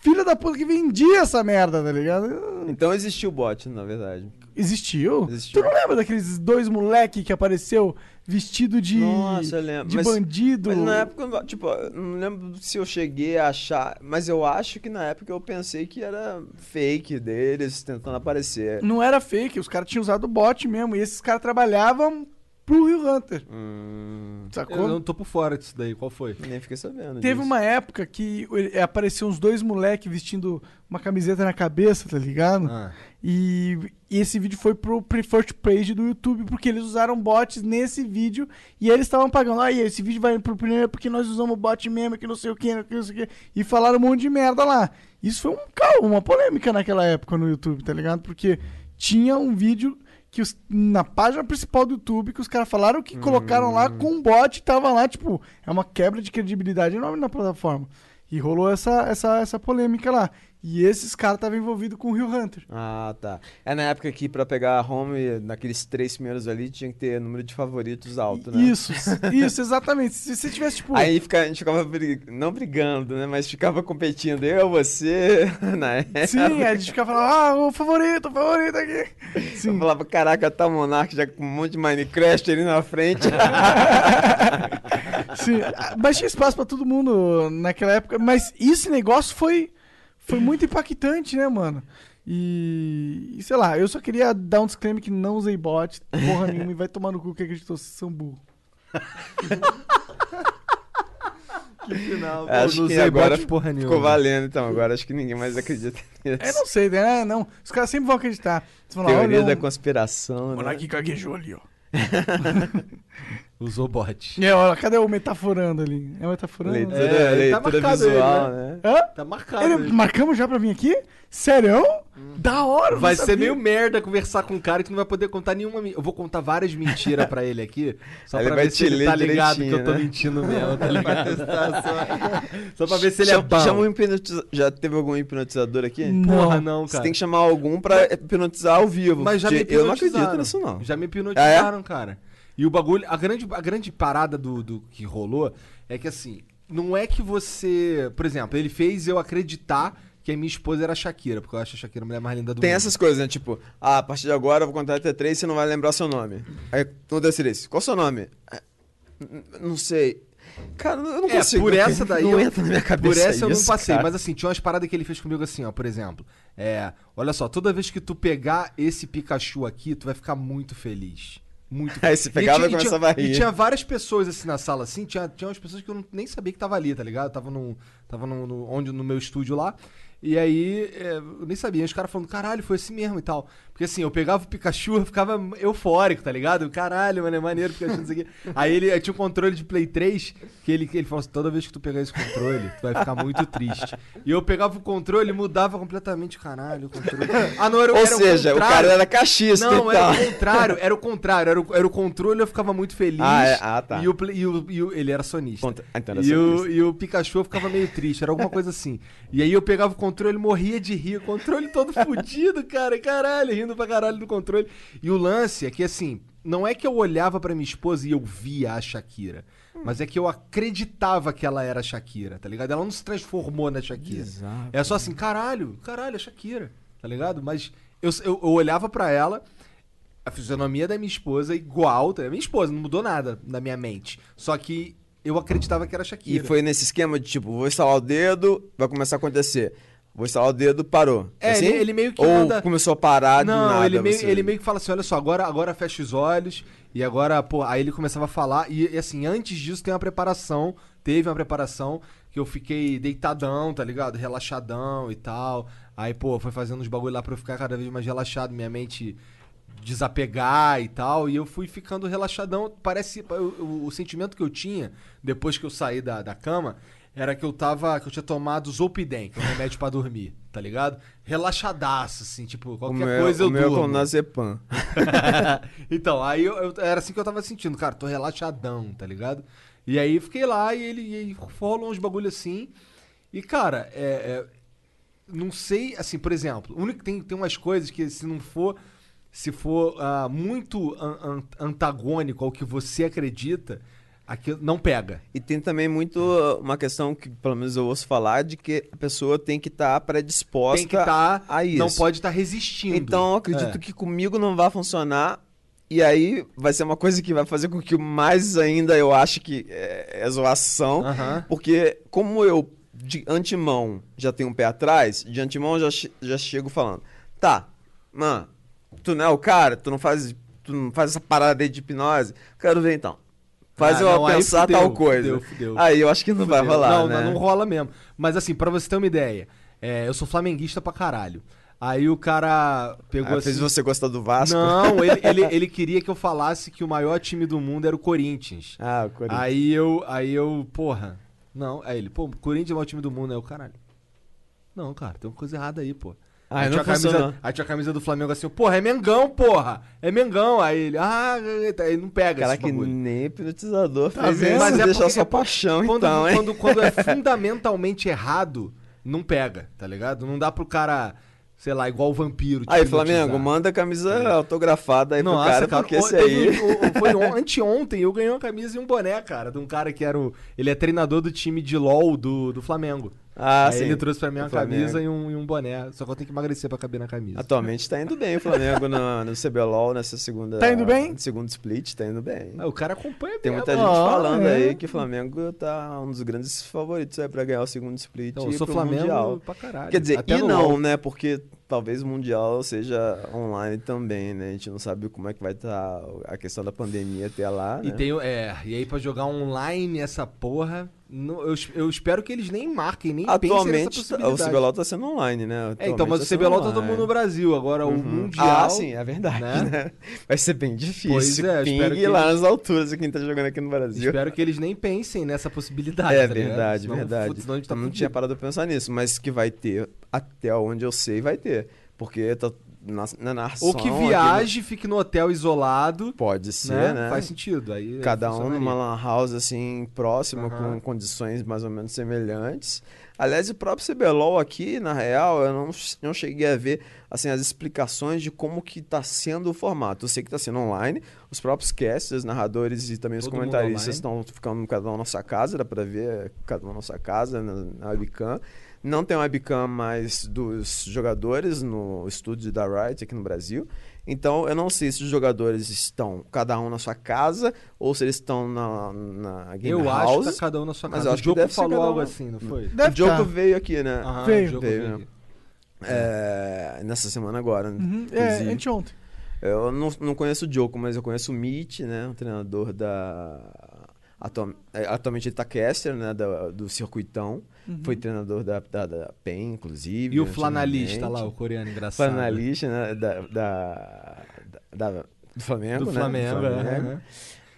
filho da puta que vendia essa merda, tá ligado? Então existiu o bot, na verdade. Existiu? Existiu. Tu não lembra daqueles dois moleque que apareceu vestido de, Nossa, de Mas- bandido? Mas na época, tipo, não lembro se eu cheguei a achar, mas eu acho que na época eu pensei que era fake deles tentando aparecer. Não era fake, os caras tinham usado bot mesmo. E esses caras trabalhavam pro Rio Hunter. Hum, Sacou? Eu não tô por fora disso daí, qual foi? nem fiquei sabendo. Teve disso. uma época que apareceu uns dois moleques vestindo uma camiseta na cabeça, tá ligado? Ah. E, e esse vídeo foi pro Preferred Page do YouTube, porque eles usaram bots nesse vídeo e eles estavam pagando. Ah, e esse vídeo vai pro primeiro porque nós usamos bot mesmo, que não sei o que, que não sei o que. E falaram um monte de merda lá. Isso foi um caos, uma polêmica naquela época no YouTube, tá ligado? Porque tinha um vídeo que os- na página principal do YouTube que os caras falaram que colocaram lá com um bot e tava lá, tipo, é uma quebra de credibilidade enorme na plataforma. E rolou essa, essa, essa polêmica lá. E esses caras estavam envolvidos com o Rio Hunter. Ah, tá. É na época que pra pegar a home, naqueles três primeiros ali, tinha que ter número de favoritos alto, né? Isso, isso, exatamente. Se você tivesse, tipo. Aí fica, a gente ficava, brig- não brigando, né? Mas ficava competindo. Eu, você, na época. Sim, a gente ficava falando, ah, o favorito, o favorito aqui. Eu Sim. falava, caraca, tá Monark já com um monte de Minecraft ali na frente. Sim. Mas tinha espaço pra todo mundo naquela época. Mas esse negócio foi, foi muito impactante, né, mano? E, e sei lá, eu só queria dar um disclaimer que não usei bot, porra nenhuma, e vai tomar no cu que acreditou, vocês são burro. Final. acho não que usei agora bot porra ficou nenhuma. valendo, então. Agora acho que ninguém mais acredita nisso. É, não sei, né? Não. Os caras sempre vão acreditar. Teoria olha, da o conspiração, né? Monark gaguejou ali, ó. Usou bot. É, olha, cadê o metaforando ali? É o metaforando? Leitura, É, tá leitura marcado visual, ele, né? Hã? Tá marcado. Ele, aí. marcamos já pra vir aqui? Sério? Da hora, Vai não ser meio merda conversar com um cara que não vai poder contar nenhuma. Eu vou contar várias mentiras pra ele aqui. Só pra ele vai ver se te ele tá ligado que eu tô né? mentindo mesmo, tá ligado? Só. Só pra ver se ele é Chama- bom. chama um hipnotiza- Já teve algum hipnotizador aqui? Porra, não, Você cara. tem que chamar algum pra hipnotizar ao vivo. Mas já me porque eu não hipnotizaram. acredito nisso, não. Já me hipnotizaram, cara. E o bagulho, a grande, a grande parada do, do que rolou é que assim, não é que você. Por exemplo, ele fez eu acreditar que a minha esposa era a Shakira, porque eu acho a Shakira a mulher mais linda do Tem mundo. essas coisas, né? Tipo, ah, a partir de agora eu vou contar até três e você não vai lembrar seu nome. Aí no três, qual o seu nome? "Ah, Não sei. Cara, eu não É, consigo. por essa daí. Não eu- entra na minha cabeça. Por essa eu não isso, passei. cara. Mas assim, tinha umas paradas que ele fez comigo assim, ó. Por exemplo, é. Olha só, toda vez que tu pegar esse Pikachu aqui, tu vai ficar muito feliz. Muito Aí você pegava e tinha- começava a rir. E tinha várias pessoas assim na sala, assim. Tinha, tinha umas pessoas que eu não- nem sabia que tava ali, tá ligado? Tava no, tava no, no- onde, no meu estúdio lá. E aí, é, eu nem sabia. Os caras falando, caralho, foi assim mesmo e tal. Porque assim, eu pegava o Pikachu, eu ficava eufórico, tá ligado? Caralho, mano, é maneiro o Pikachu, não sei o quê. Aí ele tinha um controle de Play 3 que ele, ele falou assim: toda vez que tu pegar esse controle, tu vai ficar muito triste. E eu pegava o controle e mudava completamente, caralho, o controle. Ah, não, era, Ou era seja, o contrário. cara era cachista Não, e era o contrário, era o contrário. Era o, era o controle, eu ficava muito feliz. Ah, é? Ah, tá. E o, e o- e o- ele era sonista. Contra- ah, então era e, o, sonista. e o Pikachu eu ficava meio triste, era alguma coisa assim. E aí eu pegava o controle, morria de rir, o controle todo fudido, cara, caralho, rindo pra caralho do controle. E o lance é que assim, não é que eu olhava pra minha esposa e eu via a Shakira. Mas é que eu acreditava que ela era a Shakira, tá ligado? Ela não se transformou na Shakira. Bizarro, É só assim, caralho, caralho, a Shakira, tá ligado? Mas eu, eu, eu olhava pra ela, a fisionomia da minha esposa é igual, tá? minha esposa não mudou nada na minha mente. Só que eu acreditava que era a E Shakira. foi nesse esquema de tipo, vou instalar o dedo, vai começar a acontecer. Vou instalar o dedo, parou. É, assim? ele- ele meio que Ou manda- começou a parar do Não, nada. ele, meio, você- ele meio que fala assim: olha só, agora, agora fecha os olhos. E agora, pô, aí ele começava a falar. E, e, assim, antes disso tem uma preparação. Teve uma preparação que eu fiquei deitadão, tá ligado? Relaxadão e tal. Aí, pô, foi fazendo uns bagulho lá pra eu ficar cada vez mais relaxado, minha mente desapegar e tal. E eu fui ficando relaxadão. Parece. eu- o sentimento que eu tinha depois que eu saí da, da cama era que eu tava. que eu tinha tomado Zolpidem, que é um remédio pra dormir, tá ligado? Relaxadaço, assim, tipo, O qualquer meu, coisa eu o meu é durmo. com Nazepam. então, aí eu, eu- era assim que eu tava sentindo, cara, tô relaxadão, tá ligado? E aí fiquei lá e ele, ele rolou uns bagulho assim. E, cara, é, é, não sei, assim, por exemplo, o único, tem, tem umas coisas que se não for. Se for ah, muito an- an- antagônico ao que você acredita, aquilo não pega. E tem também muito uh, uma questão que, pelo menos eu ouço falar, de que a pessoa tem que estar predisposta Tem que estar. a isso. não pode estar resistindo. Então eu acredito É. que comigo não vai funcionar. E aí vai ser uma coisa que vai fazer com que mais ainda eu ache que é, é zoação. Aham. Porque como eu de antemão já tenho um pé atrás, de antemão eu já, já chego falando, tá, mano, tu não é o cara, tu não faz, tu não faz essa parada de hipnose, quero ver então. Faz Ah, eu não, pensar fudeu, tal coisa. fudeu, fudeu. Aí eu acho que não vai rolar, não, né? não, não rola mesmo. Mas assim, pra você ter uma ideia, é, eu sou flamenguista pra caralho. Aí o cara pegou Ah, assim... fez você gostar do Vasco? Não, ele, ele, ele queria que eu falasse que o maior time do mundo era o Corinthians. Ah, o Corinthians. Aí eu, aí eu, porra, não, aí ele, pô, o Corinthians é o maior time do mundo, aí o caralho. Não, cara, tem uma coisa errada aí, pô. Ah, aí, tinha a camisa, aí tinha a camisa do Flamengo assim, porra, é Mengão, porra, é Mengão. Aí ele, ah, aí não pega Cara, que nem hipnotizador Tá fez isso. Mas é deixa porque- sua é paixão, quando, então, hein? Quando, quando é fundamentalmente errado, não pega, tá ligado? Não dá pro cara, sei lá, igual o vampiro. Aí, Flamengo, manda a camisa autografada aí pro Nossa, cara, cara, porque esse aí... foi on- anteontem, eu ganhei uma camisa e um boné, cara, de um cara que era o. Ele é treinador do time de LOL do, do Flamengo. Ah, Aí sim. ele trouxe pra mim uma camisa e um, e um boné. Só que eu tenho que emagrecer pra caber na camisa. Atualmente tá indo bem o Flamengo no, no CBLOL, nessa segunda... Tá indo bem? Segundo split, tá indo bem. Ah, o cara acompanha Tem mesmo. muita gente Ah, falando é. aí que o Flamengo tá um dos grandes favoritos aí pra ganhar o segundo split Então, eu sou pro Flamengo Mundial. pra caralho. Quer dizer, Até e não, LOL. né? Porque talvez o Mundial seja online também, né? A gente não sabe como é que vai estar a questão da pandemia até lá, E, né? tem, o- é, e aí pra jogar online essa porra, não- eu, eu espero que eles nem marquem, nem Atualmente, o. CBLOL tá sendo online, né? É, então, mas Atualmente o tá CBLOL tá todo mundo no. Brasil. Agora o Uhum. Mundial... Ah, sim, é verdade, né? né? Vai ser bem difícil. Pois é, Ping espero que lá eles- nas alturas quem tá jogando aqui no Brasil. Espero que eles nem pensem nessa possibilidade. É tá ligado? verdade, Senão, verdade. putz, a gente tá não tinha parado pra pensar nisso, mas que vai ter, até onde eu sei, vai ter. Porque tá na, na narração... Ou que no- viaje, fique no hotel isolado, Pode ser, né? né? Faz sentido. Aí Cada um numa lan house, assim, próxima, Aham. com condições mais ou menos semelhantes. Aliás, o próprio CBLOL aqui, na real, eu não, não cheguei a ver, assim, as explicações de como que tá sendo o formato. Eu sei que tá sendo online, os próprios casters, narradores e também os Todo mundo comentaristas estão ficando cada um na sua casa, dá pra ver cada um na sua casa, na, na webcam. Não tem webcam mais dos jogadores no estúdio da Riot aqui no Brasil. Então, eu não sei se os jogadores estão cada um na sua casa ou se eles estão na, na Game Eu House. acho que tá cada um na sua mas casa. eu o acho Diogo deve ser falou cada um. algo assim, não foi? Deve o jogo tá. veio aqui, né? Aham, Veio. o Veio. É, nessa semana agora. né? Uhum, É, Inclusive. anteontem. Eu não, não conheço o Diogo, mas eu conheço o Mitch, né? O treinador da atual- é, atualmente ele tá caster, né, da- do circuitão. Foi treinador da, da, da PEN, inclusive. E o flanalista lá, o coreano engraçado. Flanalista, né, da, da, da- do Flamengo, Do né? Flamengo, é, Flamengo. é.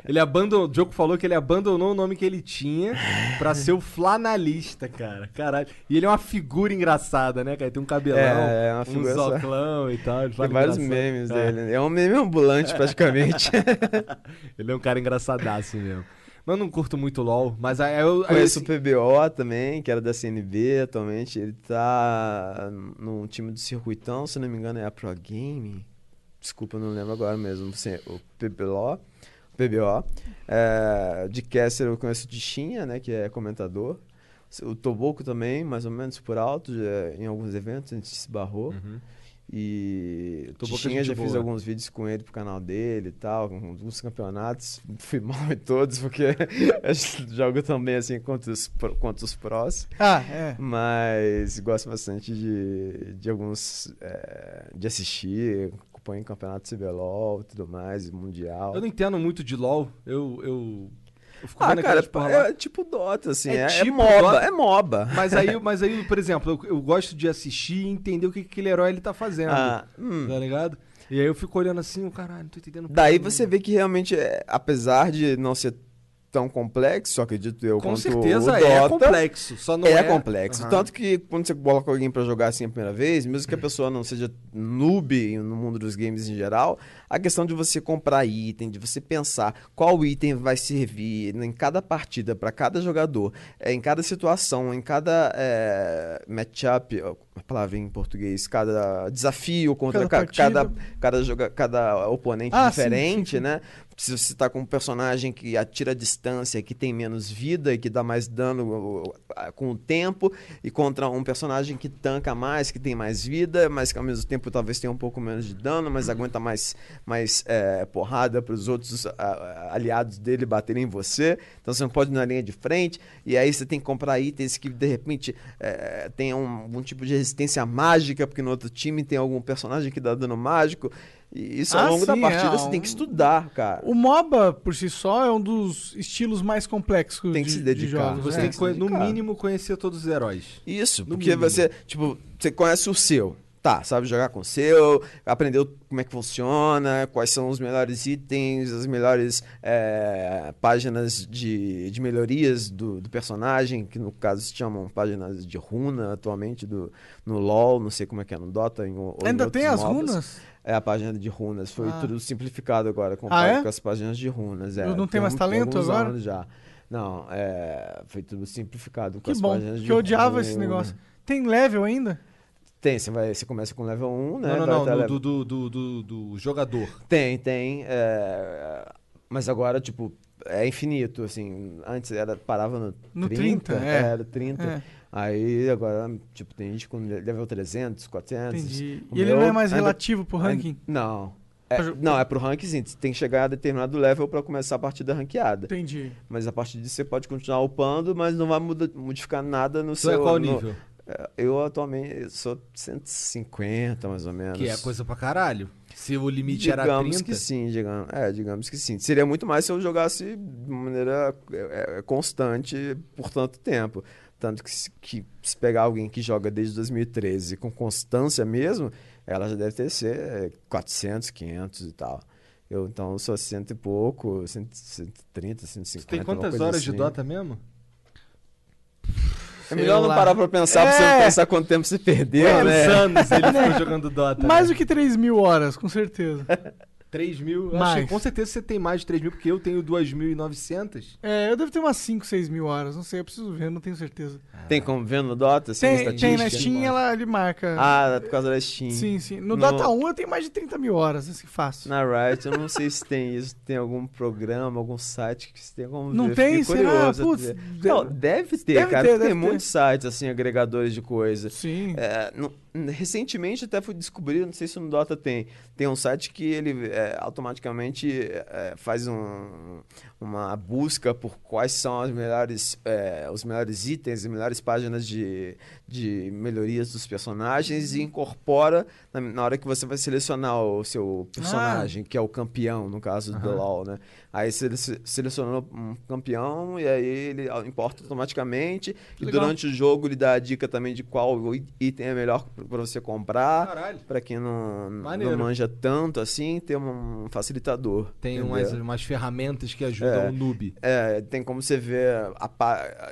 Ele abandonou, o Diogo falou que ele abandonou o nome que ele tinha pra ser o flanalista, cara. Caralho. E ele é uma figura engraçada, né, cara? Tem um cabelão, É, é uma um figura só. zoclão e tal. Tem vários engraçado. memes É. dele. É um meme ambulante, praticamente. Ele é um cara engraçadaço mesmo. Mas eu não curto muito LOL, mas aí eu... aí Conheço esse- o PBO também, que era da CNB atualmente. Ele tá num time do circuitão, se não me engano é a Pro Game. Desculpa, eu não lembro agora mesmo. Assim, O PBO. PBO. É, de Caster eu conheço o Tichinha, né, que é comentador. O Toboco também, mais ou menos por alto, já- em alguns eventos a gente se barrou. Uhum. E Tichinha já fiz boa. alguns vídeos com ele pro canal dele e tal, com alguns campeonatos. Fui mal em todos, porque jogo também assim contra os, contra os prós. Ah, é. Mas gosto bastante de, de alguns. é, de assistir, acompanho campeonato CBLOL e tudo mais, Mundial. Eu não entendo muito de LOL. Eu, eu, eu fico Ah, vendo cara, porra lá. é tipo Dota, assim, É é, é tipo MOBA, Dota. é MOBA. Mas aí, mas aí, por exemplo, eu, eu gosto de assistir e entender o que que aquele herói ele tá fazendo. Ah, hum. Tá ligado? E aí eu fico olhando assim, o caralho, não tô entendendo. Daí você vê que realmente, é, apesar de não ser tão complexo, acredito eu, Com quanto certeza o é Dota, complexo, só não é, é, complexo. Aham. Tanto que quando você coloca alguém pra jogar assim a primeira vez, mesmo que a pessoa não seja noob no mundo dos games em geral, a questão de você comprar item, de você pensar qual item vai servir em cada partida para cada jogador, é, em cada situação, em cada é, matchup, a palavra em português, cada desafio contra Cada ca- cada, cada, joga, cada oponente Ah, diferente, sim, sim. né? Se você tá com um personagem que atira a distância, que tem menos vida e que dá mais dano com o tempo, e contra um personagem que tanca mais, que tem mais vida, mas que ao mesmo tempo talvez tenha um pouco menos de dano, mas aguenta mais, mais é, porrada para os outros aliados dele baterem em você. Então você não pode ir na linha de frente, e aí você tem que comprar itens que de repente é, tenham algum tipo de resistência mágica, porque no outro time tem algum personagem que dá dano mágico. E isso Ah, ao longo da sim, partida é, você tem que estudar, cara. O MOBA, por si só, é um dos estilos mais complexos Tem que de, se de dedicar. jogos. Você né? tem que, no mínimo, conhecer todos os heróis. Isso, No porque mínimo. você, tipo, você conhece o seu. Tá, sabe jogar com o seu, aprendeu como é que funciona, quais são os melhores itens, as melhores é, páginas de, de melhorias do, do personagem, que no caso se chamam páginas de runa atualmente do, no LoL, não sei como é que é no Dota. Em, ou em Ainda outros tem as runas? É a página de runas, foi Ah. tudo simplificado agora com, Ah, é? com as páginas de runas. É, não tenho mais um- talento agora? já. Não, é, foi tudo simplificado com Que as bom, páginas de que eu odiava esse negócio. Tem level ainda? Tem, você, vai, você começa com level 1, né? não, não, não, do, do, do, do, do jogador. Tem, tem. é, Mas agora, tipo, é infinito, assim. Antes era, parava no, No 30. 30, é. Era 30. É, Aí agora, tipo, tem gente com level 300, 400. entendi. E ele meu não é mais ainda- relativo pro ranking? Não. É, não, é pro ranking sim. Você tem que chegar a determinado level pra começar a partida ranqueada. Entendi. Mas a partir disso você pode continuar upando, mas não vai muda- modificar nada no Você seu. é qual no- nível? É, Eu atualmente sou 150, mais ou menos. Que é coisa pra caralho. Se o limite era digamos 30. que sim, digamos, é, digamos que sim. Seria muito mais se eu jogasse de maneira é, é, constante por tanto tempo. Tanto que se, que se pegar alguém que joga desde 2013 com constância mesmo, ela já deve ter ser é, 400, 500 e tal. Eu então eu sou cento e pouco, 100, 130, 150. Você tem quantas coisa horas de assim. Dota mesmo? É melhor não parar pra pensar, pra você não É. pensar quanto tempo você perdeu, Quantos né? anos ele ficou jogando Dota? Mais né? do que 3 mil horas, com certeza. 3 mil? Que com certeza você tem mais de 3 mil, porque eu tenho 2.900. É, eu devo ter umas 5, 6 mil horas. Não sei, eu preciso ver, não tenho certeza. Tem como ver no Dota, assim, Tem, tem na Steam, ela, ele marca. Ah, é por causa da Steam. sim, sim. No No- Dota 1 eu tenho mais de 30 mil horas, assim, fácil. Na Riot, eu não sei se tem isso, tem algum programa, algum site que você tem como Não ver. tem? Curioso Putz, deve- Não, deve ter, deve cara, ter, porque tem deve ter. muitos sites, assim, agregadores de coisa. Sim. É, não- recentemente até fui descobrir, não sei se no Dota tem, tem um site que ele é, automaticamente é, faz um- uma busca por quais são as melhores, é, os melhores itens, as melhores páginas de, de melhorias dos personagens e incorpora na, na hora que você vai selecionar o seu personagem, que é o campeão, no caso do LoL, né? Aí você se- selecionou um campeão e aí ele importa automaticamente. E Legal. durante o jogo ele dá a dica também de qual item é melhor para você comprar. Pra quem não, Maneiro. não manja tanto assim, tem um facilitador. Tem entendeu? umas, umas ferramentas que ajudam É. o noob. É, tem como você ver a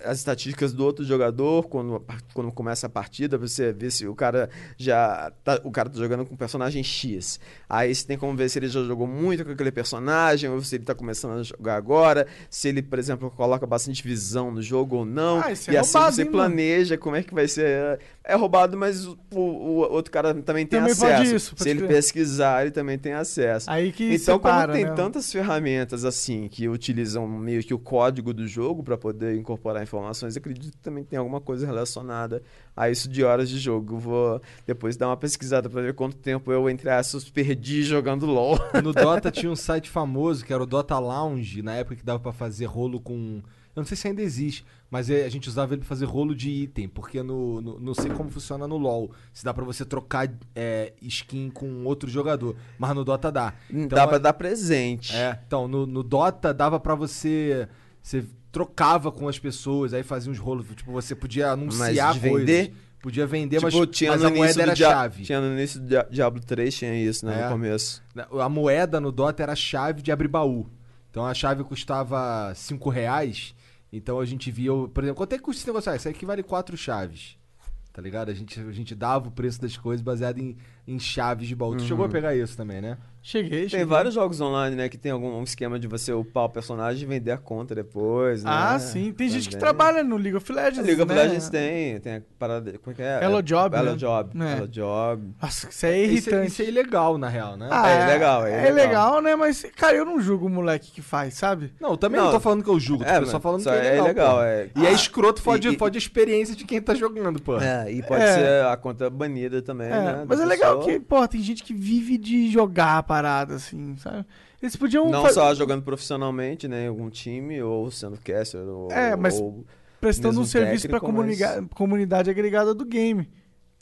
as estatísticas do outro jogador quando, quando começa a partida, pra você ver se o cara já tá, o cara tá jogando com o personagem X. Aí você tem como ver se ele já jogou muito com aquele personagem ou se ele tá começando a jogar agora, se ele, por exemplo, coloca bastante visão no jogo ou não. Ah, é e assim roubado, você planeja como é que vai ser. É roubado, mas o, o outro cara também tem Também pode acesso. isso, pode se ele crer. pesquisar, ele também tem acesso. Aí que Então, separa, como tem né? tantas ferramentas assim que utilizam meio que o código do jogo para poder incorporar informações, acredito que também tem alguma coisa relacionada a isso de horas de jogo. Eu vou depois dar uma pesquisada para ver quanto tempo eu, entre aspas, perdi jogando LOL. No Dota tinha um site famoso que era o Dota Lounge, na época que dava pra fazer rolo com. Eu não sei se ainda existe, mas é- a gente usava ele pra fazer rolo de item, porque no, no- não sei como funciona no LoL. Se dá pra você trocar é, skin com outro jogador, mas no Dota dá. Então, Dá para dar presente. É, então, no, no Dota dava pra você. Você trocava com as pessoas, aí fazia uns rolos. Tipo, você podia anunciar coisas. vender? Podia vender, Tipo, mas, tinha mas a moeda era Dia- chave. Tinha no início do Dia- Diablo 3, tinha isso, né? É. No começo. A moeda no Dota era a chave de abrir baú. Então a chave custava 5 reais. Então a gente via, por exemplo, quanto é que custa esse negócio? Ah, isso aqui vale 4 chaves. Tá ligado? A gente, a gente dava o preço das coisas baseado em, em chaves de baú. Tu chegou a pegar isso também, né? Cheguei, Tem cheguei. vários jogos online, né, que tem algum esquema de você upar o personagem e vender a conta depois, né? Ah, sim. Tem gente que Também. trabalha no League of Legends, League of né? Legends tem, tem a parada. Como é que é? Hello Job, Hello né? Job. É. Hello Job. Nossa, isso é Isso, irritante. isso é ilegal, na real, né? Ah, É legal, é é legal. né? Mas, cara, eu não julgo o moleque que faz, sabe? Não, eu também Não. não, tô falando que eu julgo, É, tô só falando que só é é legal. é. E é escroto, fode, E- e- fode a experiência de quem tá jogando, pô. É, e pode É. ser a conta banida também, É, né? mas é legal pessoa. que, pô, tem gente que vive de jogar a parada, assim, sabe? Eles podiam Não fa- só jogando profissionalmente, né, em algum time, ou sendo caster, ou... É, mas ou- prestando um serviço pra mas- comunidade agregada do game.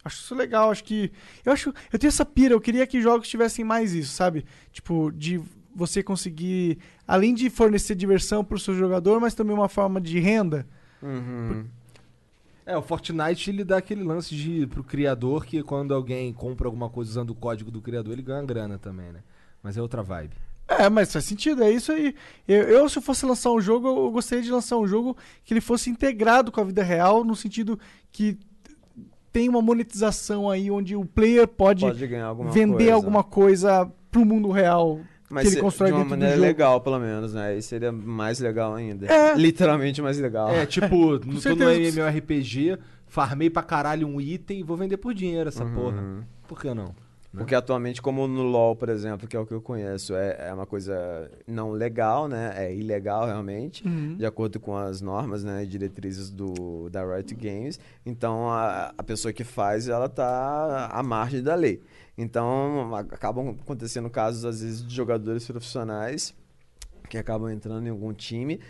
Acho isso legal, acho que. Eu acho. Eu tenho essa pira, eu queria que jogos tivessem mais isso, sabe? Tipo, de você conseguir, além de fornecer diversão pro seu jogador, mas também uma forma de renda. Uhum. É, o Fortnite ele dá aquele lance de pro criador que quando alguém compra alguma coisa usando o código do criador, ele ganha grana também, né? Mas é outra vibe. É, mas faz sentido, é isso aí. Eu, eu, se eu fosse lançar um jogo, eu gostaria de lançar um jogo que ele fosse integrado com a vida real, no sentido que tem uma monetização aí onde o player pode, Pode ganhar alguma vender coisa. alguma coisa pro mundo real Mas que ele constrói de uma maneira legal, pelo menos, né? Aí seria mais legal ainda. É. Literalmente mais legal. É, tipo, no, tô no. MMORPG, farmei pra caralho um item e vou vender por dinheiro essa Uhum. porra. Por que não? Porque atualmente, como no LoL, por exemplo, que é o que eu conheço, é, é uma coisa não legal, né? É ilegal realmente, Uhum. de acordo com as normas né, e diretrizes do, da Riot Games. Então, a, a pessoa que faz, ela tá à margem da lei. Então, acabam acontecendo casos, às vezes, de jogadores profissionais que acabam entrando em algum time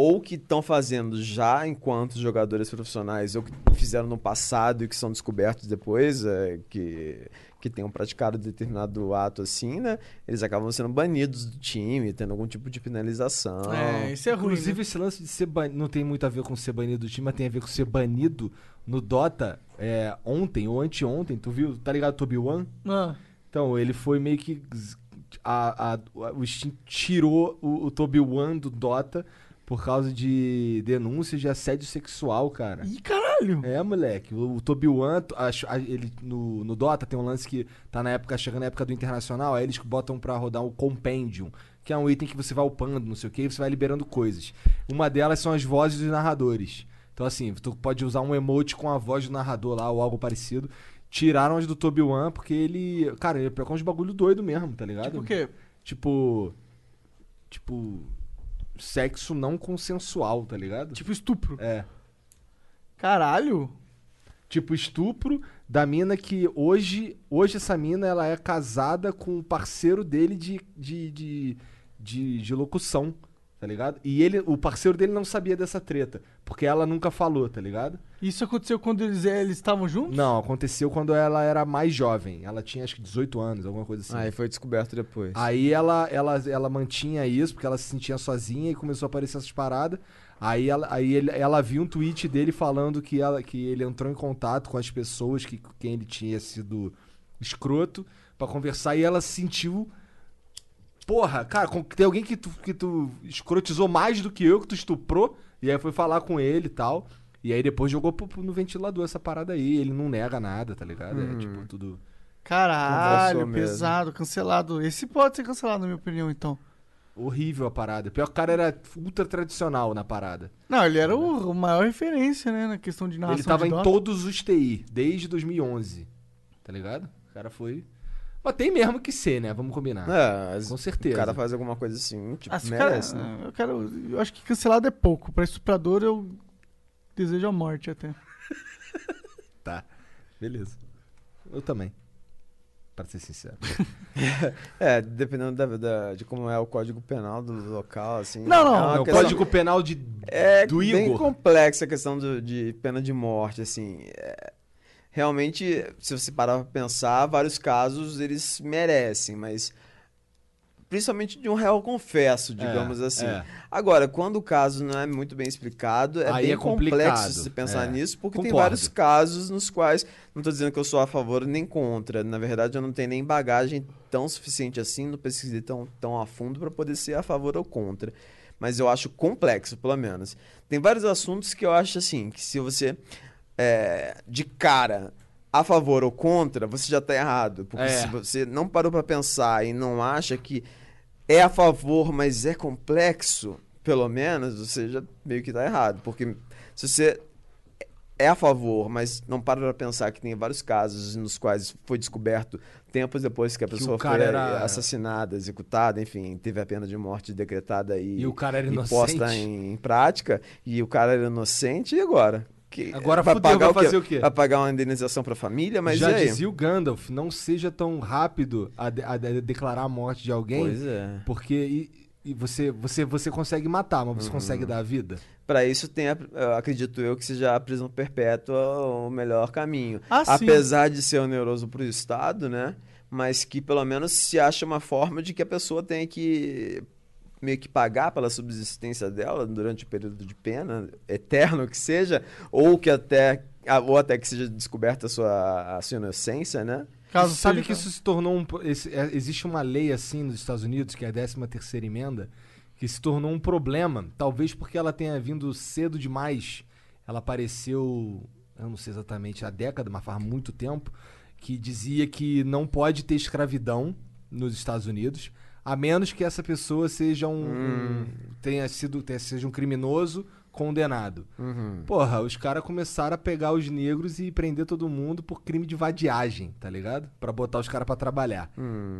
ou que estão fazendo já enquanto jogadores profissionais, ou que fizeram no passado e que são descobertos depois, é, que, que tenham praticado determinado ato assim, né? Eles acabam sendo banidos do time, tendo algum tipo de penalização. É, isso é ruim. Inclusive, né? esse lance de ser banido não tem muito a ver com ser banido do time, mas tem a ver com ser banido no Dota é, ontem ou anteontem. Tu viu? Tá ligado, Tobi One? Ah, Então, ele foi meio que. z- A, a- o Steam tirou o, o Tobi One do Dota por causa de denúncias de assédio sexual, cara. Ih, caralho! É, moleque. O, o Tobi One, acho- a- ele, no, no Dota tem um lance que tá na época, chegando na época do internacional, aí eles botam pra rodar o Compendium, que é um item que você vai upando, não sei o que, e você vai liberando coisas. Uma delas são as vozes dos narradores. Então, assim, tu pode usar um emote com a voz do narrador lá, ou algo parecido. Tiraram as do Tobi One, porque ele. Cara, ele pegou uns bagulho doido mesmo, tá ligado? Tipo o quê? Tipo. Tipo. Sexo não consensual, tá ligado? Tipo estupro. É. Caralho! Tipo estupro, da mina que hoje, hoje essa mina ela é casada com o parceiro dele de, de, de, de, de locução, tá ligado? E ele, o parceiro dele não sabia dessa treta, porque ela nunca falou, tá ligado? Isso aconteceu quando eles eles estavam juntos? Não, aconteceu quando ela era mais jovem. Ela tinha acho que 18 anos, alguma coisa assim. Aí foi descoberto depois. Aí ela, ela, ela mantinha isso, porque ela se sentia sozinha e começou a aparecer essas paradas. Aí, ela, aí ele- ela viu um tweet dele falando que, ela, que ele entrou em contato com as pessoas que com quem ele tinha sido escroto pra conversar e ela se sentiu. Porra, cara, com- tem alguém que tu, que tu escrotizou mais do que eu, que tu estuprou, e aí foi falar com ele e tal. E aí depois jogou pro- pro- no ventilador essa parada aí. Ele não nega nada, tá ligado? É tipo tudo. Caralho, pesado, cancelado. Esse pode ser cancelado, na minha opinião, então. Horrível a parada. Pior que o cara era ultra tradicional na parada. Não, ele era o, o maior referência, né, na questão de narração Ele tava de em Dota. todos os TI, desde 2011. Tá ligado? O cara foi. Mas tem mesmo que ser, né? Vamos combinar. É, Com certeza. O cara faz alguma coisa assim, tipo, Ah, se o cara- merece, né? eu, quero, eu acho que cancelado é pouco. Pra estuprador, eu desejo a morte até. Tá. Beleza. Eu também. Pra ser sincero. É, dependendo da, da- de como é o código penal do local, assim. Não, não, é o questão- código penal de, É do bem Igor. complexa a questão do- de pena de morte, assim. É, realmente, se você parar pra pensar, vários casos eles merecem, mas principalmente de um réu confesso, digamos É, assim. é. Agora, quando o caso não é muito bem explicado, é Aí bem é complexo se pensar é. nisso, porque tem Concordo. vários casos nos quais, não estou dizendo que eu sou a favor nem contra, na verdade eu não tenho nem bagagem tão suficiente assim, não pesquisei tão, tão a fundo para poder ser a favor ou contra. Mas eu acho complexo, pelo menos. Tem vários assuntos que eu acho assim, que se você é, de cara a favor ou contra, você já tá errado. Porque É. se você não parou para pensar e não acha que é a favor, mas é complexo, pelo menos, você já meio que tá errado. Porque se você é a favor, mas não para pra pensar que tem vários casos nos quais foi descoberto tempos depois que a Que pessoa foi cara era- assassinada, executada, enfim, teve a pena de morte decretada e, E o cara era inocente. posta em, em prática, e o cara era inocente, e agora? Que, Agora fudeu, vai pagar fazer o quê? Vai pagar uma indenização pra família, mas Já e dizia o Gandalf, não seja tão rápido a, de- a de- declarar a morte de alguém, Pois é. porque e, e você, você, você consegue matar, mas Uhum. você consegue dar a vida? Pra isso tem, a- eu acredito eu, que seja a prisão perpétua o melhor caminho. Ah, sim. Apesar de ser oneroso pro Estado, né? Mas que pelo menos se acha uma forma de que a pessoa tenha que meio que pagar pela subsistência dela durante o período de pena, eterno que seja, ou que até ou até que seja descoberta a sua, a sua inocência, né? Caso Sabe seja- que isso se tornou um. esse- é, existe uma lei assim nos Estados Unidos, que é a 13 terceira emenda, que se tornou um problema. Talvez porque ela tenha vindo cedo demais. Ela apareceu, eu não sei exatamente, há década, mas faz muito tempo, que dizia que não pode ter escravidão nos Estados Unidos, a menos que essa pessoa seja um. um- tenha sido. tenha- seja um criminoso condenado. Porra, os caras começaram a pegar os negros e prender todo mundo por crime de vadiagem, tá ligado? Pra botar os caras pra trabalhar.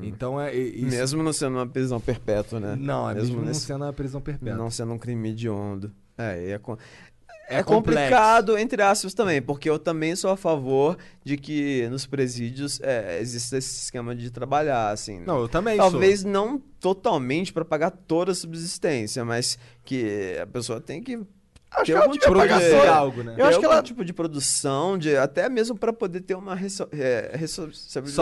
Então é. é- isso- Mesmo não sendo uma prisão perpétua, né? Não, é mesmo, não nesse- sendo a prisão perpétua. Não sendo um crime hediondo. É, é, É é complicado, entre aspas, também, porque eu também sou a favor de que nos presídios é, exista esse esquema de trabalhar, assim. Não, eu também Talvez não totalmente para pagar toda a subsistência, mas que a pessoa tem que Acho que ela tipo produzir algo, né? Eu acho que ela- tipo de produção, de, até mesmo para poder ter uma resso, é, Só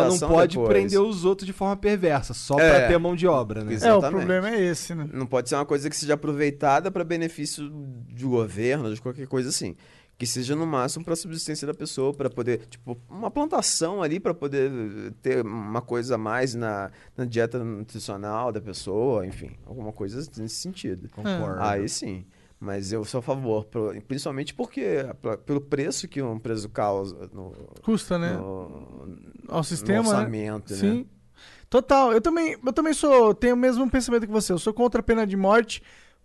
não pode depois. prender os outros de forma perversa, só É. pra ter mão de obra, né? Exato. É, o Exatamente. problema é esse, né? Não pode ser uma coisa que seja aproveitada para benefício do governo, de qualquer coisa assim. Que seja no máximo para subsistência da pessoa, para poder, tipo, uma plantação ali para poder ter uma coisa a mais na, na dieta nutricional da pessoa, enfim, alguma coisa nesse sentido. Concordo. Aí sim. Mas eu sou a favor, principalmente porque pelo preço que um preso causa no, Custa, né? no, Ao no sistema, né? orçamento, né? Sim. Total. Eu também, eu também sou, tenho o mesmo pensamento que você. Eu sou contra a pena de morte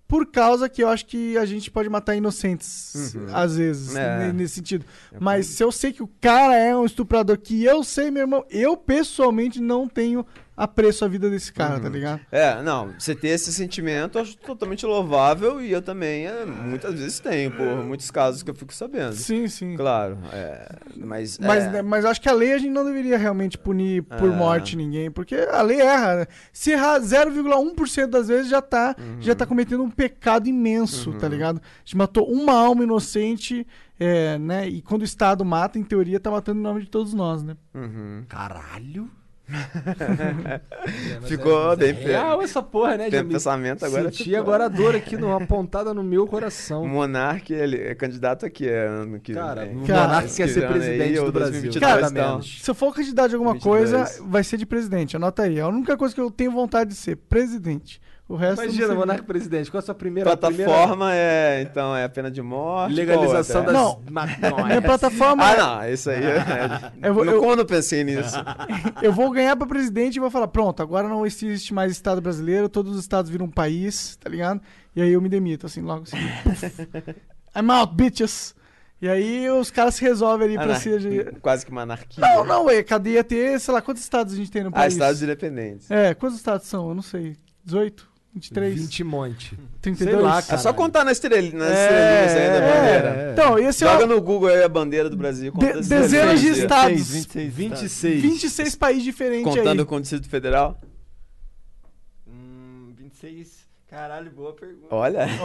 por causa que eu acho que a gente pode matar inocentes, Uhum. às vezes, É. ne- nesse sentido. Mas se eu sei que o cara é um estuprador, que eu sei, meu irmão, eu pessoalmente não tenho apreço a vida desse cara, Uhum. tá ligado? É, não, você ter esse sentimento eu acho totalmente louvável e eu também é, muitas vezes tenho, por muitos casos que eu fico sabendo. Sim, sim. Claro, é, mas. Mas, é, mas acho que a lei a gente não deveria realmente punir por É. morte ninguém, porque a lei erra. né? Se errar 0,1% das vezes já tá, já Uhum. tá cometendo um pecado imenso, tá ligado? A gente matou uma alma inocente, é, né? E quando o Estado mata, em teoria, tá matando em nome de todos nós, né? uhum. Caralho. Ficou bem Real essa porra, né, Tem pensamento agora. Senti agora a dor aqui, numa pontada no meu coração. O Monark, ele é candidato aqui é, ano que Cara, vem. o Cara, Monark quer ser aí, presidente ou do Brasil. 2022, Cara, então. Se eu for candidato de alguma 22. coisa, vai ser de presidente. Anota aí. É a única coisa que eu tenho vontade de ser, presidente. O resto Imagina, não. Monarca presidente, qual a sua primeira Plataforma é, então, é a pena de morte. legalização qual das? Não. maconhas? Minha plataforma Ah, é- não, isso aí é. Eu vou- Não- eu- Como eu não pensei nisso? Eu vou ganhar pra presidente e vou falar, pronto, agora não existe mais Estado brasileiro, todos os estados viram um país, tá ligado? E aí eu me demito, assim, logo assim. I'm out, bitches. E aí os caras se resolvem ali pra Anar- ser... Quase que uma anarquia. Não, não, é, cadeia ter, sei lá, quantos estados a gente tem no Ah, país? Estados Independentes. É, quantos estados são? Eu não sei. 18? 23? 20 monte. 32? Sei lá, É cara. só contar na estrela, nas É, estrelinhas aí da é, bandeira. é. Então, esse é Joga o... no Google aí a bandeira do Brasil. De- as dezenas de estrelinhas. estados. 26, 26. 26 países diferentes Contando aí. com o Distrito Federal. Hum, 26. Caralho, boa pergunta. Olha.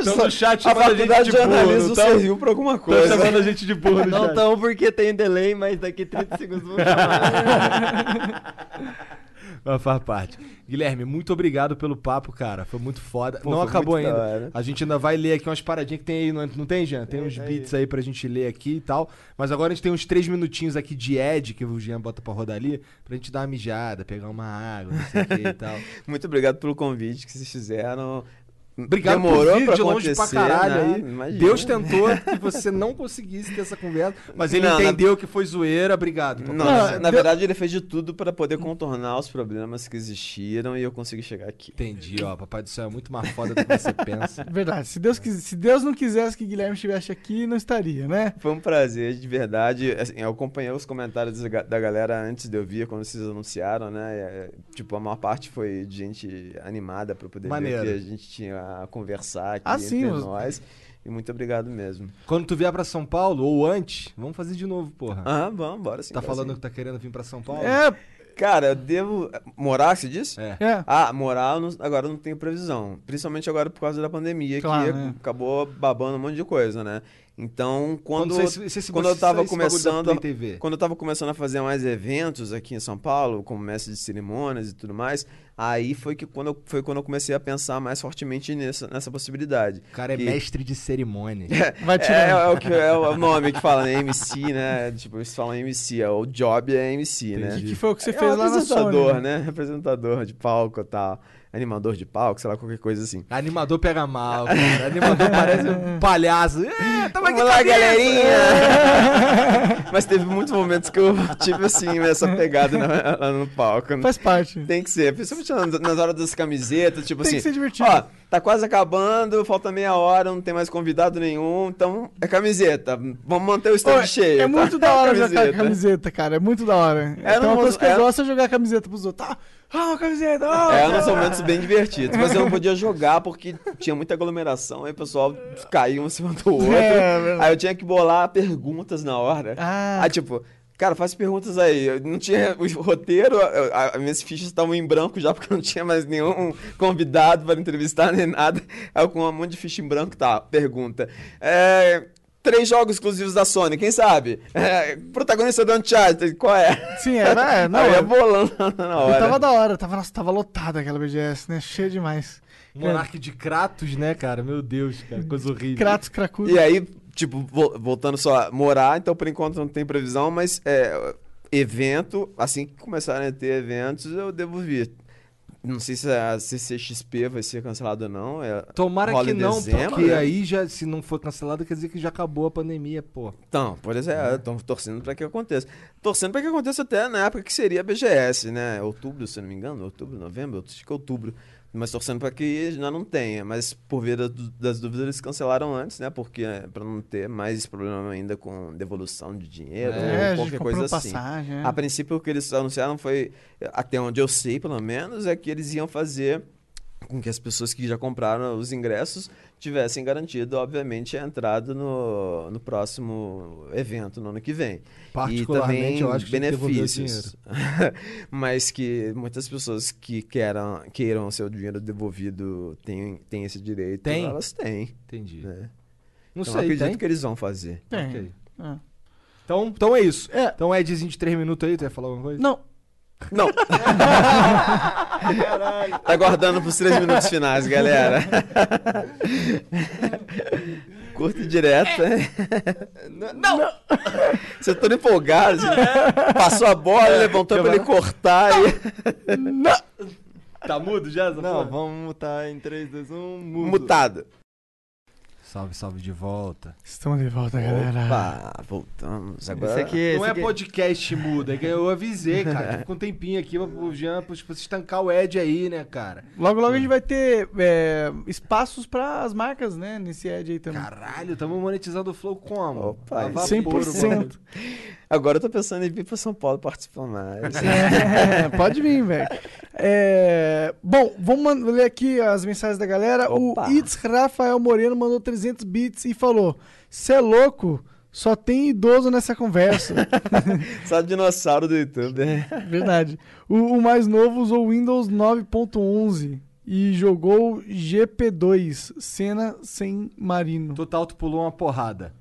Então no chat a chamando a gente faculdade de de jornalismo burro, então, serviu pra alguma coisa. chamando a gente de burro no Não chat. tão porque tem delay, mas daqui 30 segundos vou chamar. Mas faz parte. Guilherme, muito obrigado pelo papo, cara. Foi muito foda. Pô, não acabou ainda. A gente ainda vai ler aqui umas paradinhas que tem aí, não, não tem, Jean? Tem Tem, uns aí. beats aí pra gente ler aqui e tal. Mas agora a gente tem uns três minutinhos aqui de Ed, que o Jean bota pra rodar ali, pra gente dar uma mijada, pegar uma água, não sei o que e tal. Muito obrigado pelo convite que vocês fizeram. Obrigado Demorou por vir pra de longe pra caralho né? aí. Imagina. Deus tentou que você não conseguisse ter essa conversa, mas ele Não, na- entendeu que foi zoeira. Obrigado. Não, na, na deu- verdade, ele fez de tudo para poder contornar os problemas que existiram e eu consegui chegar aqui. Entendi, ó. Papai do céu é muito mais foda do que você pensa. Verdade. Se Deus, quis- se Deus não quisesse que Guilherme estivesse aqui, não estaria, né? Foi um prazer, de verdade. Assim, eu acompanhei os comentários da ga- da galera antes de eu vir, quando vocês anunciaram, né? É, tipo, a maior parte foi de gente animada para poder Maneiro. ver que a gente tinha a conversar aqui Ah, entre sim, os- nós. E muito obrigado mesmo. Quando tu vier pra São Paulo, ou antes, vamos fazer de novo, porra. Ah, vamos, bora sim. tá falando sim. que tá querendo vir pra São Paulo? É, Cara, eu devo. Morar, você disse? É. é. Ah, morar eu não- agora eu não tenho previsão. Principalmente agora por causa da pandemia, Claro, que né? acabou babando um monte de coisa, né? Então, quando, Quando você- você- quando você eu tava esse bagulho da começando. Quando eu tava começando a fazer mais eventos aqui em São Paulo, como mestre de cerimônias e tudo mais, aí foi que quando eu, foi quando eu comecei a pensar mais fortemente nessa, nessa possibilidade. O cara é mestre de cerimônia. É, tirar. é o que é o nome que fala, né? MC, né? Tipo, eles falam MC, é, o job é MC, né? Que foi o que você é fez lá na apresentador, Sony. né? Apresentador de palco e tal. Animador de palco, sei lá, qualquer coisa assim. Animador pega mal, cara. Animador parece um palhaço. É, tamo aqui Vamos lá, pra dentro. galerinha! Mas teve muitos momentos que eu tive, assim, essa pegada na- lá no palco. Faz parte. Tem que ser, principalmente nas, nas horas das camisetas, tipo Tem assim. que ser divertido. Ó, tá quase acabando, falta meia hora, não tem mais convidado nenhum, então é camiseta. Vamos manter o stand cheio. é tá? muito da hora jogar Camiseta. camiseta, cara. É muito da hora. É, então, uma coisa que eu é- gosto é jogar camiseta pros outros. Tá? Ah, uma camiseta! Ah, É, nos momentos bem divertidos. Mas eu não podia jogar porque tinha muita aglomeração, aí o pessoal caía um em cima do outro. É, aí eu tinha que bolar perguntas na hora. Ah. Aí, tipo, cara, faz perguntas aí. Eu não tinha o roteiro, as minhas fichas estavam em branco já, porque não tinha mais nenhum convidado para entrevistar nem nada. Aí eu com um monte de ficha em branco, tá, pergunta. É. Três jogos exclusivos da Sony, quem sabe? É, protagonista do Uncharted, qual é? Sim, é, é, não, Aí eu ia é- bolando na hora. E tava da hora, tava, nossa, tava lotada aquela BGS, né? Cheia demais. Monarque de Kratos, né, cara? Meu Deus, cara. Coisa horrível. Kratos, cracudo. E aí, tipo, vo- voltando só a morar, então por enquanto não tem previsão, mas é, evento, assim que começarem a ter eventos, eu devo vir. Não sei se a CCXP vai ser cancelada ou não. É, Tomara rola que não, dezembro, porque né? aí já, se não for cancelado, quer dizer que já acabou a pandemia, pô. Então, por exemplo, estão torcendo para que aconteça. Torcendo para que aconteça até na época que seria a BGS, né? Outubro, se não me engano, outubro, novembro, acho que é outubro. Mas torcendo pra que já não tenha. Mas por via das, das dúvidas, eles cancelaram antes, né? Porque é, pra não ter mais problema ainda com devolução de dinheiro É, ou qualquer coisa assim. passagem. é. A princípio, o que eles anunciaram foi, até onde eu sei, pelo menos, é que eles iam fazer com que as pessoas que já compraram os ingressos tivessem garantido, obviamente, a entrada no, no próximo evento, no ano que vem. Particularmente, e também eu acho que benefícios. Mas que muitas pessoas que queiram, queiram seu dinheiro devolvido têm, têm esse direito. Tem? Elas têm. Entendi. Né? Não então, sei, acredito tem? que eles vão fazer. Tem. Ok. É. Então, então é isso. É. Então, Edzinho de 3 minutos aí, tu ia falar alguma coisa? Não, Não. tá guardando pros três minutos finais, galera. Curto e direto, né? Não! Você todo empolgado. assim. Passou a bola, levantou pra ele cortar e. Tá mudo já? Não, porra? vamos mutar em 3, 2, 1, mudo. Mutado. Salve, salve de volta. estamos de volta, galera. Opa, voltamos. Agora. Esse aqui, Não esse é aqui- podcast mudo, é que eu avisei, cara. Tô com um tempinho aqui pro Jean, pra tipo, estancar o Ed aí, né, cara? Logo, logo a gente vai ter é, espaços para as marcas, né? Nesse ad aí também. Caralho, tamo monetizando o Flow como? Opa, vapor, 100%. Agora eu tô pensando em vir pra São Paulo participar mais. É, pode vir, velho. É, bom, vamos ler aqui as mensagens da galera. Opa. O Itz Rafael Moreno mandou 300 bits e falou: Cê é louco? Só tem idoso nessa conversa. Só dinossauro do YouTube, né? Verdade. O, o mais novo usou Windows 9.11 e jogou GP2, cena sem marino. Total, tu pulou uma porrada.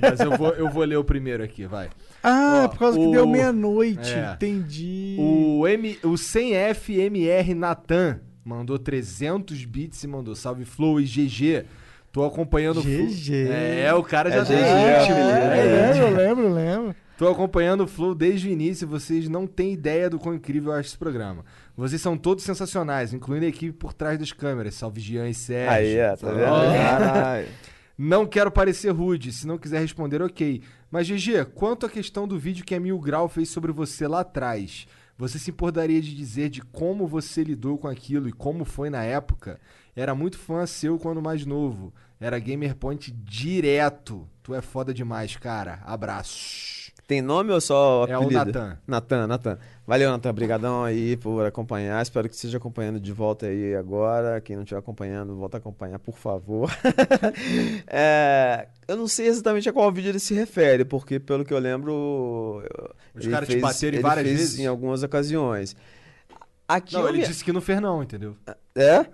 Mas eu vou, eu vou ler o primeiro aqui, vai. Ah, Ó, por causa que o- deu meia-noite. É. Entendi. O, M, o 100FMR Natan mandou 300 bits e mandou salve Flow e GG. Tô acompanhando o Flow. GG. É, o cara já É tem GG, ritmo, é, né? É, ritmo. lembro, lembro, lembro. Tô acompanhando o Flow desde o início, vocês não têm ideia do quão incrível eu acho esse programa. Vocês são todos sensacionais, incluindo a equipe por trás das câmeras. Salve Jean e Sérgio. Aí, é, tá vendo? Caralho. Não quero parecer rude, se não quiser responder, ok. Mas, GG, quanto à questão do vídeo que a Mil Grau fez sobre você lá atrás, você se importaria de dizer de como você lidou com aquilo e como foi na época? Era muito fã seu quando mais novo. Era GamerPoint direto. Tu é foda demais, cara. Abraços. Tem nome ou só É o apelido? Natan. Natan, Natan. Valeu, Natan. Obrigadão aí por acompanhar. Espero que esteja acompanhando de volta aí agora. Quem não estiver acompanhando, volta a acompanhar, por favor. É, eu não sei exatamente a qual vídeo ele se refere, porque pelo que eu lembro... Os caras te bateram várias vezes? em algumas ocasiões. Aqui Não, ele me- disse que não fez não, entendeu? É?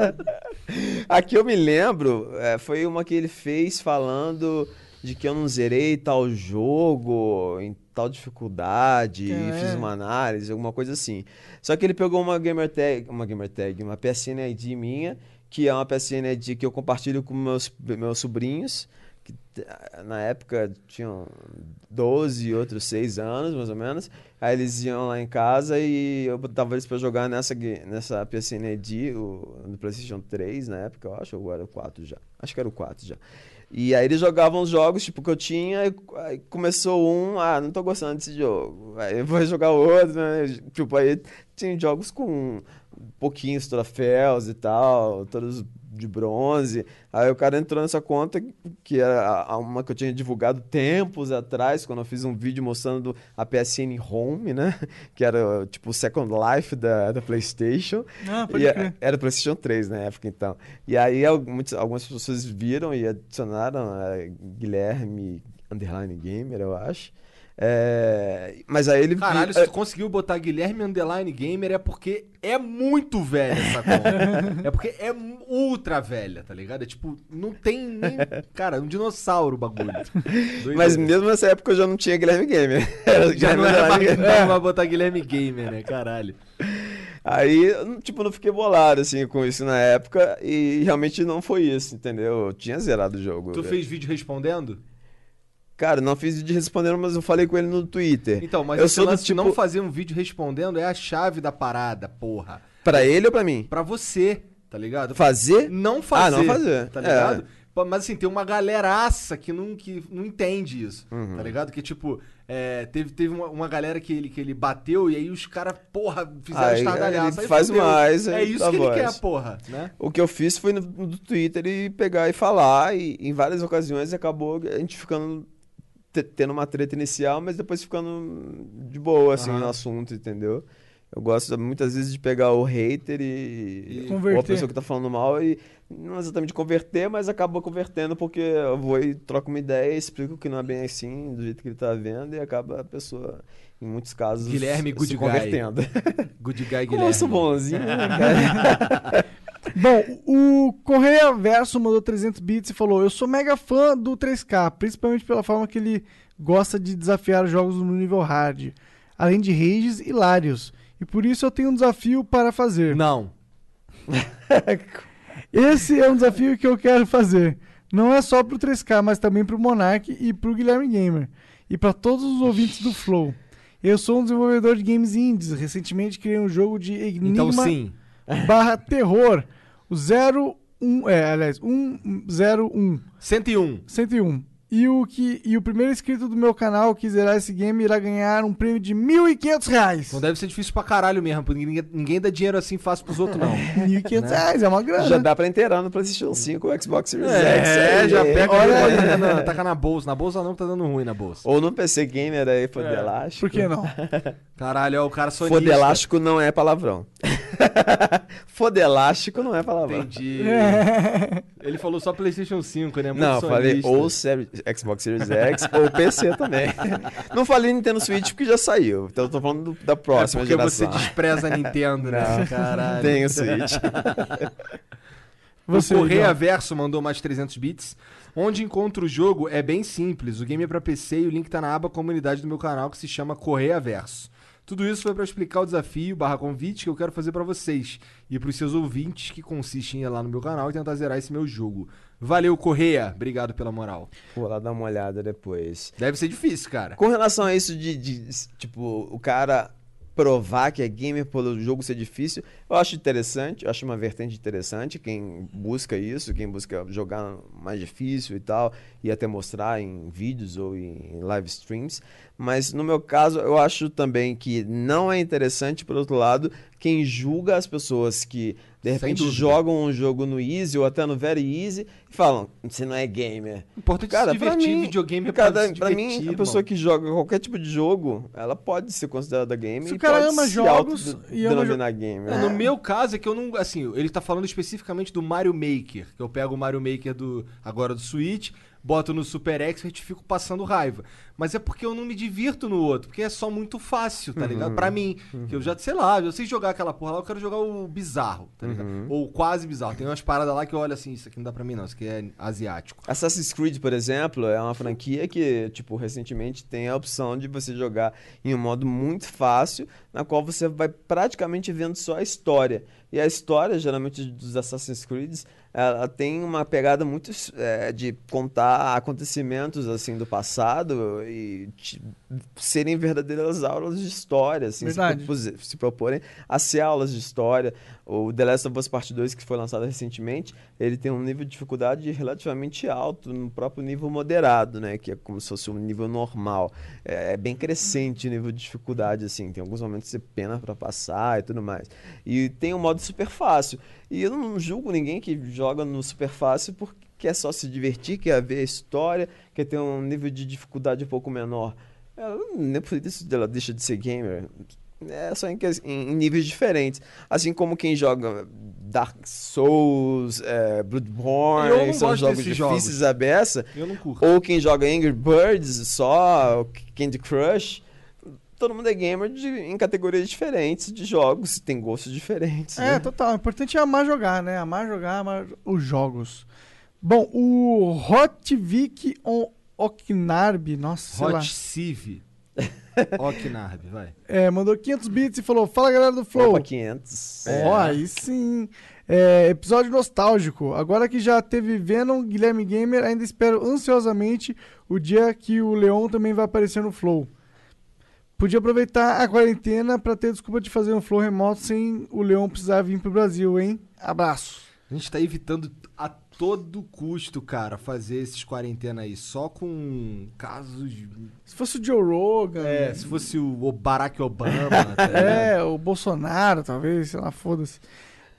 Aqui eu me lembro, é, foi uma que ele fez falando de que eu não zerei tal jogo em tal dificuldade É. e fiz uma análise, alguma coisa assim. Só que ele pegou uma gamer tag, uma gamer tag, uma PSN ID minha, que é uma PSN ID que eu compartilho com meus, meus sobrinhos, que t- na época tinham 12, outros 6 anos, mais ou menos. Aí eles iam lá em casa e eu botava eles pra jogar nessa, nessa PSN ID, o, no PlayStation 3 na época, eu acho, ou era o 4 já. Acho que era o 4 já. E aí eles jogavam os jogos, tipo, que eu tinha, e aí começou um, ah, não tô gostando desse jogo. Aí vou jogar outro, né? Tipo, aí tinha jogos com pouquinhos troféus e tal, todos de bronze. Aí o cara entrou nessa conta, que era uma que eu tinha divulgado tempos atrás, quando eu fiz um vídeo mostrando a PSN Home, né? Que era tipo o Second Life da, da PlayStation. Ah, pode E a- crer. era PlayStation 3 na época, então. E aí muitas- algumas pessoas viram e adicionaram eh, Guilherme Underline Gamer, eu acho. É, mas aí ele. Caralho, se tu conseguiu botar Guilherme Underline Gamer é porque é muito velha essa conta. é porque é ultra velha, tá ligado? É tipo, não tem nem. Cara, um dinossauro o bagulho. Mas mesmo nessa época eu já não tinha Guilherme Gamer. Era Já Guilherme não era mais Gamer. vai botar Guilherme Gamer, né? Caralho. Aí, tipo, não fiquei bolado, assim, com isso na época. E realmente não foi isso, entendeu? Eu tinha zerado o jogo. Tu velho. fez vídeo respondendo? Cara, não fiz vídeo respondendo, mas eu falei com ele no Twitter. Então, mas eu esse sou do lance de tipo. não fazer um vídeo respondendo é a chave da parada, porra. Pra ele ou pra mim? Pra você, tá ligado? Fazer? Não fazer. Ah, não fazer. Tá É. ligado? Pô, Mas assim, tem uma galeraça que não, que não entende isso, Uhum. tá ligado? Que tipo, é, teve, teve uma, uma galera que ele, que ele bateu e aí os caras, porra, fizeram ele Aí faz fudeu. mais, É isso que ele voz. quer, porra, né? O que eu fiz foi no, no Twitter e pegar e falar, e em várias ocasiões acabou a gente ficando tendo uma treta inicial, mas depois ficando de boa, assim, Aham. no assunto, entendeu? Eu gosto muitas vezes de pegar o hater e, E ou a pessoa que tá falando mal e não exatamente converter, mas acaba convertendo porque eu vou e troco uma ideia, explico que não é bem assim, do jeito que ele tá vendo, e acaba a pessoa, em muitos casos, Guilherme Good se Guy. convertendo. Good guy Como eu sou Guilherme. bonzinho, né, cara? Bom, o Correia Verso mandou 300 bits e falou: Eu sou mega fã do 3K, principalmente pela forma que ele gosta de desafiar jogos no nível hard, além de rages hilários. E por isso eu tenho um desafio para fazer. Não. Esse é um desafio que eu quero fazer. Não é só pro 3K, mas também pro Monark e pro Guilherme Gamer. E para todos os ouvintes do Flow. Eu sou um desenvolvedor de games indies. Recentemente criei um jogo de Enigma Então sim. barra terror. O 01, é, aliás, 101, 101. 101. E o, que, e o primeiro inscrito do meu canal que zerar esse game irá ganhar um prêmio de 1.500 reais. Não deve ser difícil pra caralho mesmo, porque ninguém, ninguém dá dinheiro assim fácil pros outros, não. 1.500 reais, é uma grana. Já dá pra inteirar no PlayStation 5 o Xbox Series X. É, já pega Olha aí. bota na, taca na bolsa. Na bolsa não, que tá dando ruim na bolsa. Ou no PC Gamer aí, fodelástico. Por que não? Caralho, ó, o cara sonista. Fodelástico não é palavrão. Fodelástico não é palavrão. Entendi. Ele falou só PlayStation 5, né? Muito Não, falei sonista. ou Xbox Series X ou PC também. Não falei Nintendo Switch porque já saiu. Então eu tô falando do- da É próxima porque geração. você despreza a Nintendo, né? Não, Caralho. Tenho Switch. Você, o Correia. Verso mandou mais 300 bits. Onde encontro o jogo é bem simples. O game é pra PC e o link tá na aba comunidade do meu canal que se chama Correia Verso. Tudo isso foi pra explicar o desafio barra convite que eu quero fazer pra vocês e pros seus ouvintes que consiste em ir lá no meu canal e tentar zerar esse meu jogo. Valeu, Correia. Obrigado pela moral. Vou lá dar uma olhada depois. Deve ser difícil, cara. Com relação a isso de, de, tipo, o cara provar que é gamer pelo jogo ser difícil, eu acho interessante, eu acho uma vertente interessante, quem busca isso, quem busca jogar mais difícil e tal, e até mostrar em vídeos ou em live streams, mas no meu caso, eu acho também que não é interessante, por outro lado, quem julga as pessoas que de repente jogam um jogo no easy ou até no very easy e falam, você não é gamer. Importante Cara, se pra divertir, mim, videogame é pra cara, pra divertir, mim, a pessoa que joga qualquer tipo de jogo, ela pode ser considerada gamer Se o cara ama jogos e ama denominar gamer. É, No meu caso é que eu não. Assim, ele tá falando especificamente do Mario Maker. Que eu pego o Mario Maker do agora do Switch, boto no Super Expert e fico passando raiva. Mas é porque eu não me divirto no outro, porque é só muito fácil, tá ligado? Pra mim. Que eu já, sei lá, eu sei jogar aquela porra lá, eu quero jogar o bizarro, tá ligado? Ou quase bizarro. Tem umas paradas lá que eu olho assim, isso aqui não dá pra mim não, isso aqui é asiático. Assassin's Creed, por exemplo, é uma franquia que, tipo, recentemente tem a opção de você jogar em um modo muito fácil, na qual você vai praticamente vendo só a história. E a história, geralmente, dos Assassin's Creed, ela tem uma pegada muito é, de contar acontecimentos, assim, do passado e te- serem verdadeiras aulas de história, assim, se, se proporem a ser aulas de história. O The Last of Us Part 2, que foi lançado recentemente, ele tem um nível de dificuldade relativamente alto, no próprio nível moderado, né? Que é como se fosse um nível normal. É, é bem crescente o nível de dificuldade, assim. Tem alguns momentos que você pena pra passar e tudo mais. E tem um modo super fácil. E eu não julgo ninguém que joga no super fácil porque quer só se divertir, quer ver a história, quer ter um nível de dificuldade um pouco menor. Ela, nem por isso ela deixa de ser gamer. É só em, em- em níveis diferentes. Assim como quem joga Dark Souls, é, Bloodborne, são jogos difíceis jogos. à beça, Eu não curto. ou quem joga Angry Birds só, Candy Crush, todo mundo é gamer de- em categorias diferentes de jogos, tem gostos diferentes. É, né? total. O importante é amar jogar, né? Amar jogar, amar os jogos. Bom, o Hotvik on Oknarb, nossa, sei lá. Hot Civ. Oknarb, vai. É, mandou 500 bits e falou: Fala galera do Flow. Opa, 500. Ó, aí sim. É, episódio nostálgico. Agora que já teve Venom, Guilherme Gamer, ainda espero ansiosamente o dia que o Leon também vai aparecer no Flow. Podia aproveitar a quarentena pra ter desculpa de fazer um Flow remoto sem o Leon precisar vir pro Brasil, hein? Abraço. A gente tá evitando a todo custo, cara, fazer esses quarentena aí. Só com casos. Se fosse o Joe Rogan. É, se fosse o Barack Obama. tá? É, o Bolsonaro, talvez, sei lá, foda-se.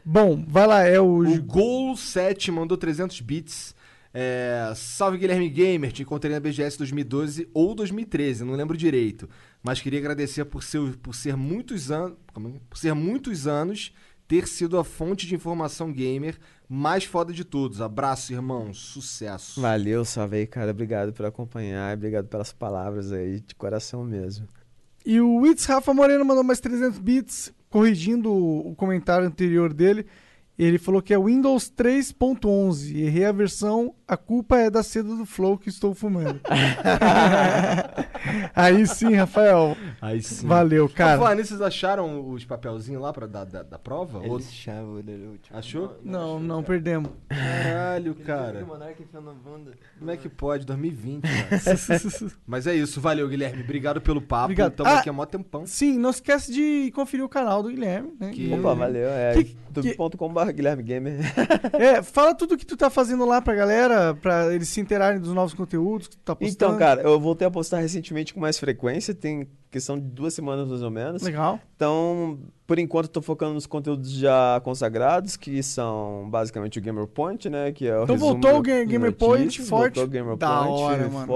Bom, vai lá, é o. O Gol 7 mandou 300 bits. É, salve Guilherme Gamer, te encontrei na BGS 2012 ou 2013, não lembro direito. Mas queria agradecer por ser, por ser muitos anos, por ser muitos anos ter sido a fonte de informação gamer mais foda de todos. Abraço, irmão, sucesso. Valeu, salve aí, cara. Obrigado por acompanhar. Obrigado pelas palavras aí, de coração mesmo. E o Witz Rafa Moreno mandou mais 300 bits, corrigindo o o comentário anterior dele. Ele falou que é Windows 3.11. Errei a versão, a culpa é da seda do Flow que estou fumando. Aí sim, Rafael. Aí sim. Valeu, Cara, nisso, vocês acharam os papelzinhos lá pra, da, da, da prova? Ou- Eles chavam ele último. Achou? Não, não perdemos. Caralho, cara. Como é que pode? 2020, cara. Mas é isso, valeu, Guilherme. Obrigado pelo papo. Obrigado. Tamo Ah, aqui há mó tempão. Sim, não esquece de conferir o canal do Guilherme, né? Que- Opa, valeu. É Que- youtube.com.br Guilherme Gamer. É, fala tudo que tu tá fazendo lá pra galera, pra eles se interarem dos novos conteúdos que tu tá postando. Então, cara, eu voltei a postar recentemente com mais frequência, tem questão de duas semanas mais ou menos. Legal. Então, por enquanto, tô focando nos conteúdos já consagrados, que são basicamente o Gamer Point, né? Que é o Então voltou o Gamer Point notícias, forte. Voltou o Gamer Da Point hora, firme e mano.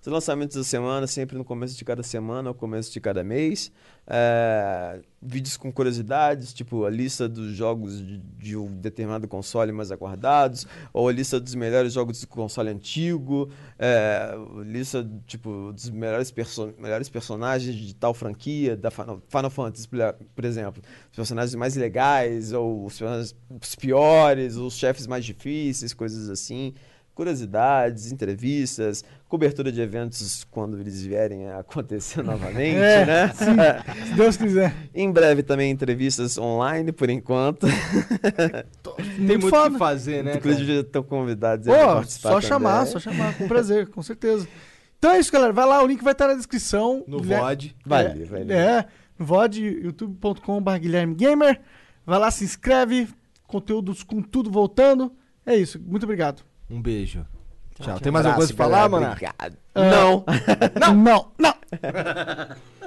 Os lançamentos da semana, sempre no começo de cada semana, ou começo de cada mês. É, vídeos com curiosidades, tipo a lista dos jogos de, de um determinado console mais aguardados, ou a lista dos melhores jogos do console antigo, é, lista tipo dos melhores, perso melhores personagens de tal franquia, da Final, Final Fantasy, por exemplo. Os personagens mais legais, ou os os piores, os chefes mais difíceis, coisas assim curiosidades, entrevistas, cobertura de eventos quando eles vierem a acontecer novamente, É, né? Se Deus quiser. em breve também entrevistas online, por enquanto. Tem muito o que fazer, né? cara? Inclusive já estão convidados Pô, participar só chamar, só chamar, com prazer, com certeza. Então é isso, galera. Vai lá, o link vai estar na descrição. No Guilherme- VOD. Valeu, é, valeu. É, no VOD, youtube.com.br Guilherme Gamer. Vai lá, se inscreve, conteúdos com tudo voltando. É isso, muito obrigado. Um beijo. Tchau. Tem mais alguma coisa pra falar, mano? Obrigado. Não. Não, não. não.